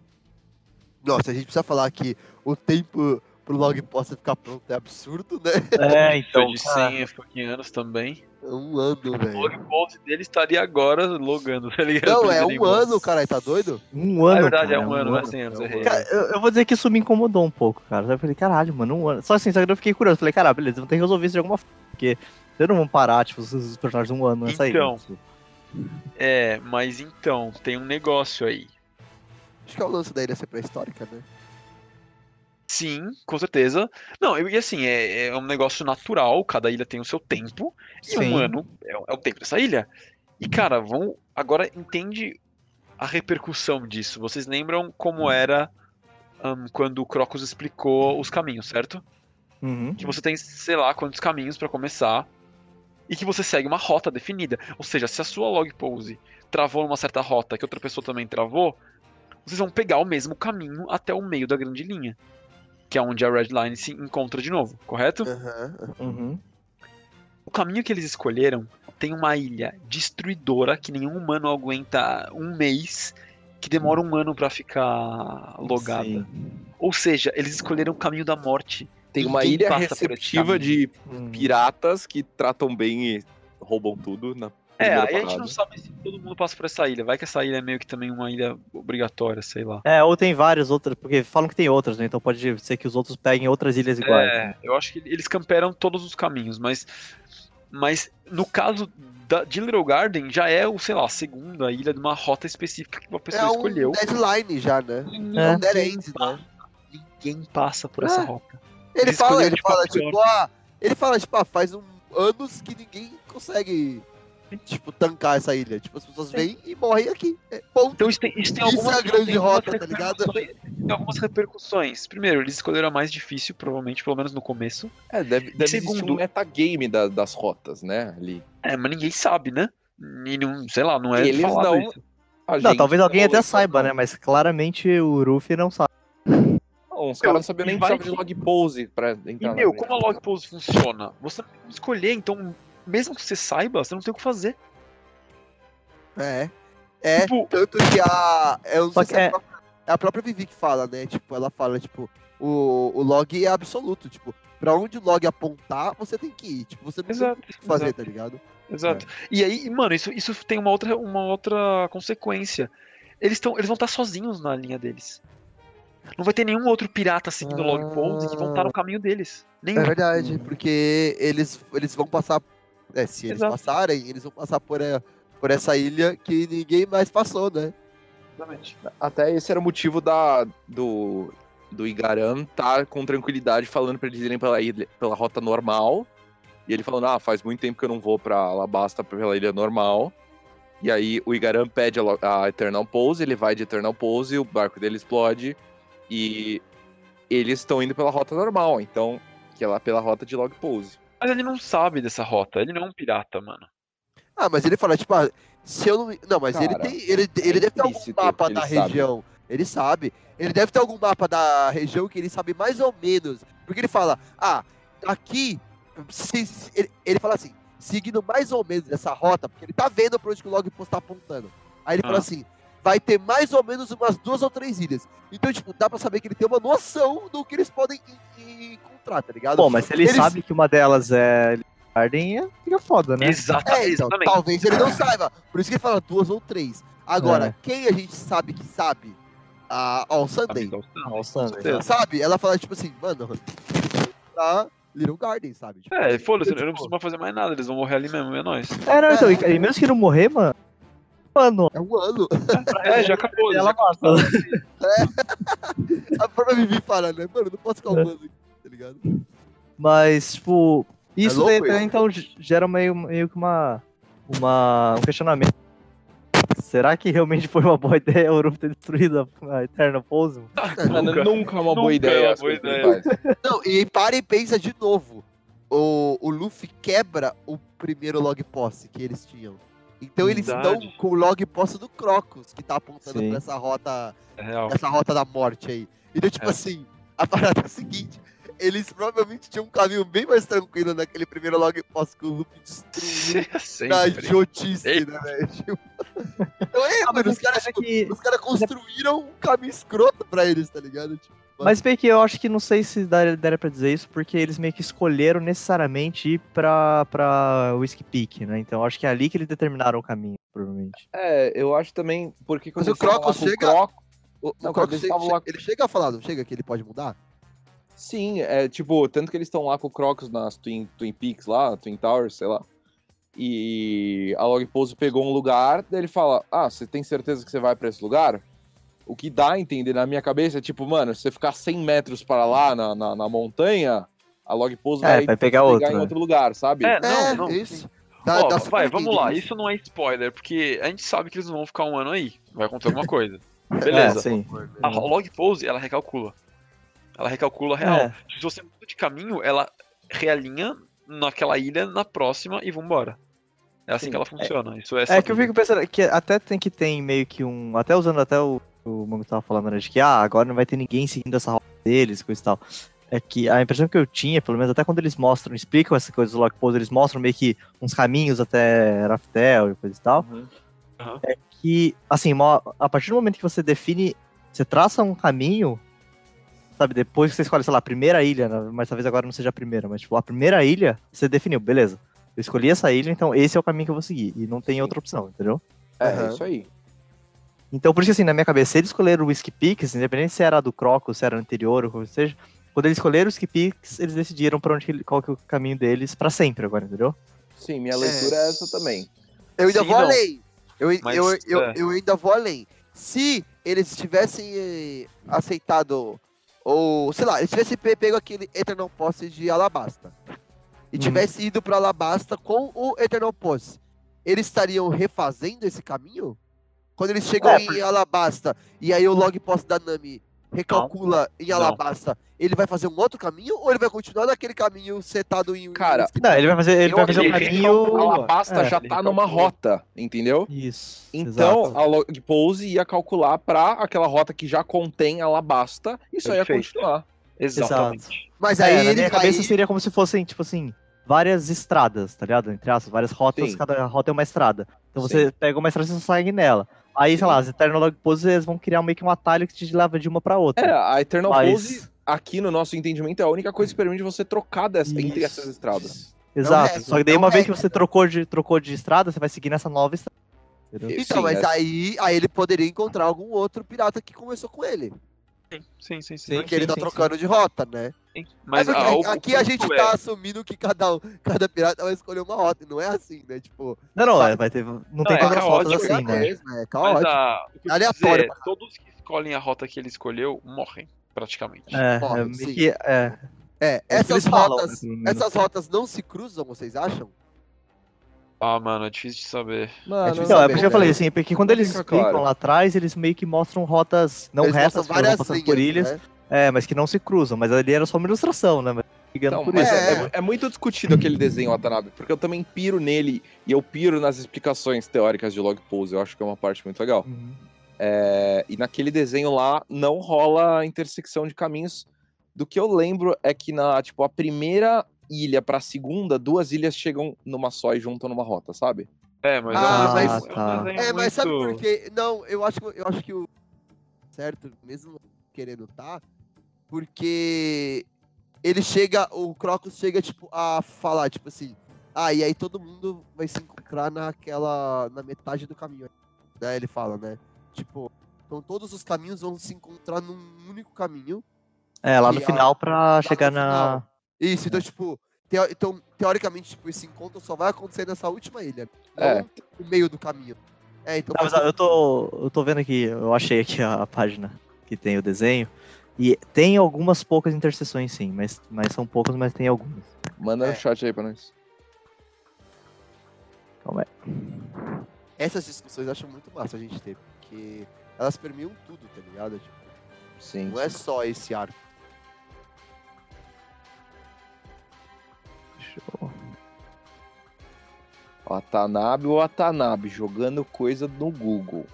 Nossa, a gente precisa falar que o tempo, pro log possa ficar pronto é absurdo, né? É, Então, de cara, 100 fucking anos também. Um ano, O velho. log post dele estaria agora logando, tá ligado? Não, é um ano, caralho, tá doido? Um ano. É verdade, cara, é um ano, não é 100 anos, é um. Cara, eu, eu vou dizer que isso me incomodou um pouco, cara. Eu falei, caralho, mano, um ano. Só assim, só que eu fiquei curioso. Falei, caralho, beleza, vão ter que resolver isso de alguma forma. Porque vocês não vão parar, tipo, os, os personagens um ano nessa Então. ilha. É, mas então, tem um negócio aí. Acho que é o lance da ilha ser pré-histórica, né? Sim, com certeza. Não, e assim, é, é um negócio natural, cada ilha tem o seu tempo, e Sim. um ano é, o- é o tempo dessa ilha. E, cara, vão. Agora entende a repercussão disso. Vocês lembram como era ahn, quando o Crocus explicou os caminhos, certo? Uhum. Que você tem, sei lá, quantos caminhos pra começar. E que você segue uma rota definida. Ou seja, se a sua log pose travou numa certa rota que outra pessoa também travou, vocês vão pegar o mesmo caminho até o meio da grande linha. Que é onde a Red Line se encontra de novo, correto? Aham. Uhum. O caminho que eles escolheram tem uma ilha destruidora que nenhum humano aguenta um mês, que demora um ano pra ficar logada. Sim. Ou seja, eles escolheram o caminho da morte. Tem uma Ninguém ilha receptiva de piratas que tratam bem e roubam tudo na É, aí a gente não sabe se todo mundo passa por essa ilha. Vai que essa ilha é meio que também uma ilha obrigatória, sei lá. É, ou tem várias outras, porque falam que tem outras, né? Então pode ser que os outros peguem outras ilhas iguais. né? É, eu acho que eles camperam todos os caminhos, mas. Mas no caso da, de Little Garden, já é o, sei lá, a segunda ilha de uma rota específica que uma pessoa É um escolheu. deadline já, né? E É um ninguém dead end, né? passa- Ninguém passa por essa É. rota. Ele Eles fala, ele tipo, fala, tipo, ah, ele fala, tipo, ah, faz um, anos que ninguém consegue, tipo, tancar essa ilha. Tipo, as pessoas vêm e morrem aqui. É, ponto. Então isso tem, isso tem Isso algumas, é a grande tem algumas rota, tá ligado? repercussões- Tem algumas repercussões. Primeiro, eles escolheram a mais difícil, provavelmente, pelo menos no começo. É, deve, deve Segundo- um metagame da- das rotas, né? Ali. É, mas ninguém sabe, né? E não, sei lá, não é Eles falado não- Não, talvez alguém até não- saiba, né? Mas claramente o Ruffy não sabe. Os caras não sabiam nem que vai precisava de log pose pra E, entrar meu, na como a log pose funciona? Você não tem como escolher, então, mesmo que você saiba, você não tem o que fazer. É. É, Tipo- tanto que a. Eu não Só sei que se é, é- a própria, é a própria Vivi que fala, né? Tipo, ela fala, tipo, o, o log é absoluto. Tipo, pra onde o log apontar, você tem que ir. Tipo, você não Exato, tem o que fazer, exato. tá ligado? Exato. E aí, mano, isso, isso tem uma outra, uma outra consequência. Eles, tão, eles vão estar sozinhos na linha deles. Não vai ter nenhum outro pirata seguindo o log pose que vão estar no caminho deles. Nenhum. É verdade, porque eles, eles vão passar. É, se eles Exato. passarem, eles vão passar por, é, por essa ilha que ninguém mais passou, né? Exatamente. Até esse era o motivo da, do, do Igaran estar com tranquilidade falando pra eles irem pela, ilha, pela rota normal. E ele falando, ah, faz muito tempo que eu não vou pra Alabasta pela ilha normal. E aí o Igaran pede a, a Eternal Pose, ele vai de Eternal Pose, o barco dele explode. E eles estão indo pela rota normal, então, que é lá pela rota de Log Pose. Mas ele não sabe dessa rota. Ele não é um pirata, mano. Ah, mas ele fala, tipo, ah, se eu não. Não, mas ele Cara, tem. Ele, ele deve ter algum mapa da ele sabe. região. Ele sabe. Ele deve ter algum mapa da região que ele sabe mais ou menos. Porque ele fala, ah, aqui. se- se- ele, ele fala assim, seguindo mais ou menos essa rota, porque ele tá vendo pra onde que o log post tá apontando. Aí ele fala Ah. assim. Vai ter mais ou menos umas duas ou três ilhas. Então, tipo, dá pra saber que ele tem uma noção do que eles podem en- en- encontrar, tá ligado? Bom, mas se ele Eles- sabe que uma delas é Garden, é- fica foda, né? Exata, É, então, exatamente. talvez ele não saiba. Por isso que ele fala duas ou três. Agora, É. quem a gente sabe que sabe? A All Sunday. Então, All Sunday. Sabe? Ela fala, tipo assim, mano, pra Little Garden, sabe? Tipo, É, foda-se, eu não preciso mais fazer mais nada, eles vão morrer ali mesmo, é nóis. É, não, então, e, e mesmo que não morrer, mano. Mano, É um ano. É, já acabou. ela já mata. A própria Vivi fala, né? Mano, não posso ficar um ano aqui, tá ligado? Mas, tipo, isso louco daí isso. também, então gera meio, meio que uma, uma, um questionamento. Será que realmente foi uma boa ideia o Uruf ter destruído a, a Eternal Pose? Mano, nunca, é uma boa nunca é ideia. uma boa ele ideia. Não, e para e pensa de novo. O, o Luffy quebra o primeiro log post que eles tinham. Então eles Verdade. estão com o log post do Crocus, que tá apontando Sim. pra essa rota É real. essa rota da morte aí. Então, tipo É. assim, a parada é a seguinte: eles provavelmente tinham um caminho bem mais tranquilo naquele primeiro log post que o Luffy destruiu na idiotice, né, velho? Tipo, Então é, Ah, mas mano, os caras tipo, que- os caras construíram um caminho escroto pra eles, tá ligado? Tipo, Mas bem que eu acho que não sei se daria, daria pra dizer isso, porque eles meio que escolheram necessariamente ir pra, pra Whiskey Peak, né? Então eu acho que é ali que eles determinaram o caminho, provavelmente. É, eu acho também, porque quando Mas o Crocus com o chega- Croc- o, o Não, chega- lá- ele chega a falar, não chega que ele pode mudar? Sim, é tipo, tanto que eles estão lá com o Crocus nas Twin, Twin Peaks lá, Twin Towers, sei lá. E a Log Pose pegou um lugar, daí ele fala: Ah, você tem certeza que você vai pra esse lugar? O que dá a entender na minha cabeça é tipo, mano, se você ficar 100 metros para lá na, na, na montanha, a Log Pose É, vai, vai pegar outro, em né? outro lugar, sabe? É, não, é, não. isso. Dá- Ó, dá vai, vamos lá. isso. Não é spoiler, porque a gente sabe que eles não vão ficar um ano aí. Vai acontecer alguma coisa. É, Beleza. sim. a log pose, ela recalcula. Ela recalcula real. É. Se você muda de caminho, ela realinha naquela ilha na próxima e vambora. É assim Sim. que ela funciona. Isso é, É que eu fico pensando que até tem que ter meio que um. Até usando até o, o Mango tava falando, né? De que ah, agora não vai ter ninguém seguindo essa rota deles, coisa e tal. É que a impressão que eu tinha, pelo menos até quando eles mostram, explicam essas coisas do Pose, eles mostram meio que uns caminhos até Raftel e coisa e tal. Uhum. Que, assim, a partir do momento que você define, você traça um caminho, sabe, depois que você escolhe, sei lá, a primeira ilha, né, mas talvez agora não seja a primeira, mas tipo, a primeira ilha, você definiu, beleza. Eu escolhi essa ilha, então esse é o caminho que eu vou seguir. E não tem Sim. outra opção, entendeu? É, Aham. isso aí. Então, por isso que, assim, na minha cabeça, se eles escolheram o Whiskey Peaks, independente se era do Crocus, se era anterior ou qual seja, quando eles escolheram o Whiskey Peaks, eles decidiram pra onde qual que é o caminho deles pra sempre agora, entendeu? Sim, minha leitura é essa também. Eu ainda Sim, vou não. além. Eu, Mas, eu, eu, é. eu ainda vou além. Se eles tivessem eh, aceitado, ou sei lá, eles tivessem pe- pego aquele Eternal Posse de Alabasta e Uhum. tivesse ido pra Alabasta com o Eternal Posse, eles estariam refazendo esse caminho? Quando eles chegam É, em Alabasta e aí o log posse da Nami recalcula em Não. Alabasta, ele vai fazer um outro caminho ou ele vai continuar naquele caminho setado em Cara, Não, ele vai fazer, ele Eu vai fazer um caminho. A Alabasta é, já tá numa rota, entendeu? Isso. Então, exato. a log pose ia calcular pra aquela rota que já contém Alabasta e só ia continuar. Exatamente. Mas É, aí na ele minha cabeça aí- seria como se fossem, tipo assim, várias estradas, tá ligado? Entre aspas, várias rotas, Sim. cada rota é uma estrada. Então Sim. você pega uma estrada e você segue nela. Aí, sei lá, as Eternal Log Poses eles vão criar meio que um atalho que te leva de uma pra outra. É, a Eternal Mas- Pose, aqui no nosso entendimento, é a única coisa que permite você trocar dessa, entre essas estradas. Exato. resto, Só que daí é um uma vez que você trocou de, trocou de estrada, você vai seguir nessa nova estrada. Entendeu? Então, Sim, mas é- aí, aí ele poderia encontrar algum outro pirata que conversou com ele. Sim, sim, sim. Sim, porque ele tá sim, trocando de rota, né? Sim. Mas É porque a- aqui a gente ponto tá é- assumindo que cada, cada pirata vai escolher uma rota. E não é assim, né? Tipo, Não, não, é, vai ter. Não tem é rotas assim, é né? mesmo, é Mas caótico. eu quis Aleatório dizer é, todos que escolhem a rota que ele escolheu morrem, praticamente. É, Morre, é, que, é, É, é essas eles falam, rotas, né, pelo menos. essas rotas não se cruzam, vocês acham? Ah, mano, é difícil de saber. Mano, difícil Então, é saber, porque eu né? falei assim, porque quando Não eles explicam claro. lá atrás, eles meio que mostram rotas não Eles retas, várias passando linhas, por ilhas, né? É, mas que não se cruzam. Mas ali era só uma ilustração, né? Mas ligando Então, por mas isso. é, É. é- é muito discutido aquele desenho, Watanabe, porque eu também piro nele e eu piro nas explicações teóricas de log pose. Eu acho que é uma parte muito legal. Uhum. É, e naquele desenho lá não rola a intersecção de caminhos. Do que eu lembro é que na, tipo, a primeira ilha pra segunda, duas ilhas chegam numa só e juntam numa rota, sabe? É, mas Ah, é um mas- é um tá. desenho É, mas sabe muito- por quê? Não, eu acho, que- eu acho que o. Certo, mesmo querendo tá, porque ele chega, o Crocus chega, tipo, a falar, tipo assim, ah, e aí todo mundo vai se encontrar naquela. na metade do caminho. Né? Ele fala, né? Tipo, então todos os caminhos vão se encontrar num único caminho. É, lá no final pra chegar na. final. Isso, então, tipo, teo- então, teoricamente, tipo, esse encontro só vai acontecer nessa última ilha. Não É. no meio do caminho. É, então. Tá, mas, eu tô, eu tô vendo aqui, eu achei aqui a, a página que tem o desenho. E tem algumas poucas interseções, sim, mas, mas são poucas, mas tem algumas. Manda É. no chat aí pra nós. Calma aí. essas discussões eu acho muito massa a gente ter, porque elas permeiam tudo, tá ligado? Tipo, Sim. não é só esse arco. Deixa eu- Watanabe ou Watanabe, jogando coisa no Google.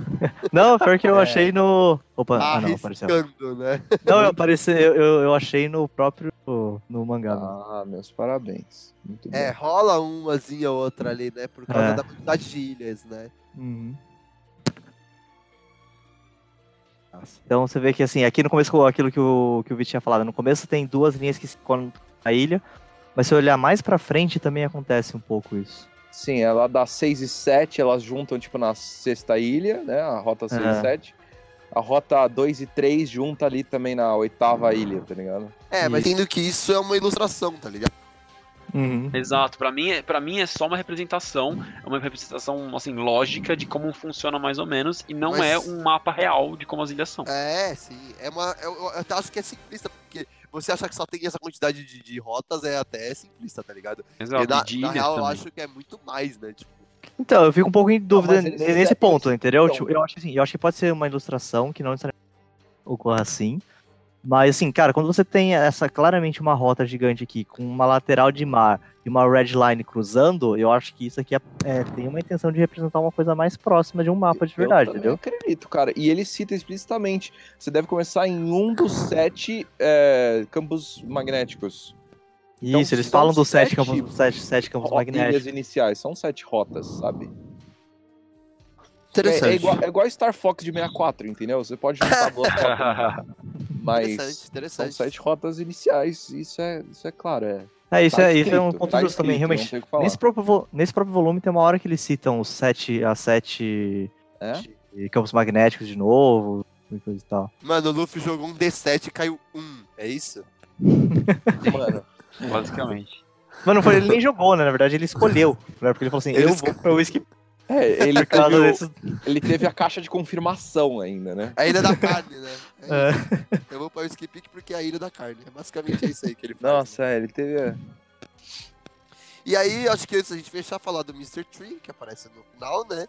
Não, pior que eu achei no. Opa, ah, não, apareceu. Né? Não, eu apareci, eu, eu, achei no próprio. no mangá. Ah, meus parabéns. Muito bom. É, rola umazinha ou outra ali, né? Por causa É. da quantidade de ilhas, né? Uhum. Então você vê que assim, aqui no começo, aquilo que o, que o Vitor tinha falado, no começo tem duas linhas que se conectam na ilha, mas se olhar mais pra frente também acontece um pouco isso. Sim, ela dá 6 e 7, elas juntam, tipo, na sexta ilha, né? A rota 6 É. e 7. A rota 2 e 3 junta ali também na oitava ilha, tá ligado? É, mas entendo que isso é uma ilustração, tá ligado? Uhum. Exato, pra mim, é- pra mim é só uma representação, é uma representação assim lógica de como funciona mais ou menos e não Mas- é um mapa real de como as ilhas são. É, sim. É uma, eu, eu até acho que é simplista, porque você achar que só tem essa quantidade de, de rotas é até simplista, tá ligado? Exato, e na, de na real, eu também. acho que é muito mais, né? Tipo, Então, eu fico um pouco em dúvida nesse ponto, entendeu? então. Tipo, eu acho assim, eu acho que pode ser uma ilustração que não necessariamente ocorra assim. Mas assim, cara, quando você tem essa claramente uma rota gigante aqui, com uma lateral de mar e uma red line cruzando, eu acho que isso aqui é- é, tem uma intenção de representar uma coisa mais próxima de um mapa de verdade, eu entendeu? também acredito, cara. E ele cita explicitamente: você deve começar em um dos sete é, campos magnéticos. Então, Isso, eles são falam dos sete sete campos, sete, sete campos magnéticos. iniciais, são sete rotas, sabe? É, interessante. é igual, é igual Star Fox de 64, entendeu? Você pode juntar duas rotas, mas Interessante, são interessante. sete rotas iniciais. Isso é, isso é claro, é. É, isso, Tá é, isso é um escrito, ponto tá justo também, escrito, não realmente. Nesse próprio, nesse próprio volume tem uma hora que eles citam os sete, as sete É? de campos magnéticos de novo, e coisa e tal. Mano, o Luffy jogou um D7 e caiu um. É isso? Mano, Basicamente. Mas não foi, ele nem jogou, né? Na verdade, ele escolheu. né? Porque ele falou assim, Ele eu vou pra whisky é, ele teve, ele teve a caixa de confirmação ainda, né? A ilha da carne, né? É É. Eu vou para o skip porque é a ilha da carne. É basicamente isso aí que ele faz. Nossa, é, ele teve. E aí, acho que antes da gente fechar, falar do Mr. Tree, que aparece no final, né?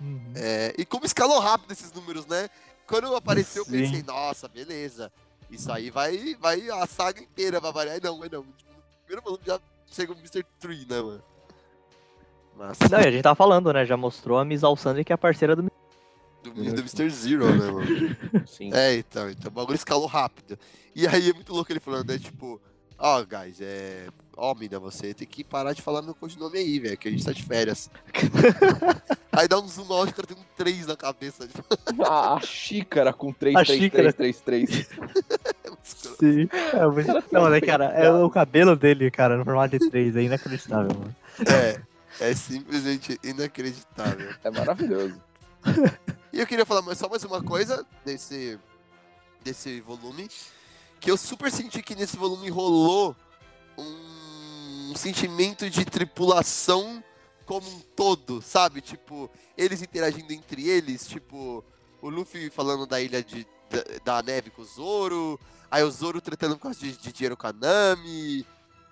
Uhum. É, e como escalou rápido esses números, né? Quando apareceu, eu Sim. pensei, nossa, beleza. Isso aí vai, vai a saga inteira vai variar. Aí não, mas não. Tipo, no primeiro volume já chega o Mr. Tree, né, mano? Massa. Não, e a gente tava falando, né? Já mostrou a Miss Alessandra que é a parceira do Do, do Mr. Zero, né, mano? Sim. É, então, então o bagulho escalou rápido. E aí é muito louco ele falando, né? Tipo, ó, guys, é. Ó, mina, você tem que parar de falar meu codinome aí, velho, que a gente tá de férias. aí dá um zoom out, o cara tem um 3 na cabeça. Tipo, A, a xícara com 3, A 3, xícara. 3, 3, 3. é muito escroto. Sim. É, muito... Não, né, cara? É o cabelo dele, cara, no formato de 3, é inacreditável, mano. É, é simplesmente inacreditável. É maravilhoso. E eu queria falar só mais uma coisa desse, desse volume. Que eu super senti que nesse volume rolou um sentimento de tripulação como um todo, sabe? Tipo, eles interagindo entre eles, tipo, o Luffy falando da ilha de, da, da neve com o Zoro, aí o Zoro tratando por causa de, de dinheiro com a Nami.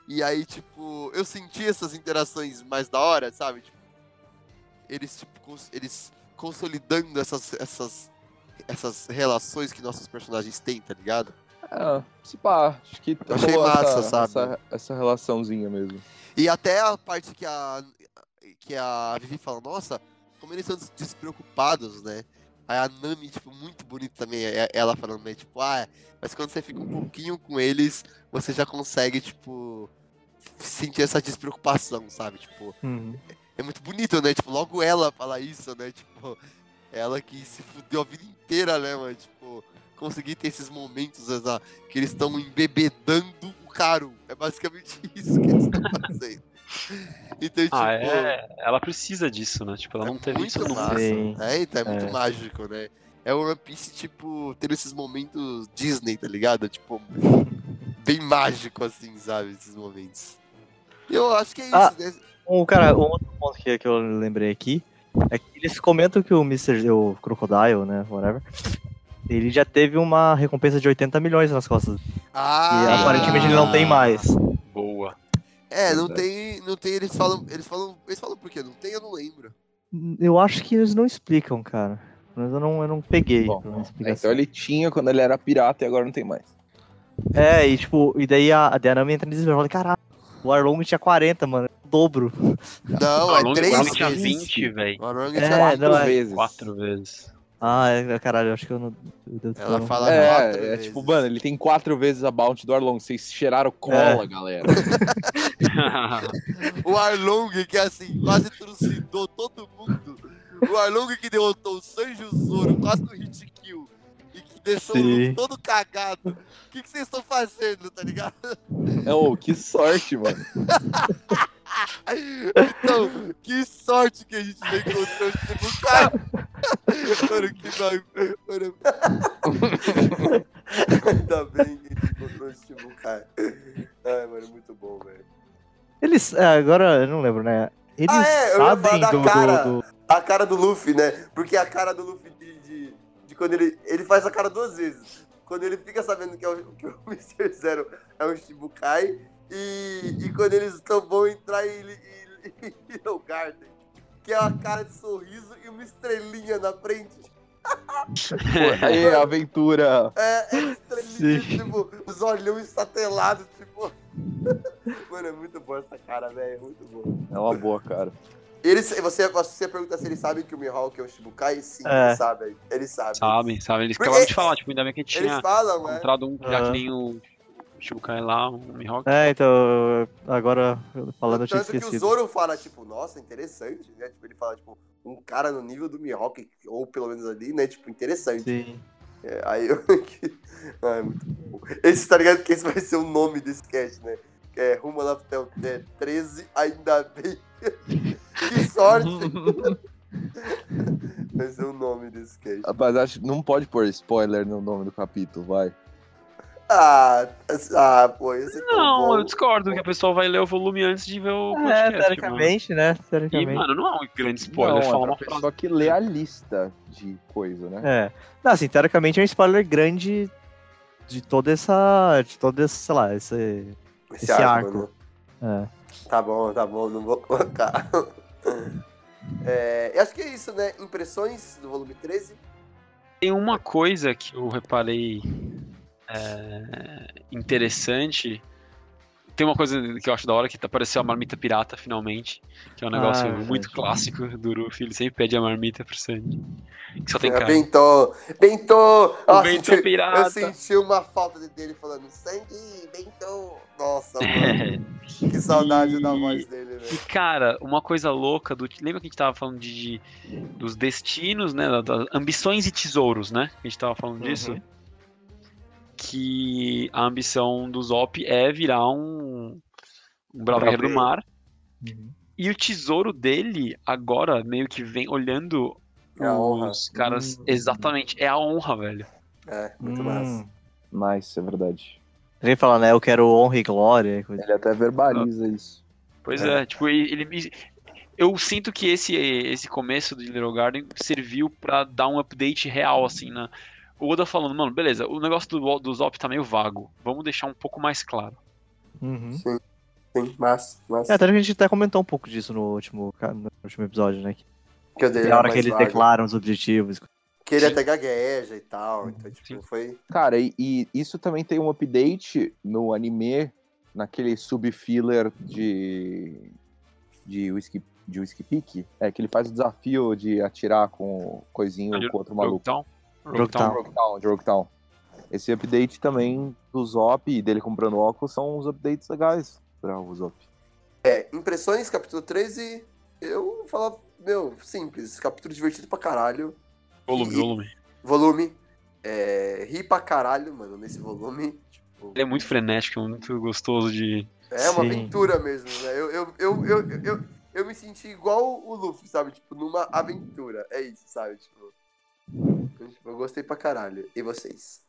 E aí, tipo, eu senti essas interações mais da hora, sabe? Tipo, eles, tipo, cons- eles consolidando essas, essas, essas relações que nossos personagens têm, tá ligado? É, se pá, acho que Eu achei massa, essa, sabe? Essa, essa relaçãozinha mesmo. E até a parte que a, que a Vivi fala, nossa, como eles são des- despreocupados, né? A Nami, tipo, muito bonita também, é- ela falando, né? Tipo, ah, mas quando você fica um pouquinho com eles, você já consegue, tipo, sentir essa despreocupação, sabe? Tipo, Uhum. é muito bonito, né? Tipo, logo ela fala isso, né? Tipo, ela que se fudeu a vida inteira, né, mano? Tipo, conseguir ter esses momentos essa, que eles estão embebedando o caro. É basicamente isso que eles estão fazendo. Então, tipo, Ah, é. Ela precisa disso, né? Tipo, ela não é teve muito isso massa. Sim. É, então é muito É. mágico, né? É o One Piece, tipo, tendo esses momentos Disney, tá ligado? Tipo, bem mágico, assim, sabe? Esses momentos. Eu acho que é isso, Ah. né? Um, cara, um outro ponto que, que eu lembrei aqui é que eles comentam que o Mr. o Crocodile, né, whatever, ele já teve uma recompensa de 80 milhões nas costas. Ah, E aparentemente ele não tem mais. É, não tem, não tem, eles falam, eles falam, eles falam por quê? Não tem, eu não lembro. Eu acho que eles não explicam, cara. Mas eu não, eu não peguei Bom, uma É, então ele tinha quando ele era pirata e agora não tem mais. É, e tipo, e daí a, a Dianami entra em desespero. Fala, caralho, o Arlong tinha 40, mano. é o dobro. Não, o é Arlong, o três Arlong tinha vezes. 20, velho. O Arlong É, tinha não, Quatro é- vezes. Quatro vezes. Ah, é, caralho, eu acho que eu não. eu Ela fala É, quatro é vezes. tipo, mano, ele tem quatro vezes a bounty do Arlong. Vocês cheiraram cola, galera. O Arlong, que assim, quase trucidou todo mundo. O Arlong que derrotou o Sanji e o Zoro quase no hit kill. E que deixou o Sim. Luffy todo cagado. O que que vocês estão fazendo, tá ligado? É, ô, que sorte, mano. Então, que sorte que a gente não encontrou tipo cara. Mano, que nós. Mano. Ainda bem que a gente encontrou esse tipo cara. Ai, mano, muito bom, velho. Eles. é, agora eu não lembro, né? Eles Ah, é, sabem da do, cara. do, do- A cara do Luffy, né? Porque a cara do Luffy de, de, de quando ele. Ele faz a cara duas vezes. Quando ele fica sabendo que, é o, que o Mr. Zero é um Shibukai. E, e quando eles tão, vão entrar em, em, em Little Garden. Que é uma cara de sorriso e uma estrelinha na frente. Pô, aí, aventura. É, é estrelinha, Sim. tipo, os olhões estatelados, tipo. Mano, é muito bom essa cara, velho. É muito bom. É uma boa, cara. Eles, você, você pergunta se eles sabem que o Mihawk é um Shibukai? Sim, É. eles sabem. Eles sabem. Sabem, sabem. Eles Porque- acabaram de falar, tipo, ainda bem que a gente Eles tinha falam, né? encontrado um já que nem o Shibukai lá, o Mihawk. É, então. Agora, falando, eu tinha Tanto que o esquecido. Zoro fala, tipo, nossa, interessante, né? Tipo, ele fala, tipo, um cara no nível do Mihawk, ou pelo menos ali, né? Tipo, interessante. Sim. É, aí eu. Ai, muito bom. Esse, tá ligado? Que esse vai ser o nome desse cast, né? Que é Rumo Laftel é, 13, ainda bem. que sorte! vai ser o nome desse cast. Rapaz, acho que não pode pôr spoiler no nome do capítulo, vai. Ah, ah, pô, esse é Não, bom. eu discordo que a pessoa vai ler o volume antes de ver o É, podcast. mano. teoricamente, né? E, Teoricamente. mano, não é um grande spoiler não, falar é uma frase. pessoa que lê a lista de coisa, né? É. Não, assim, teoricamente é um spoiler grande de toda essa. De todo esse, sei lá, esse. Esse, esse arco. arco. né? É. Tá bom, tá bom, não vou colocar. É, eu acho que é isso, né? Impressões do volume 13. Tem uma coisa que eu reparei é, interessante. Tem uma coisa que eu acho da hora que apareceu a marmita pirata finalmente. Que é um negócio Ah, é muito verdade. clássico do Ruffy. Ele sempre pede a marmita pro Sandy. Que só tem É, cara. Bentô, Bentô! O Nossa, Bentô senti- pirata. Eu senti uma falta de- dele falando sangue, Bentô. Nossa, mano, que saudade da E- voz dele, E, velho. cara, uma coisa louca do. Lembra que a gente tava falando de, de- dos destinos, né? Das ambições e tesouros, né? Que a gente tava falando disso. Uhum. Que a ambição do Zop é virar um, um braveiro do mar. Uhum. E o tesouro dele, agora, meio que vem olhando É os caras. Hum. Exatamente, é a honra, velho. É, muito Hum. massa. Nice, é verdade. Ele fala, né? Eu quero honra e glória. Coisa. Ele até verbaliza isso. Pois É. é, tipo, ele. ele me- eu sinto que esse, esse começo de Little Garden serviu pra dar um update real, assim, na. O Oda falando, mano, beleza, o negócio do, do Zop tá meio vago. Vamos deixar um pouco mais claro. Uhum. Sim, massa, massa. É, até a gente até comentou um pouco disso no último, no último episódio, né? Que a hora que eles vago. declaram os objetivos. Que ele Sim. até gagueja e tal. Então, tipo, Sim. foi. Cara, e, e isso também tem um update no anime, naquele sub-filler de. de Whisky, de Whisky Peak. É que ele faz o desafio de atirar com coisinho De- com outro maluco. Roguetown? Roguetown. Roguetown, de Roguetown. Esse update também do Zop e dele comprando óculos são uns updates legais pra o Zop. É, impressões, capítulo 13. Eu vou falar, meu, simples. Capítulo divertido pra caralho. Volume, E- volume. Volume. É, ri pra caralho, mano, nesse volume. Tipo, Ele é muito frenético, muito gostoso de. É uma Sim. aventura mesmo, né? Eu, eu, eu, eu, eu, eu me senti igual o Luffy, sabe? Tipo, numa aventura. É isso, sabe? Tipo, eu, gostei pra caralho. E vocês?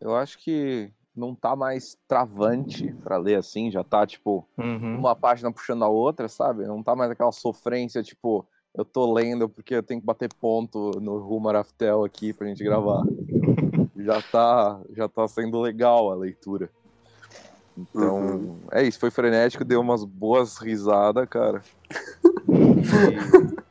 Eu acho que não tá mais travante pra ler assim, já tá tipo Uhum. uma página puxando a outra, sabe? Não tá mais aquela sofrência, tipo, eu tô lendo porque eu tenho que bater ponto no Rumo Araftel aqui pra gente gravar. já tá, já tá sendo legal a leitura. Então, Uhum. é isso, foi frenético, deu umas boas risadas, cara. E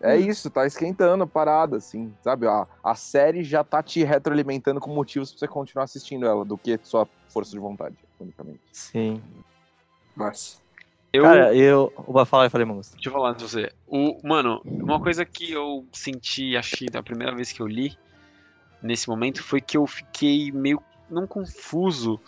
é isso, tá esquentando a parada, assim, sabe? A, a série já tá te retroalimentando com motivos pra você continuar assistindo ela, do que só força de vontade, unicamente. Sim. Márcio. Eu, Cara, eu. Vou falar, eu falei, Mangus. Deixa eu falar antes de você. O, mano, uma coisa que eu senti, achei da primeira vez que eu li, nesse momento, foi que eu fiquei meio. não confuso.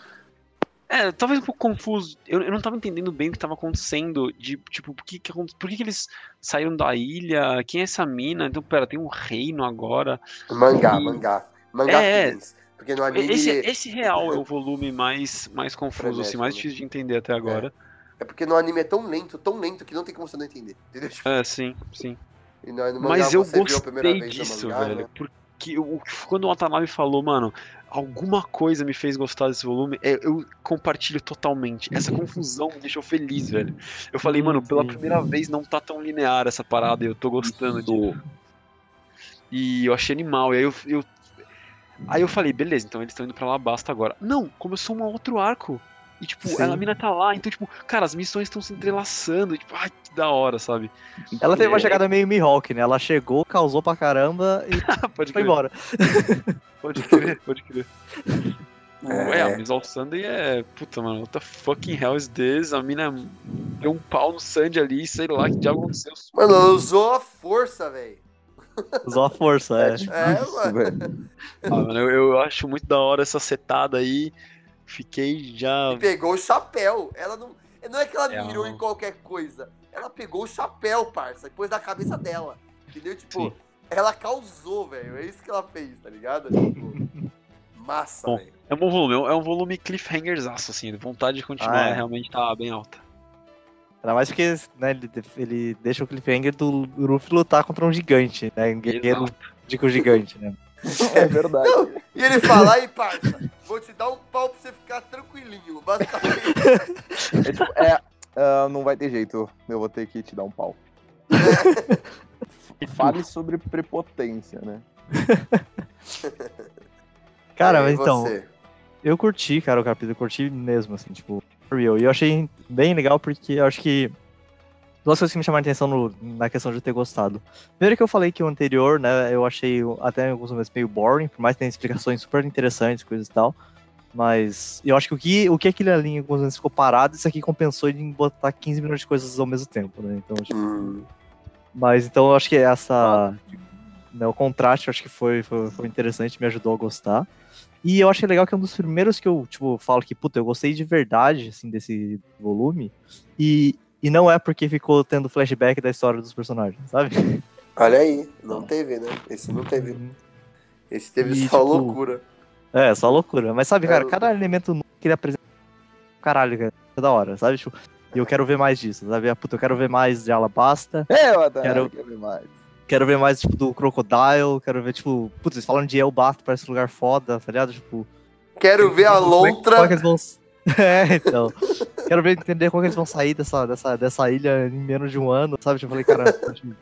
É, talvez um pouco confuso. Eu, eu não tava entendendo bem o que tava acontecendo. De, tipo, por que, que, por que, que eles saíram da ilha? Quem é essa mina? Então, pera, tem um reino agora. Mangá, E- mangá. Mangá É, feelings. Porque no anime. Esse, esse real é o volume mais, mais confuso, assim, mais né? difícil de entender até agora. É porque no anime é tão lento, tão lento, que não tem como você não entender. Entendeu? É, sim, sim. e mangá Mas eu gostei disso, mangá, velho. né? Porque quando o Watanabe falou, mano, alguma coisa me fez gostar desse volume, é, eu compartilho totalmente. Essa confusão me deixou feliz, velho. Eu falei, mano, pela Sim. primeira vez não tá tão linear essa parada e eu tô gostando disso. E eu achei animal. E aí eu, eu- Aí eu falei, beleza, então eles estão indo pra lá, basta agora. Não, começou um outro arco. E, tipo, Sim. a mina tá lá, então, tipo, cara, as missões estão se entrelaçando. E, tipo, ai, que da hora, sabe? Ela teve uma É. chegada meio Mihawk, né? Ela chegou, causou pra caramba e Pode foi crer. embora. Pode crer, pode crer. É. É, a Miss All Sunday é. Puta, mano, what the fucking hell is this? A mina deu um pau no Sandy ali, sei lá que diabo aconteceu. Mano, ela usou a força, velho. Usou a força, é. tipo É, isso, mano. velho. Ah, mano, eu, eu acho muito da hora essa setada aí. Fiquei já. E pegou o chapéu. Ela não. Não é que ela É, mirou em qualquer coisa. Ela pegou o chapéu, parça, e pôs na cabeça dela. Entendeu? Tipo, Sim. ela causou, velho. É isso que ela fez, tá ligado? Tipo, massa, Bom. velho. É um bom volume, é um volume cliffhangersaço, assim. Vontade de continuar Ah, é. realmente tá bem alta. Ainda mais porque né, ele, ele deixa o cliffhanger do Luffy lutar contra um gigante, né? Um guerreiro de com gigante, né? É verdade. E ele fala, aí, parça, vou te dar um pau pra você ficar tranquilinho. Basicamente. É, tipo, é, ah, não vai ter jeito. Eu vou ter que te dar um pau. Fale sobre prepotência, né? Cara, E mas então, você? eu curti, cara, o capítulo, eu curti mesmo, assim, tipo, real. E eu achei bem legal porque eu acho que duas coisas que me chamaram a atenção no- na questão de eu ter gostado. Primeiro que eu falei que o anterior, né, eu achei até em alguns momentos meio boring, por mais que tenha explicações super interessantes, coisas e tal. Mas eu acho que o que, o que aquele ali em alguns momentos ficou parado, isso aqui compensou em botar 15 milhões de coisas ao mesmo tempo, né? Então, tipo, Hum, mas então eu acho que essa. Né, o contraste eu acho que foi, foi, foi interessante, me ajudou a gostar. E eu achei legal que é um dos primeiros que eu, tipo, falo que, puta, eu gostei de verdade, assim, desse volume. E, e não é porque ficou tendo flashback da história dos personagens, sabe? olha aí, não teve, né? Esse não teve. Esse teve E, só tipo, loucura. É, só loucura. Mas sabe, É, cara, eu- cada elemento que ele apresenta. Caralho, cara, é da hora, sabe? Tipo, e eu quero ver mais disso, sabe? Ah, Puta, eu quero ver mais de Alabasta. É, eu até Quero- quero ver mais. Quero ver mais, tipo, do Crocodile. Quero ver, tipo, putz, eles falam de Elbasta, parece um lugar foda, tá ligado? Tipo. Quero ver a é- lontra. Como é que eles vão. É, então. Quero ver, entender como é eles vão sair dessa, dessa, dessa ilha em menos de um ano, sabe? Tipo, eu falei, cara, tipo,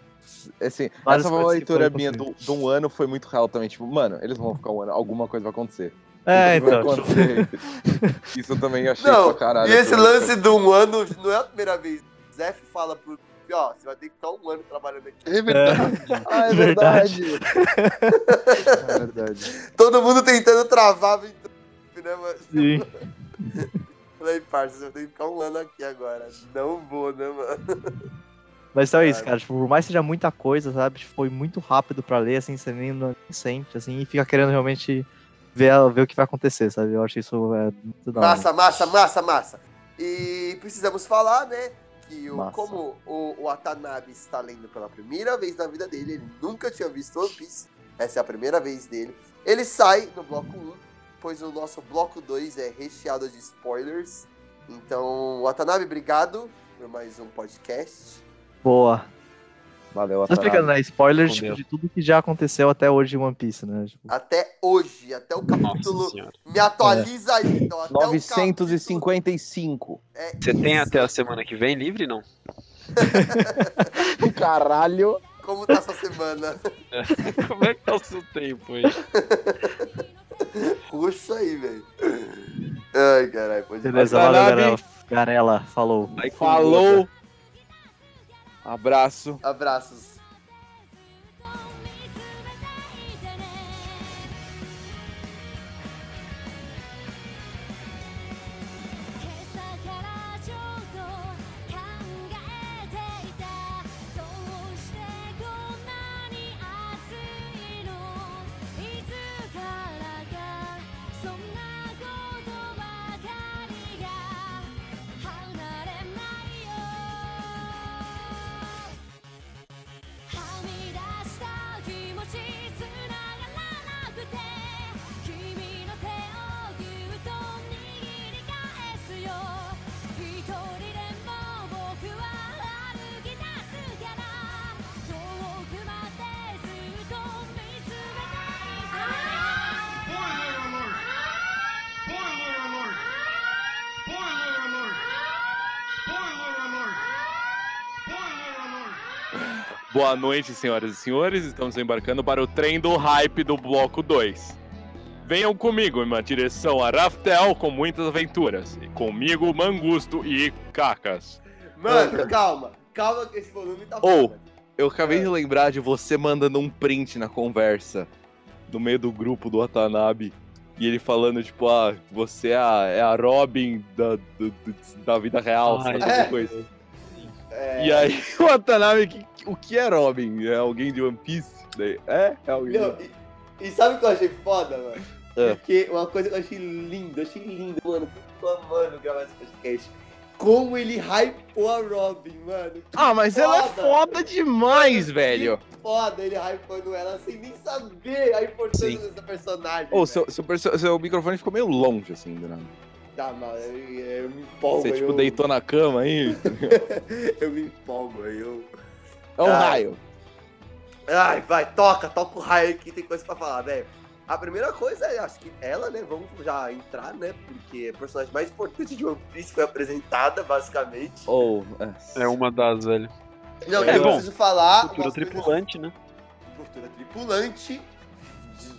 Assim, essa uma leitura minha do, de um ano, foi muito real também. Tipo, mano, eles vão ficar um ano, alguma coisa vai acontecer. é, então. acontecer. Isso eu também achei Não, pra caralho. e esse lance de um ano não é a primeira vez. Zef fala pro ó, você vai ter que ficar um ano trabalhando aqui. É verdade. Ah, é Verdade. verdade. é verdade. Todo mundo tentando travar aventura, né, mano? Sim. Falei, parça, vai ter que ficar um ano aqui agora. Não vou, né, mano? Mas então é isso, cara. Tipo, por mais que seja muita coisa, sabe? Tipo, foi muito rápido pra ler, assim, você nem, nem sente, assim, e fica querendo realmente ver, ver o que vai acontecer, sabe? Eu acho isso é, muito da. Massa, massa, massa, massa. E precisamos falar, né? Que o, Massa. como o, o Watanabe está lendo pela primeira vez na vida dele, ele nunca tinha visto One Piece. Essa é a primeira vez dele. Ele sai no bloco 1, pois o nosso bloco 2 é recheado de spoilers. Então, Watanabe, obrigado por mais um podcast. Boa. Valeu, Tô explicando, né? Spoilers tipo, de tudo que já aconteceu até hoje em One Piece, né? Tipo, Até hoje, até o capítulo. Me atualiza aí, então. Até o capítulo- 955. É Você tem isso. até a semana que vem livre, não? Caralho. Como tá essa semana? Como é que tá o seu tempo aí? Puxa aí, velho. Ai, caralho, pode beleza, valeu, galera. Garela, falou. Vai Falou. Abraço. Abraços.「Boa noite, senhoras e senhores. Estamos embarcando para o trem do hype do bloco 2. Venham comigo em uma direção a Raftel com muitas aventuras. E comigo, Mangusto e Cacas. Mano, calma. Calma que esse volume tá Ô. foda. Eu acabei de lembrar de você mandando um print na conversa no meio do grupo do Watanabe. E ele falando, tipo, ah, você é a, é a Robin da, do- do- da vida real, Ai, sabe? é. Coisa. É, E aí o Watanabe, que- o que é Robin? É alguém de One Piece? Daí, É? É alguém. Não, e, e sabe o que eu achei foda, mano? É. Porque uma coisa que eu achei linda, eu achei lindo, mano. Tô amando gravar esse podcast. Como ele hypou a Robin, mano. Que Ah, mas ela é foda. foda demais, velho. Foda ele hypando ela sem nem saber a importância Sim. dessa personagem. Ô, velho. seu, seu, seu microfone ficou meio longe, assim, do nada. Tá, mano, eu, eu me empolgo. Você, tipo, eu, deitou na cama aí. eu me empolgo, aí eu. É um Ah. raio. Ai, vai, toca, toca o raio aqui, tem coisa pra falar, velho. A primeira coisa é, acho que ela, né, vamos já entrar, né, porque a personagem mais importante de One Piece foi apresentada, basicamente. Ou. É uma das, velho. Não, É eu bom. preciso falar... Cultura coisas- tripulante, né? Cultura tripulante,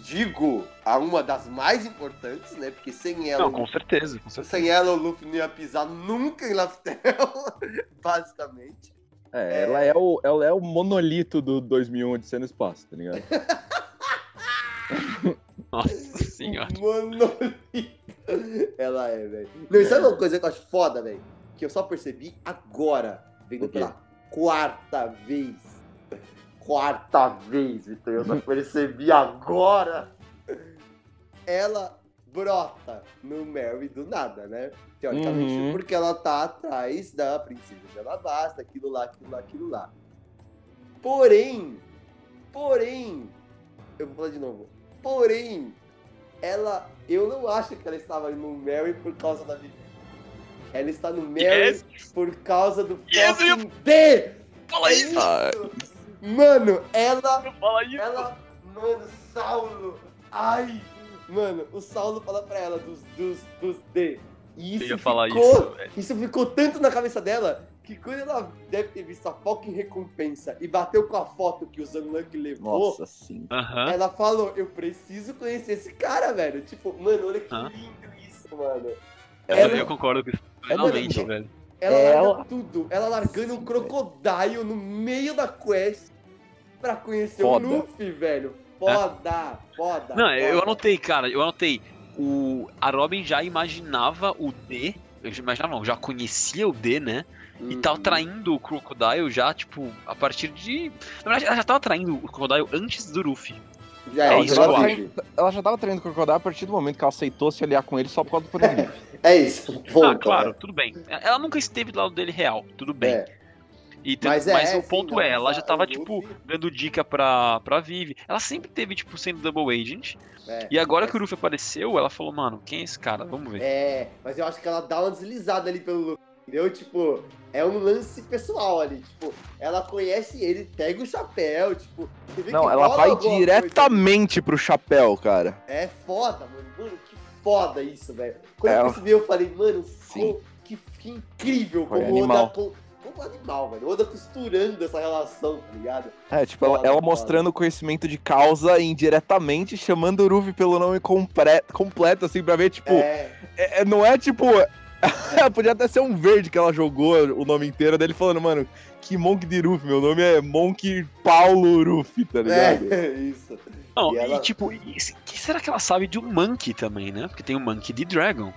digo, a uma das mais importantes, né, porque sem ela... Não, com certeza, com certeza. Sem ela, o Luffy não ia pisar nunca em Laftel, basicamente. É, ela é o, ela é o monolito do 2001 de no espaço, tá ligado? Nossa senhora. Monolito. Ela é, velho. Não, e sabe uma coisa que eu acho foda, velho? Que eu só percebi agora, vendo pela quarta vez. Quarta vez, então eu percebi agora. Ela brota no Mary do nada, né? Teoricamente, Uhum. porque ela tá atrás da princesa de Alabasta, aquilo lá, aquilo lá, aquilo lá. Porém, porém, eu vou falar de novo. Porém, ela, eu não acho que ela estava no Mary por causa da Vivi. Ela está no Mary Yes! por causa do Yes, eu fucking D. Fala isso! Mano, ela, Fala isso! ela, mano, Saulo, ai, mano, o Saulo fala pra ela dos, dos, dos D. E isso Eu ia falar ficou, isso, velho. isso ficou tanto na cabeça dela que quando ela deve ter visto a fucking recompensa e bateu com a foto que o Zanluck levou, nossa, sim. Aham. ela falou, eu preciso conhecer esse cara, velho. Tipo, mano, olha que lindo isso, mano. Eu, Ela- eu concordo com isso É plenamente, bonito. velho. Ela Ela- larga tudo. Ela largando um crocodile no meio da quest pra conhecer Foda. o Luffy, velho. Foda, foda. Não, eu foda. anotei, cara, eu anotei. O, a Robin já imaginava o D, eu já imaginava, não, já conhecia o D, né? E tava Uhum. traindo o Crocodile já, tipo, a partir de. Na verdade, ela já tava traindo o Crocodile antes do Luffy. Já É é, isso vive. Ela já tava treinando com o Crocodile a partir do momento que ela aceitou se aliar com ele só por causa do Poneglyph. É isso. ah, Ponto, claro, é. tudo bem. Ela nunca esteve do lado dele real, tudo bem. É. E tem- Mas mas, é, o sim, ponto não, é, ela já o tava, Luffy- tipo, dando dica pra, pra Vivi. Ela sempre teve, tipo, sendo double agent. É. E agora que o Luffy apareceu, ela falou, mano, quem é esse cara? Vamos ver. É, mas eu acho que ela dá uma deslizada ali pelo Luffy, entendeu? Tipo, é um lance pessoal ali. Tipo, ela conhece ele, pega o chapéu, tipo. você vê Não, que ela vai diretamente pro chapéu, cara. coisa. É foda, mano. Mano, que foda isso, velho. Quando É, eu percebi, eu falei, mano, co- que, que incrível Foi como o animal. Oda. co- Como animal, velho. Oda costurando essa relação, tá ligado? É, tipo, ela, ela mostrando o conhecimento de causa indiretamente, chamando o Ruffy pelo nome compre- completo, assim, pra ver, tipo, É, é- é- não é tipo. Podia até ser um verde que ela jogou o nome inteiro dele falando, mano, que Monk de Ruffy, meu nome é Monk Paulo Ruffy, tá ligado? é, isso. Não, E e, ela- tipo, e, que será que ela sabe de um Monkey também, né? Porque tem o Monkey de Dragon.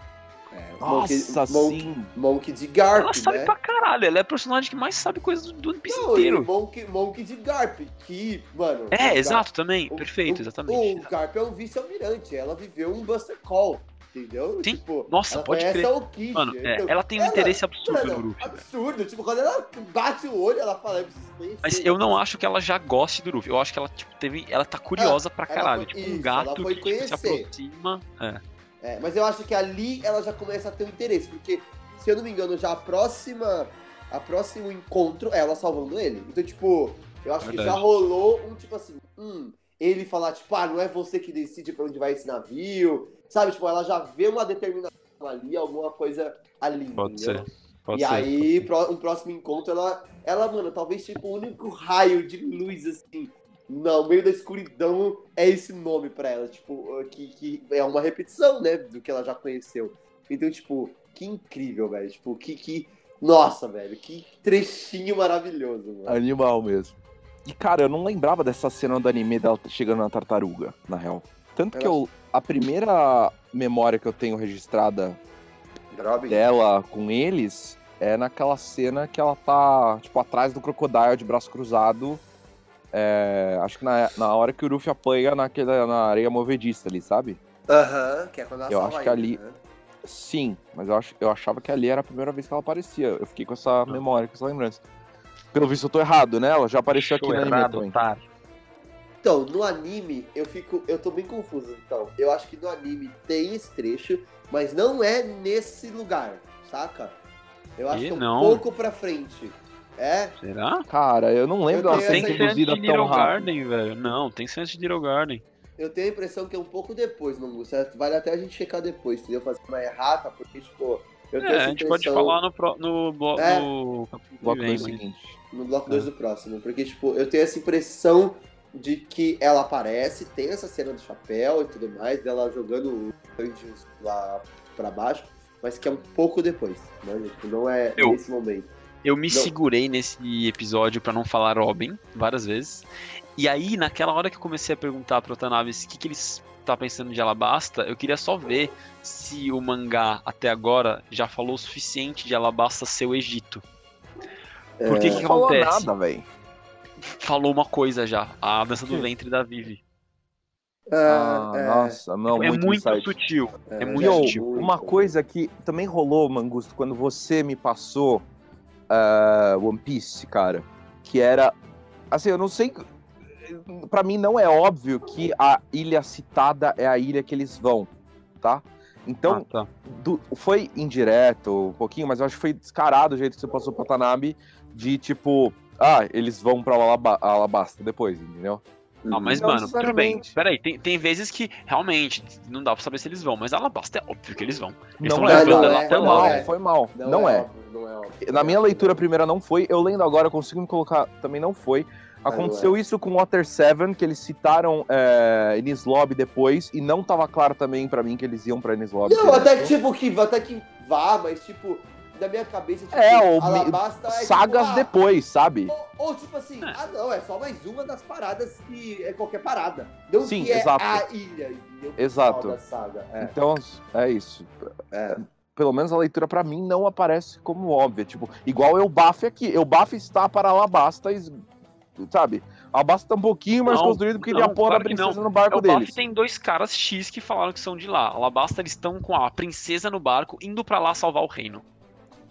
É, Nossa, Monkey, sim. Monkey de Garp, ela sabe né? pra caralho, ela é a personagem que mais sabe coisas do, do One Piece Não, e inteiro. Monkey, Monkey de Garp, que, mano. o É, Garp- exato, também. o- Perfeito, o- exatamente. O Garp é um vice-almirante, ela viveu um Buster Call, entendeu? Sim. Tipo, Nossa, ela pode crer. a Okiji, Mano, é, então, ela tem um ela- interesse absurdo mano, no Luffy, velho. Absurdo, tipo, quando ela bate o olho, ela fala, eu preciso conhecer. Mas eu não acho que ela já goste do Luffy. Eu acho que ela, tipo, teve. Ela tá curiosa pra ela caralho. foi- tipo, isso, um gato que tipo, se aproxima. É. É, mas eu acho que ali ela já começa a ter um interesse, porque, se eu não me engano, já a próxima. A próximo encontro é ela salvando ele. Então, tipo, eu acho que Verdade. já rolou um tipo assim, hum, ele falar, tipo, ah, não é você que decide pra onde vai esse navio. Sabe, tipo, ela já vê uma determinação ali, alguma coisa ali. Pode entendeu? ser. Pode e ser. aí, um próximo encontro, ela, ela, mano, talvez tipo o único raio de luz, assim, no meio da escuridão é esse nome pra ela. Tipo, que, que é uma repetição, né, do que ela já conheceu. Então, tipo, que incrível, velho. Tipo, que. que... Nossa, velho, que trechinho maravilhoso, mano. Animal mesmo. E, cara, eu não lembrava dessa cena do anime dela chegando na tartaruga, na real. Tanto que eu. A primeira memória que eu tenho registrada Robin? dela com eles é naquela cena que ela tá, tipo, atrás do Crocodile de braço cruzado. É, acho que na, na hora que o Ruffy apanha naquela, na areia movediça ali, sabe? Aham, que é quando ela Eu acho que ali- né? Sim, mas eu, ach, eu achava que ali era a primeira vez que ela aparecia. Eu fiquei com essa memória, com essa lembrança. Pelo visto eu tô errado, né? Ela já apareceu aqui no anime também. otário. Então, no anime, eu fico. Eu tô bem confuso, então. Eu acho que no anime tem esse trecho, mas não é nesse lugar, saca? Eu acho E que é um não? pouco pra frente. É? Será? Cara, eu não lembro Eu que de introduzida tão Little rápido. Garden, velho. Não, tem antes de Little Garden. Eu tenho a impressão que é um pouco depois, certo? Vale até a gente checar depois, entendeu? Fazer uma errata, porque, tipo, eu tenho É, a gente pode falar no, pro, no, blo É. no Bloco vem, dois mas- seguinte. no bloco 2 do próximo. Porque, tipo, eu tenho essa impressão de que ela aparece, tem essa cena do chapéu e tudo mais, dela jogando anjos lá pra baixo, mas que é um pouco depois, né? Tipo, não é Eu- nesse momento. Eu me Não. segurei nesse episódio pra não falar Robin várias vezes. E aí, naquela hora que eu comecei a perguntar pro Otanaves o que, que eles tá pensando de Alabasta, eu queria só ver se o mangá até agora já falou o suficiente de Alabasta ser o Egito. Porque o que, Não que falou acontece? nada, velho. Falou uma coisa já, a dança do ventre da Vivi. Ah, é, nossa, não, é muito, muito sutil. É, muito E, ô, sutil. uma coisa que também rolou, Mangusto, quando você me passou ah, One Piece, cara, que era. Assim, eu não sei. Pra mim não é óbvio que a ilha citada é a ilha que eles vão, tá? Então, Ah, tá. do- foi indireto um pouquinho, mas eu acho que foi descarado o jeito que você passou pro Tanabe de tipo, ah, eles vão pra Alaba Alabasta depois, entendeu? Ah, mas, Não mano, tudo bem. Peraí, tem, tem vezes que realmente não dá pra saber se eles vão, mas Alabasta é óbvio que eles vão. Eles Não é, não é, até foi mal, é. foi mal. Não, é. óbvio, não é óbvio. Na minha leitura primeira não foi, eu lendo agora eu consigo me colocar, também não foi. Aconteceu isso com Water 7, que eles citaram é, Lobby depois, e não tava claro também pra mim que eles iam pra Enies Lobby. Não, até que, tipo, que, até que vá, mas, tipo, na minha cabeça, tipo, É, ou me- Alabasta é, tipo, Sagas ah, depois, sabe? Ou, ou, tipo assim, É. ah não, é só mais uma das paradas que é qualquer parada. Não Sim, que é exato. a ilha? Exato. Da saga. É, Então, é isso. é. Pelo menos a leitura pra mim não aparece como óbvia. Tipo, igual eu Baf aqui. Eu Baf está para Alabasta, e- sabe? Alabasta tá um pouquinho mais Não, construído porque ele não, é a porra claro da que princesa não. no barco É, o deles. Baf tem dois caras X que falaram que são de lá. Alabasta, eles estão com a princesa no barco, indo pra lá salvar o reino.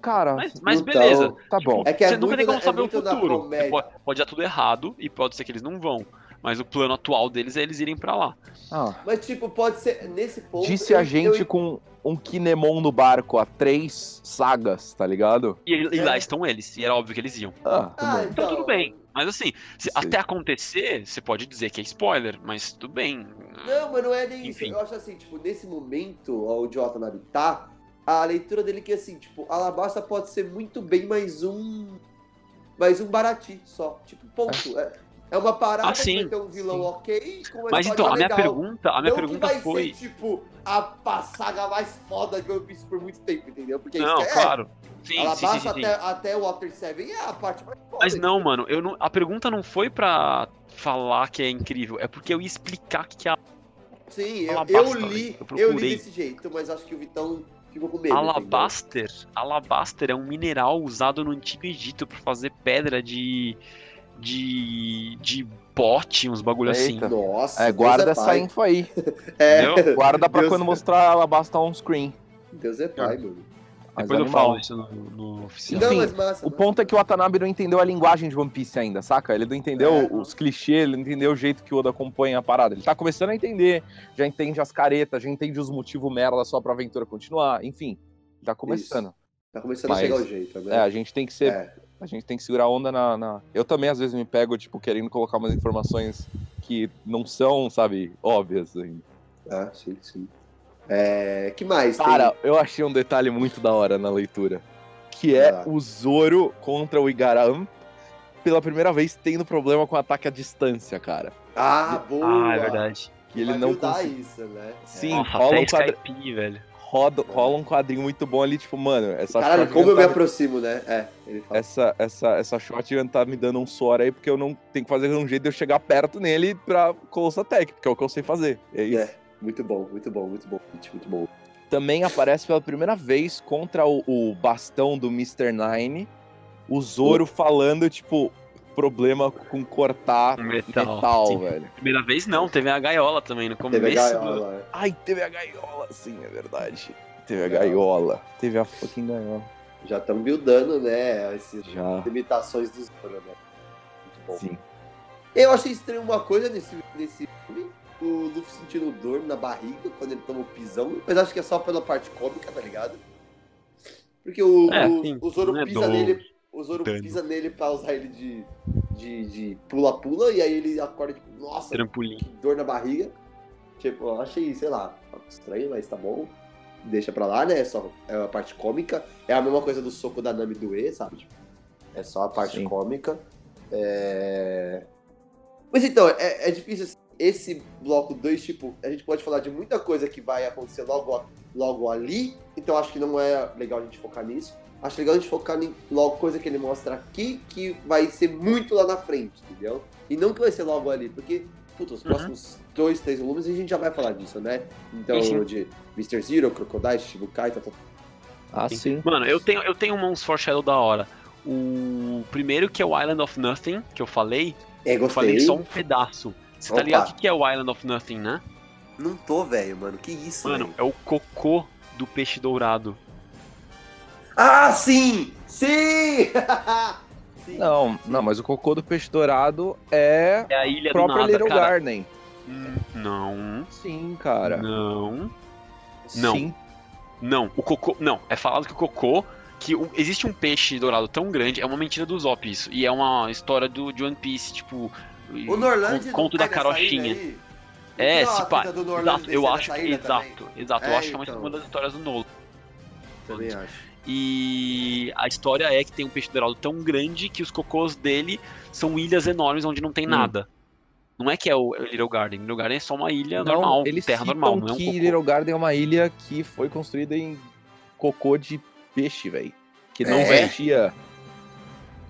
Cara, Mas, mas Então, beleza. tá Tipo, bom. É que é você nunca muito tem como é saber o futuro. Você Pode, pode dar tudo errado e pode ser que eles não vão. Mas o plano atual deles é eles irem pra lá. Ah. Mas, tipo, pode ser, nesse ponto... Disse eu- a gente eu- com um Kinemon no barco há três sagas, tá ligado? E, e lá É. estão eles. E era óbvio que eles iam. Ah, tá Ah, bom. Então tudo bem. Mas assim, se- até acontecer, você pode dizer que é spoiler, mas tudo bem. Não, mas não é nem isso. Enfim. Eu acho assim, tipo, nesse momento, onde o Watanabe tá, a leitura dele que assim, tipo, Alabasta pode ser muito bem mais um. Mais um Barati só. Tipo, ponto. É, é uma parada Ah, que sim, ter um vilão sim. ok, Mas então, a minha pergunta, a minha não pergunta que vai foi. ser, tipo, a, a saga mais foda de One Piece por muito tempo, entendeu? Porque Não, isso que é. claro. Sim, sim, sim, Alabasta sim, sim. até, até o Water 7 é a parte mais foda. Mas não, mano, eu não, a pergunta não foi pra falar que é incrível, é porque eu ia explicar que que é Sim, eu, eu li, eu eu, li desse jeito, mas acho que o Vitão ficou com medo. entendeu? Alabaster. Alabaster é um mineral usado no Antigo Egito pra fazer pedra de. de. de pote, uns bagulho assim. Eita. Nossa, É, Deus guarda é essa pai. info aí. É, Entendeu? Guarda pra Deus- quando mostrar Alabasta on screen. Deus é pai, mano. Depois eu animal. falo isso no, no oficial. Enfim, não, mas massa. O ponto é que o Watanabe não entendeu a linguagem de One Piece ainda, saca? Ele não entendeu É. os clichês, ele não entendeu o jeito que o Oda acompanha a parada. Ele tá começando a entender, já entende as caretas, já entende os motivos merda só pra aventura continuar, enfim. Tá começando. Tá começando Mas- a chegar o jeito, É, né? a gente tem que ser. É. A gente tem que segurar a onda na, na- Eu também, às vezes, me pego, tipo, querendo colocar umas informações que não são, sabe, óbvias ainda. Ah, sim, sim. É, que mais? Tem- Cara, eu achei um detalhe muito da hora na leitura. que é lá. o Zoro contra o Igaram, pela primeira vez tendo problema com ataque à distância, cara. Ah, boa! Ah, é verdade. Que ele Vai não consegue. isso, né? Sim, Nossa, rola, um quadri... Skype, velho. roda- rola um quadrinho muito bom ali, tipo, mano, essa Caralho, shotgun como eu tá me aproximo, né? É, ele fala. essa, essa, essa shotgun tá me dando um suor aí, porque eu não tenho que fazer um jeito de eu chegar perto nele pra Colossa Tech, porque é o que eu sei fazer. É isso. É, muito bom, muito bom, muito bom, muito, muito bom. Também aparece pela primeira vez contra o, o bastão do Mr. Nine, o Zoro falando, tipo, problema com cortar metal. metal, velho. Primeira vez não, teve a gaiola também no começo. Teve a do- gaiola. é. Ai, teve a gaiola, sim, é verdade. Teve a gaiola. Teve a fucking gaiola. Já estão buildando, né? Essas Já. limitações dos Zoro, né? Muito bom. Sim. Eu achei estranho uma coisa nesse, nesse filme. O Luffy sentindo dor na barriga quando ele toma o pisão. Mas acho que é só pela parte cômica, tá ligado? Porque o, É, o, sim, o Zoro é pisa dor. nele. O Zoro pisa nele pra usar ele de de de pula-pula. e aí ele acorda tipo, nossa, Trampolim. que dor na barriga. Tipo, eu achei, sei lá, estranho, mas tá bom. Deixa pra lá, né? É só é a parte cômica. É a mesma coisa do soco da Nami do E, sabe? Tipo, é só a parte Sim. cômica. É... Mas então, é, é difícil. Esse bloco 2, tipo, a gente pode falar de muita coisa que vai acontecer logo, logo ali. Então acho que não é legal a gente focar nisso. Acho legal a gente focar em logo coisa que ele mostra aqui, que vai ser muito lá na frente, entendeu? E não que vai ser logo ali, porque, puta, os Uhum. próximos dois, três volumes a gente já vai falar disso, né? Então, sim. de Mr. Zero, Crocodile, Shibukai, tá, tá, Ah, sim. Mano, eu tenho, eu tenho uns foreshadow da hora. O primeiro que é o Island of Nothing, que eu falei, É, eu falei só um pedaço. Você tá ligado o que que é o Island of Nothing, né? Não tô, velho, mano. Que isso, Mano, é o cocô do peixe dourado. Ah, sim! Sim! sim! Não, não, mas o cocô do peixe dourado é É a ilha própria do nada, Little cara. Garden. Hum, Não, Sim, cara. não, não. Sim. não. O cocô, não. É falado que o cocô, que o- existe um peixe dourado tão grande, é uma mentira do Zop isso. E é uma história do de One Piece, tipo, O Norland con- conto da carochinha. É, se pá. Exato, eu acho que exato, exato. eu É, acho que é uma- então. uma das histórias do Nolan. Também acho. E a história é que tem um peixe dourado tão grande que os cocôs dele são ilhas enormes onde não tem Hum. nada. Não é que é o Little Garden. Little Garden é só uma ilha Não, normal, eles terra normal, não é um que cocô. Little Garden é uma ilha que foi construída em cocô de peixe, velho. Que não É? existia.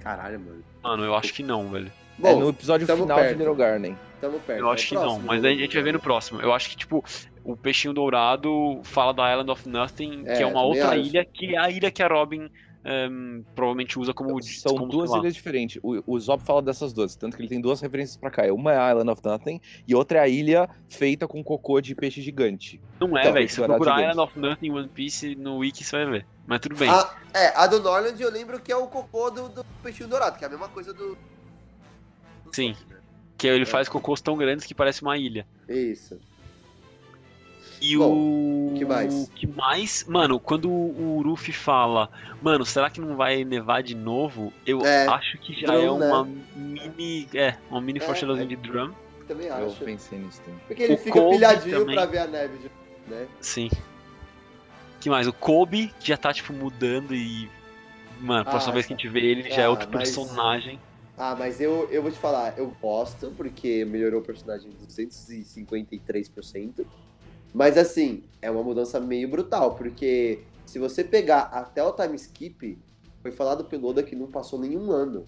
Caralho, mano. Mano, eu acho que não, velho. É Bom, no episódio tamo final de perto. Little Garden. tamo perto. Eu acho É que não, próximo, mas né? a gente vai ver no próximo. Eu acho que, tipo, o peixinho dourado fala da Island of Nothing, É, que é uma também outra acho. ilha, que é a ilha que a Robin ehm, provavelmente usa como. São como, duas ilhas diferentes. O, o Zop fala dessas duas, tanto que ele tem duas referências pra cá. Uma é a Island of Nothing e outra é a ilha feita com cocô de peixe gigante. Não é, Então, velho. Se procurar gigante. Island of Nothing One Piece no Wiki, você vai ver. Mas tudo bem. A, é, a do Norland eu lembro que é o cocô do, do peixinho dourado, que é a mesma coisa do. Sim. Né? Que ele faz cocôs tão grandes que parece uma ilha. Isso. E Bom, o. que mais? O que mais? Mano, quando o Ruffy fala, mano, será que não vai nevar de novo? Eu É, acho que já drum, é uma né? mini. É, uma mini É, foreshadowzinho é. de drum. Também Eu acho. pensei nisso também. Porque ele O fica Kobe pilhadinho também. pra ver a neve, de- né? Sim. que mais? O Kobe, que já tá, tipo, mudando e. Mano, a próxima Ah, vez que a gente vê ele, já é ah, outro mas- personagem. Ah, mas eu, eu vou te falar, eu gosto, porque melhorou o personagem 253%. Mas assim, é uma mudança meio brutal, porque se você pegar até o time skip, foi falado pelo Oda que não passou nenhum ano.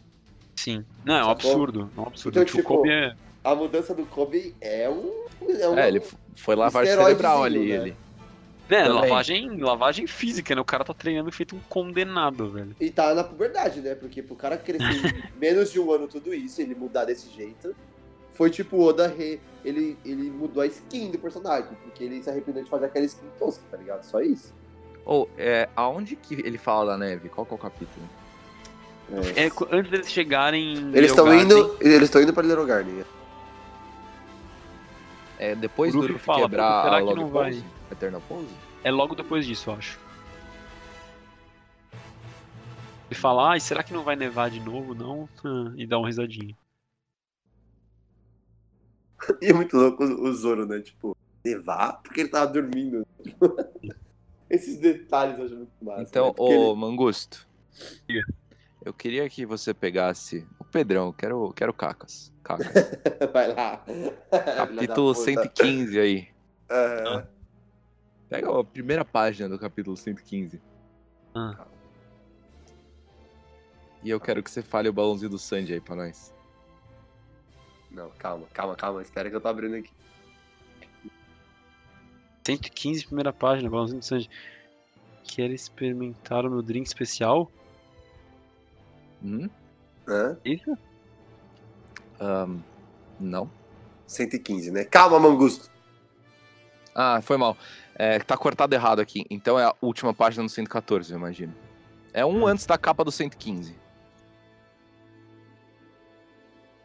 Sim. Não, é um Sacou? absurdo. É um absurdo. Então, Tipo, o Kobe é. A mudança do Kobe é um. É, um, É, ele foi esteroidezinho, cerebral ali. né? Ele. É, Também. lavagem, lavagem física, né? O cara tá treinando feito um condenado, velho. E tá na puberdade, né? Porque pro cara crescer menos de um ano tudo isso, ele mudar desse jeito, foi tipo o Oda re... ele, ele mudou a skin do personagem, porque ele se arrependeu de fazer aquela skin tosca, tá ligado? Só isso. Ou, é, aonde que ele fala da neve? Qual que é o capítulo? É, cu- antes deles chegarem. em Eles estão indo, eles estão indo para Little Garden. É depois do fala, quebrar será a que não vai? pose? Eternal Pose? É logo depois disso, eu acho. Ele fala, ai, será que não vai nevar de novo, não? Hum, E dá uma risadinha. E é muito louco o Zoro, né? Tipo, levar porque ele tava dormindo. Esses detalhes eu acho muito massa. Então, né? Ô ele- Mangusto, Eu queria que você pegasse. O Pedrão, quero, quero cacas. Cacas. Vai lá. Capítulo Filha da puta. 115 aí. Aham. Pega a primeira página do capítulo 115. Ah. E eu quero que você fale o balãozinho do Sandy aí pra nós. Não, calma, calma, calma. Espera que eu tô abrindo aqui. 115, primeira página, balãozinho do Sanji. Quer experimentar o meu drink especial? Hum? Hã? Isso? Ahn, não. 115, né? Calma, Mangusto. Ah, foi mal. É, tá cortado errado aqui. Então é a última página do 114, eu imagino. É um antes da capa do 115.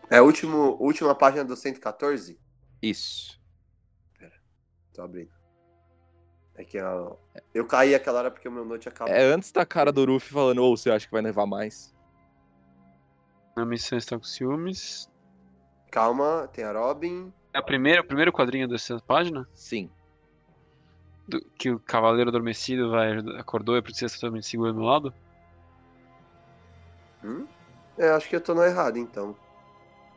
É a último, última página do 114? Isso. Tô abrindo. É que ó, eu caí aquela hora porque o meu note acabou. É antes da cara do Ruffy falando, ou você acha que vai nevar mais? A missão está com ciúmes. Calma, tem a Robin. É a primeira, o primeiro quadrinho dessa página? Sim. Do- que o cavaleiro adormecido vai, acordou e a princesa totalmente segura do lado? Hum? É, acho que eu tô no errado, então.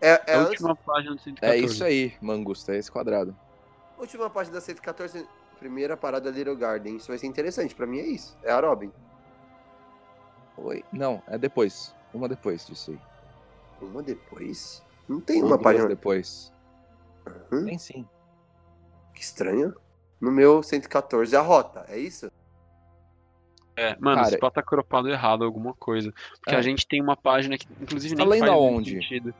É, é a antes- última página do 114. É isso aí, Mangusta, é esse quadrado. última página da 114, primeira parada Little Garden. Isso vai ser interessante, pra mim é isso. É a Robin. Oi? Não, é depois. Uma depois disso aí. Uma depois? Não tem uma duas página. depois. Hum? Tem sim. Que estranho. No meu 114 é a rota, é isso? É, mano, Cara, esse pá tá cropado errado alguma coisa. Porque É. a gente tem uma página que, inclusive, Tá nem lendo faz muito aonde? sentido.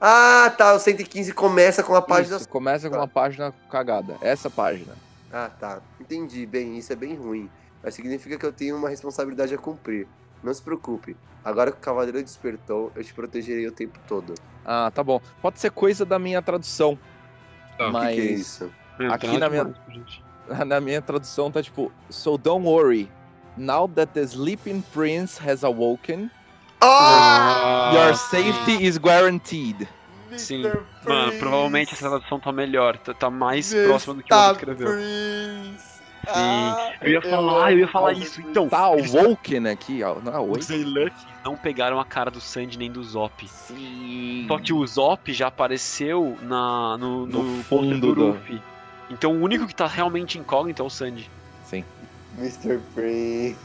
Ah, tá. O 115 começa com a página. Isso, começa com Tá. uma página cagada. Essa página. Ah, tá. Entendi. Bem, isso é bem ruim. Mas significa que eu tenho uma responsabilidade a cumprir. Não se preocupe. Agora que o cavaleiro despertou, eu te protegerei o tempo todo. Ah, tá bom. Pode ser coisa da minha tradução. Tá, mas que, que é isso? Aqui na minha- na minha tradução tá tipo: So don't worry. Now that the sleeping prince has awoken, Ah! your sim. safety is guaranteed. Sim. Mr. Mano, Prince! provavelmente essa tradução tá melhor, tá, tá mais Mr. próxima do que o outro escreveu. Prince! Ah, Eu ia falar, eu ia falar isso, então. Tá eles- awoken aqui, ó. Não é? Os Unlucky não pegaram a cara do Sandy nem do Zop. Sim. Só que o Zop já apareceu na, no, No no, fundo do do- Luffy. Então o único que tá realmente incógnito é o Sandy. Sim. Mr. Prince.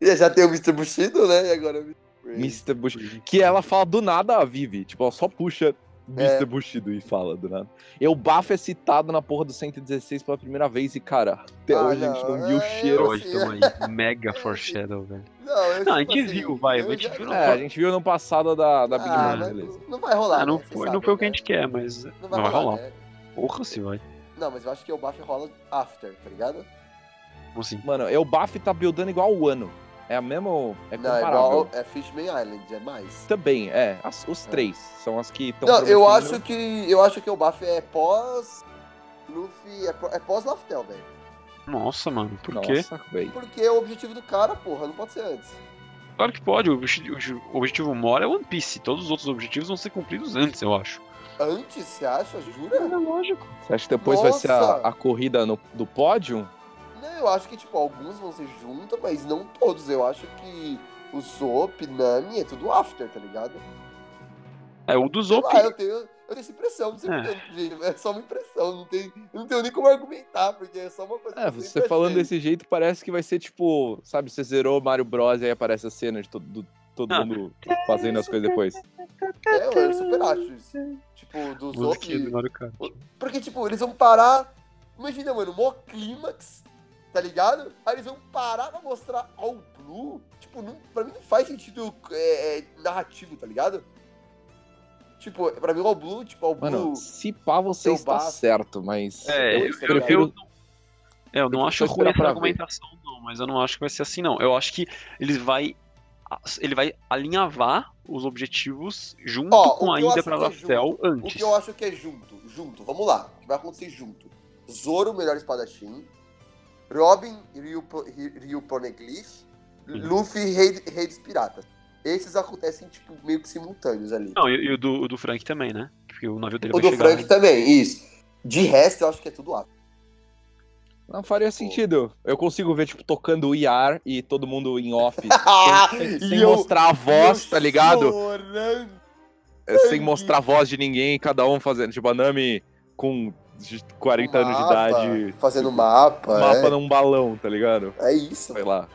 E já tem o Mr. Bushido, né? E agora o Mr. Prince. Mr. Bushido. Que ela fala do nada a Vivi. Tipo, ela só puxa Mr. É. Bushido e fala do nada. E o Bafo é citado na porra do 116 pela primeira vez e, cara, até Ah, hoje a gente não, não viu o é, cheiro. Hoje tamo aí. Mega foreshadow, velho. Não, eu, Não, a tipo gente assim, viu, vai, a gente já- viu no É, a gente viu no passado da, da Big Ah, Mom, beleza. não vai rolar. Ah, não né? Foi, sabe, não foi o que a né? gente quer, mas Não não vai, vai rolar. né? Porra, se vai. Não, mas eu acho que o buff rola after, tá ligado? Como assim? Mano, é o Baf tá buildando igual o ano. É a mesma. É não, é comparável. igual. É Fishman Island, é mais. Também, é. As- os três são as que estão. Não, eu acho que. Eu acho que o buff é pós. Luffy. É, é pós Laftel, velho. Nossa, mano, por quê? Nossa, velho. Porque é o objetivo do cara, porra, não pode ser antes. Claro que pode, o obje- o objetivo maior é One Piece. Todos os outros objetivos vão ser cumpridos antes, eu acho. Antes, você acha? Jura? É lógico. Você acha que depois vai ser a, Nossa! a corrida no- do pódio? Não, eu acho que, tipo, alguns vão ser juntos, mas não todos. Eu acho que o Zop, Nami, é tudo after, tá ligado? É o do Zop. lá, eu tenho, eu tenho essa impressão, não sei É. gente, é só uma impressão, não, tem, não tenho nem como argumentar, porque é só uma coisa É, você falando achei. desse jeito parece que vai ser tipo, sabe, você zerou Mario Bros e aí aparece a cena de todo, do- todo Ah. mundo fazendo as coisas depois. É, eu super acho isso. Tipo, do Zop. Musiquinha do Mario Kart. Porque, tipo, eles vão parar. Imagina, mano, mó clímax, tá ligado? Aí eles vão parar pra mostrar All Blue. Tipo, não, pra mim não faz sentido é, é, narrativo, tá ligado? Tipo, pra mim o All Blue, tipo, All Blue. Mano, se pá você está bafo. certo, mas É, Eu eu, eu, prefiro- eu, é, eu não prefiro acho só ruim essa pra ver. argumentação, não, mas eu não acho que vai ser assim, não. Eu acho que ele vai. Ele vai alinhavar os objetivos junto o com a ida pra que é Laftel O antes. que eu acho que é junto, junto, vamos lá, o que vai acontecer junto. Zoro, melhor espadachim. Robin, Ryu, Ry- Ryu Poneglyph. Luffy, rei, rei dos piratas. Esses acontecem, tipo, meio que simultâneos ali. Não, e, e o, do, o do Frank também, né? Porque o navio dele o vai do chegar. Frank também, isso. De resto, eu acho que é tudo after. Não faria sentido. Eu consigo ver, tipo, tocando o IR e todo mundo em off. sem, sem E eu- mostrar a voz, tá ligado? chorando. É, Sem mostrar a voz de ninguém, cada um fazendo. Tipo, a Nami com de 40 anos de Mapa, idade. Fazendo mapa. Mapa é. num balão, tá ligado? É isso. Sei lá.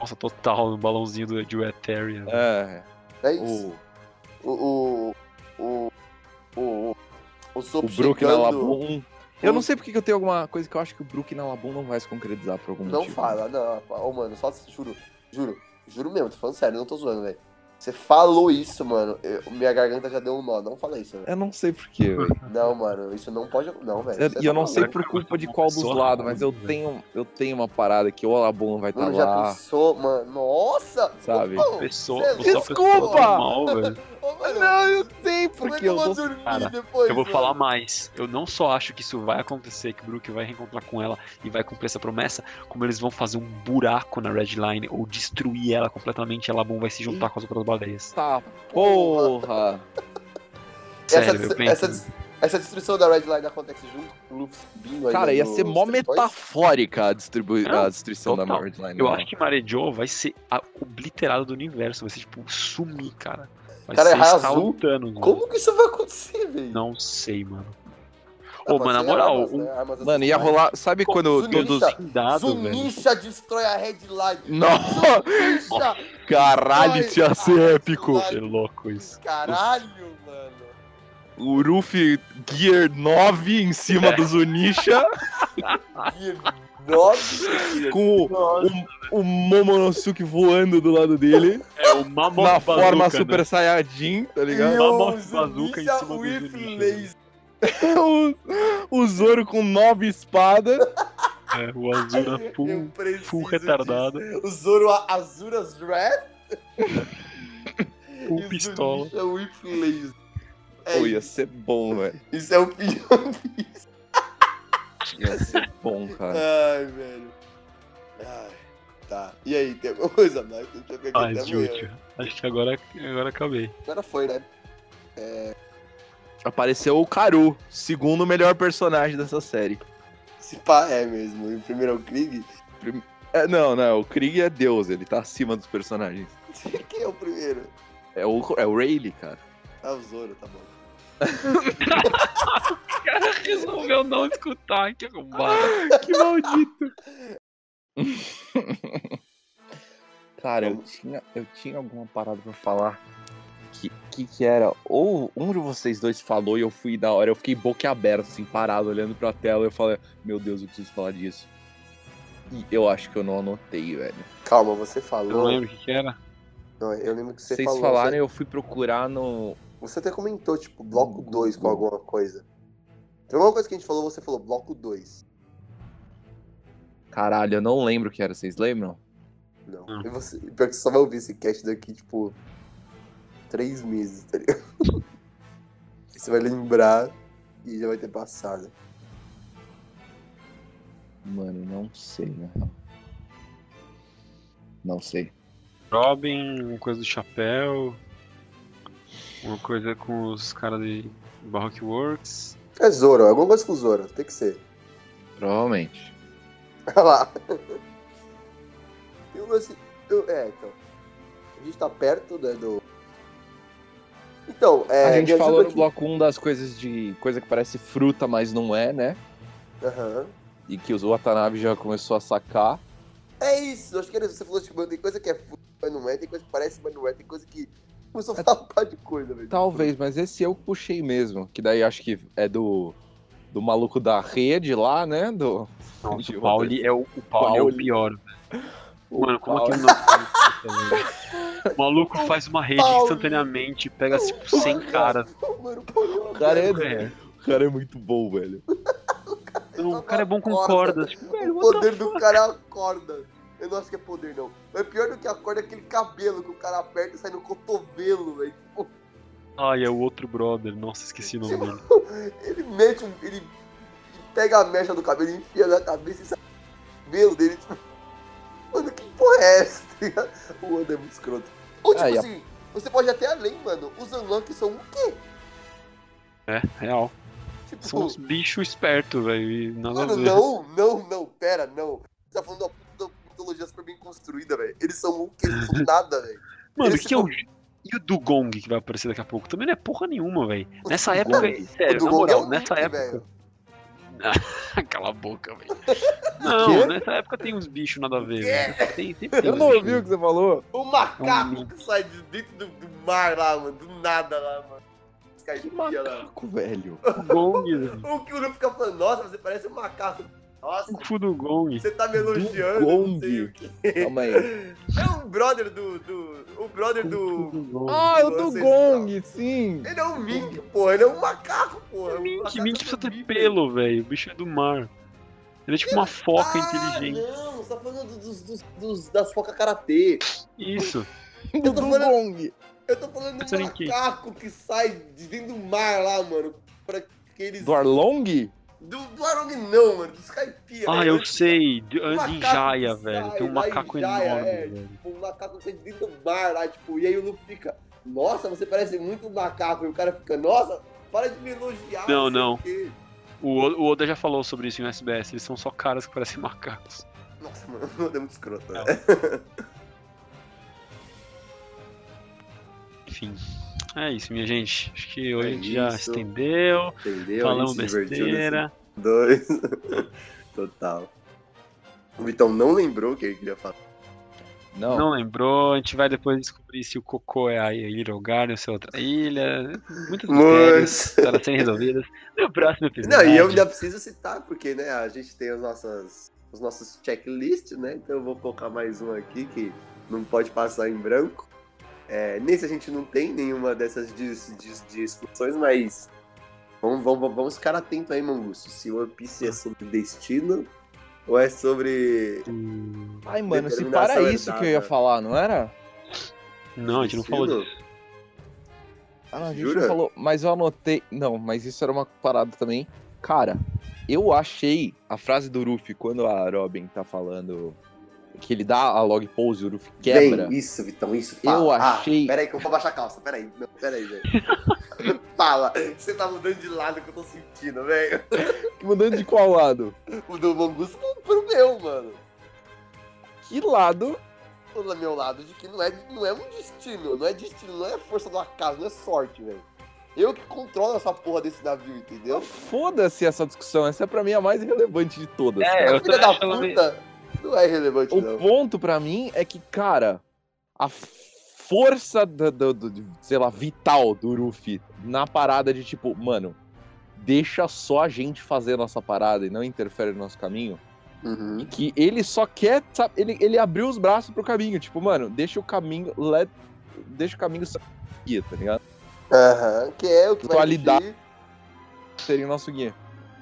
Nossa, total, no balãozinho do, de Ethereum. É. É isso. O, O. O. O. O. O, o, o Brook na Labum. Eu não sei porque que eu tenho alguma coisa que eu acho que o Brook na Labum não vai se concretizar por algum Não motivo. fala, não. Ô, mano, só juro. Juro. Juro mesmo, tô falando sério, não tô zoando, velho. Você falou isso, mano. eu- minha garganta já deu um nó. Não fala isso, velho. Eu não sei porquê, velho. Não, mano, isso não pode. Não, velho. Eu- Você E eu tá não sei por culpa de qual dos pessoa lados, mas eu ruim, tenho, eu tenho uma parada que ou a Labum não vai estar já lá, pensou, mano? Nossa! sabe? Pessoa, é é pessoa Desculpa! normal, velho. Ô, mano, Não, eu sei é porque que eu eu dormir Cara, depois? Eu vou mano? falar mais. Eu não só acho que isso vai acontecer, que o Brook vai reencontrar com ela e vai cumprir essa promessa, como eles vão fazer um buraco na Red Line ou destruir ela completamente e a Labum vai se juntar com as outras baleias. Tá, porra! Sério, essa, eu penso. essa, essa destruição da Red Line acontece junto com o Luffy subindo aí Cara, ia ser mó metafórica a, distribu... Não, a destruição da total. Marriage Line. Eu né? acho que Marejo vai ser a obliterada do universo, vai ser tipo sumir, cara. Vai Cara, é escala azul? Thanos, mano. Como que isso vai acontecer, velho? Não sei, mano. Ah, Ô, mano, na moral, armas, um né? Armas Mano, ia rolar... Sabe quando Zunisha. todos... dado, velho. Zunisha destrói a Red Line. Não! Zunisha! Caralho, isso ia ser épico! Que louco isso. Caralho, mano. O Ruffy Gear 9 em cima do Zunisha, Que nove. com o, o, o Momonosuke voando do lado dele, É o Mammoth na forma Bazooka, Super né? Saiyajin, tá ligado? Uma o morte bazuca em cima do with Zunisha. laser. o, o Zoro com nove espadas. É, o Azura full, full retardado, disso. O Zoro a- Azura's Wrath. full o pistola. Zunisha with laser. É Pô, ia isso. ser bom, velho. Isso é o pior. Ia ser bom, cara. Ai, velho. Ai, tá. E aí, tem alguma coisa a mais? Ah, de útil. Acho que agora, agora acabei. Agora foi, né? Apareceu o Karu, segundo melhor personagem dessa série. Se pá, é mesmo. E o primeiro é o Krieg. É, não, não, o Krieg é Deus, ele tá acima dos personagens. Quem é o primeiro? É o, é o Rayleigh, cara. Ah, o Zoro, tá bom. O cara resolveu não escutar, que arrombado. Que maldito. Cara, eu tinha, eu tinha alguma parada pra falar. Que, que que era? Ou um de vocês dois falou e eu fui da hora, eu fiquei boquiaberto, assim, parado, olhando pra tela, e eu falei, meu Deus, eu preciso falar disso. E eu acho que eu não anotei, velho. Calma, você Eu não falou. lembro o que, que era. Não, eu lembro que você Vocês falou. falaram, Você, eu fui procurar no. Você até comentou, tipo, bloco No 2 com alguma coisa. Tem alguma coisa que a gente falou, você falou bloco 2. Caralho, eu não lembro o que era, vocês lembram? Não. Hum. E você, pior que você só vai ouvir esse cast daqui, tipo, três meses, tá ligado? você vai lembrar e já vai ter passado. Mano, não sei, né? Não sei. Robin, uma coisa do chapéu. Uma coisa com os caras de Baroque Works. É Zoro, alguma coisa com Zoro, tem que ser. Provavelmente. Olha lá. Tem um lance. eu- é, então. A gente tá perto né, do. Então, é. a gente falou no aqui. bloco 1 das coisas de. coisa que parece fruta, mas não é, né? Aham. E que o Watanabe já começou a sacar. É isso, acho que era isso. Você falou, tipo, mano, tem coisa que é fruta, mas não é, tem coisa que parece, mas não é, tem coisa que. Começou a falar um par de coisa, velho. Talvez, mas esse eu puxei mesmo. Que daí acho que é do. Do maluco da rede lá, né? Do. Nossa, o Pauli é o, o, Pauli é o pior. velho. Mano, como Pauli. isso, velho? O maluco faz uma rede Pauli. instantaneamente, pega tipo 100 caras. Mano, o Paulinho é O cara é. É. o cara é muito bom, velho. Não, o cara é bom com Corda. cordas. Tipo, O poder do cara é a corda. Eu não acho que é poder, não. Mas pior do que a corda é aquele cabelo que o cara aperta e sai no cotovelo, velho. Tipo, Ai, é o outro brother. Nossa, esqueci o nome dele. ele mete um. Ele pega a mecha do cabelo enfia na cabeça e sai o cabelo dele. Tipo, mano, que porra é essa? tá o Oda é muito escroto. Ou tipo Ah, a- assim, você pode ir até além, mano. Os unlocks são o quê? É, real. Tipo, São uns bichos espertos, velho. mano, não, não, não, pera, não. Você tá falando da mitologia super bem construída, velho. Eles são o quê? Eles são nada, velho. Mano, que é o. E o Dugong que vai aparecer daqui a pouco? Também não é porra nenhuma, velho. O Nessa Dugong- época, sério, o na Dugong é moral, o nessa Link, época. Cala a boca, velho. Não, nessa época tem uns bichos nada a ver, velho. Tem, tem Eu não ouvi o que você falou. O É um macaco que sai de dentro do, do mar lá, mano. Do nada lá, mano. Que Skype lá. macaco, velho. Gong, velho. O que o Luffy fica falando, nossa, você parece um macaco. Nossa, O cu do Gong. você tá me elogiando, não sei o que. Calma aí. É o brother do. do o brother do. Ah, é o do. Gong, sim. Ele é um mink, porra. Ele é um macaco, porra. Um Mink, macaco Mink precisa ter pelo, velho. O bicho é do mar. Ele é tipo uma foca ah, inteligente. Não, você tá falando dos, dos, dos- das focas karatê. Isso. Do tô falando- Gong. Eu tô falando do macaco que sai de dentro do mar lá, mano. Pra aqueles. Do Arlong? Do, do Arong não, mano. Do Skypiea. Ah, velho. eu sei. De- Anda em que velho. sai Tem um macaco Jaya, enorme, é, velho. Tipo, um macaco que dentro do mar lá, tipo, e aí o Luffy fica, nossa, você parece muito um macaco. E o cara fica, nossa, para de me elogiar. Não, não. o quê." O, O- o Oda já falou sobre isso em SBS. Eles são só caras que parecem macacos. Nossa, mano, o Oda é muito escroto. né? Enfim. É isso, minha gente. Acho que hoje É a gente já isso. estendeu. Entendeu? falamos besteira. Dois. Total. O Vitão não lembrou o que ele queria falar. Não. Não lembrou. A gente vai depois descobrir se o Cocô é a Little Garden ou se é outra ilha. Muitas mistérios Mas... para serem resolvidas no próximo episódio. Não, e eu ainda preciso citar, porque né, a gente tem as nossas, os nossos checklists, né? Então eu vou colocar mais um aqui que não pode passar em branco. É, nesse a gente não tem nenhuma dessas dis- dis- discussões, mas vamos, vamos, vamos ficar atento aí, Mangusto. Se o One Piece é sobre destino ou é sobre. Hum, Ai, mano, se para isso que eu ia falar, não era? Não, a gente não falou disso. Ah, não, a gente Jura? não falou. Mas eu anotei. Não, mas isso era uma parada também. Cara, eu achei a frase do Ruffy quando a Robin tá falando que ele dá a log pose e o Ruffy quebra. Vem, isso, Vitão, isso. Eu Fala. achei- Ah, peraí, que eu vou baixar a calça. Peraí, não, peraí, velho. Fala. Você tá mudando de lado que eu tô sentindo, velho. Mudando de qual lado? O do Mangusto pro meu, mano. Que lado? Do meu lado de que não é, não é um destino. Não é destino, não é força do acaso, não é sorte, velho. Eu que controlo essa porra desse navio, entendeu? Foda-se essa discussão. Essa é pra mim a mais relevante de todas. É, cara. eu filha da achando meio- puta não é relevante, O não. ponto pra mim é que, cara, a força do, do- do- sei lá, vital do Ruffy na parada de tipo, mano, deixa só a gente fazer a nossa parada e não interfere no nosso caminho. Uhum. E que ele só quer, sabe, ele, ele abriu os braços pro caminho, tipo, mano, deixa o caminho, let, deixa o caminho seguir, tá ligado? Aham, que é o que vai Atualidade. regir, Seria o nosso guia.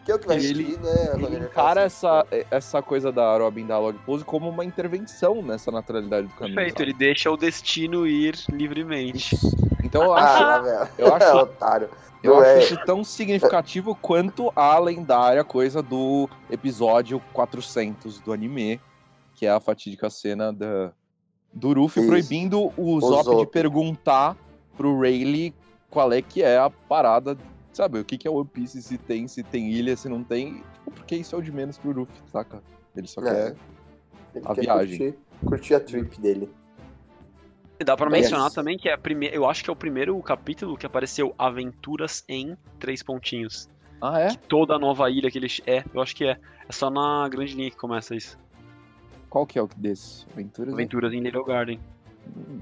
Que é o que vai ele- né? Ele encara essa, essa coisa da Robin da log pose como uma intervenção nessa naturalidade do caminho. Perfeito, ele deixa o destino ir livremente. Então eu se- acho, Ah, velho. eu acho Otário. Eu acho é. isso tão significativo quanto a lendária coisa do episódio 400 do anime, que é a fatídica cena da, do Ruffy Isso. proibindo o Zop, de Zop. perguntar pro Rayleigh qual é que é a parada, sabe? O que, que é One Piece, se tem, se tem ilha, se não tem. Tipo, porque isso é o de menos pro Ruffy, saca? Ele só É. quer. Ele a quer viagem. Curtir, curtir a trip dele. E dá pra Yes. mencionar também que é a primeira, eu acho que é o primeiro capítulo que apareceu Aventuras em três pontinhos. Ah, é? Toda a nova ilha que eles é, eu acho que é. É só na grande linha que começa isso. Qual que é o desse? Aventuras? Aventuras em Little Garden. Hum,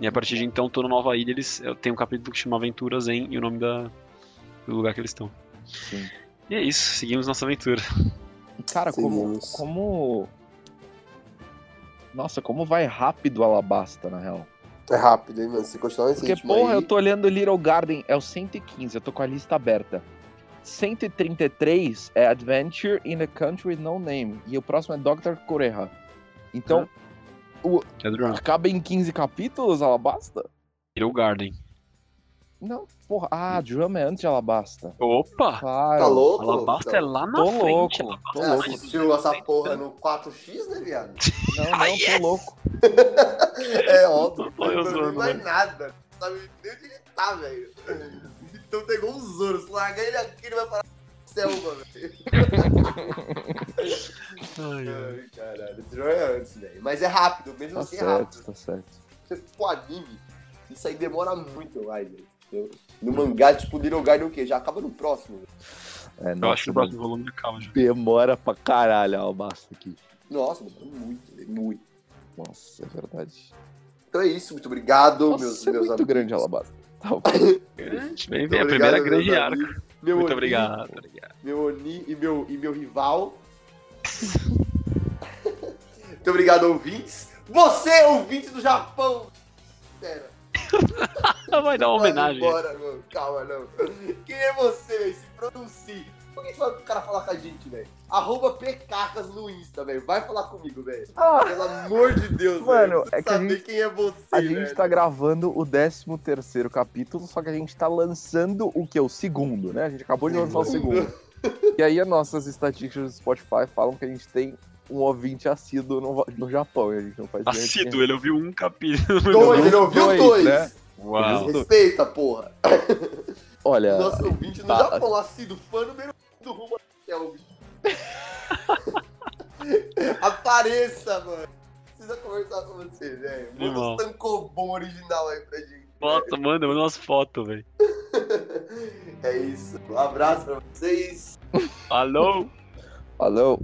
E a partir de então, toda nova ilha, eles eu tenho um capítulo que chama Aventuras em e o nome da, do lugar que eles estão. sim. E é isso, seguimos nossa aventura. Cara, como, Seguimos. como. Nossa, como vai rápido a Alabasta, na real. É rápido, hein, mano? Se continuar nesse Porque, porra, aí... eu tô olhando Little Garden, é o 115, eu tô com a lista aberta. 133 é Adventure in a Country with No Name. E o próximo é Dr. Coreha. Então, é do Run. acaba em 15 capítulos, Alabasta? Little Garden. Não, porra. Ah, Drum é antes de Alabasta. Opa! Claro. Tá louco? Alabasta é lá na Tô frente. louco, tô É, louco. assistiu essa porra no 4x, né, viado? Não, não, tô louco. É óbvio. Olha eu não zoando, mais nada. Não sabe nem onde ele tá, velho. Então tá igual um Zoro. Se largar ele aqui, ele vai parar no selva, velho. Ai, caralho. O Joe é antes, velho. Mas é rápido, mesmo Tá assim é rápido. certo, tá certo. você for anime, isso aí demora muito mais, velho. No mangá, tipo, Little Garden o quê? Já acaba no próximo. velho. É, Eu nossa, acho que o próximo volume acaba já. demora pra caralho a Alabasta aqui. Nossa, demora muito, velho. Muito. Nossa, é verdade. Então é isso, muito obrigado, Nossa, meus, é meus muito amigos. grande a Alabasta. Tá bom. Grande, Muito vem a primeira grande arco. amigos. Meu Muito Oni, obrigado. obrigado. Meu Oni e meu, e meu rival. muito obrigado, ouvintes. Você, ouvinte do Japão. Pera. Vai dar uma homenagem. Bora, mano. Calma, não. Quem é você, velho? Se pronuncie. Por que o cara falar com a gente, velho? Arroba PKs no Insta, velho. Vai falar comigo, velho. Pelo amor de Deus, Mano, é que a saber gente- quem é você, A gente tá gravando o 13 terceiro capítulo, só que a gente tá lançando o que? O segundo, né? A gente acabou de lançar o segundo. E aí as nossas estatísticas do Spotify falam que a gente tem um ouvinte assíduo no, no Japão. E a gente não faz é. Assíduo, ele ouviu um capítulo. Dois, ele ouviu Dois, dois. né? Uau. Respeita, porra. Olha, Nosso ouvinte no tá. Japão, assíduo, fã número um do Rumo Kelvin. Apareça, mano. Precisa conversar com você, velho. Manda Irmão. um tancobom original aí pra gente. Foto, manda, manda umas fotos, velho. É isso. Um abraço pra vocês. Alô? falou.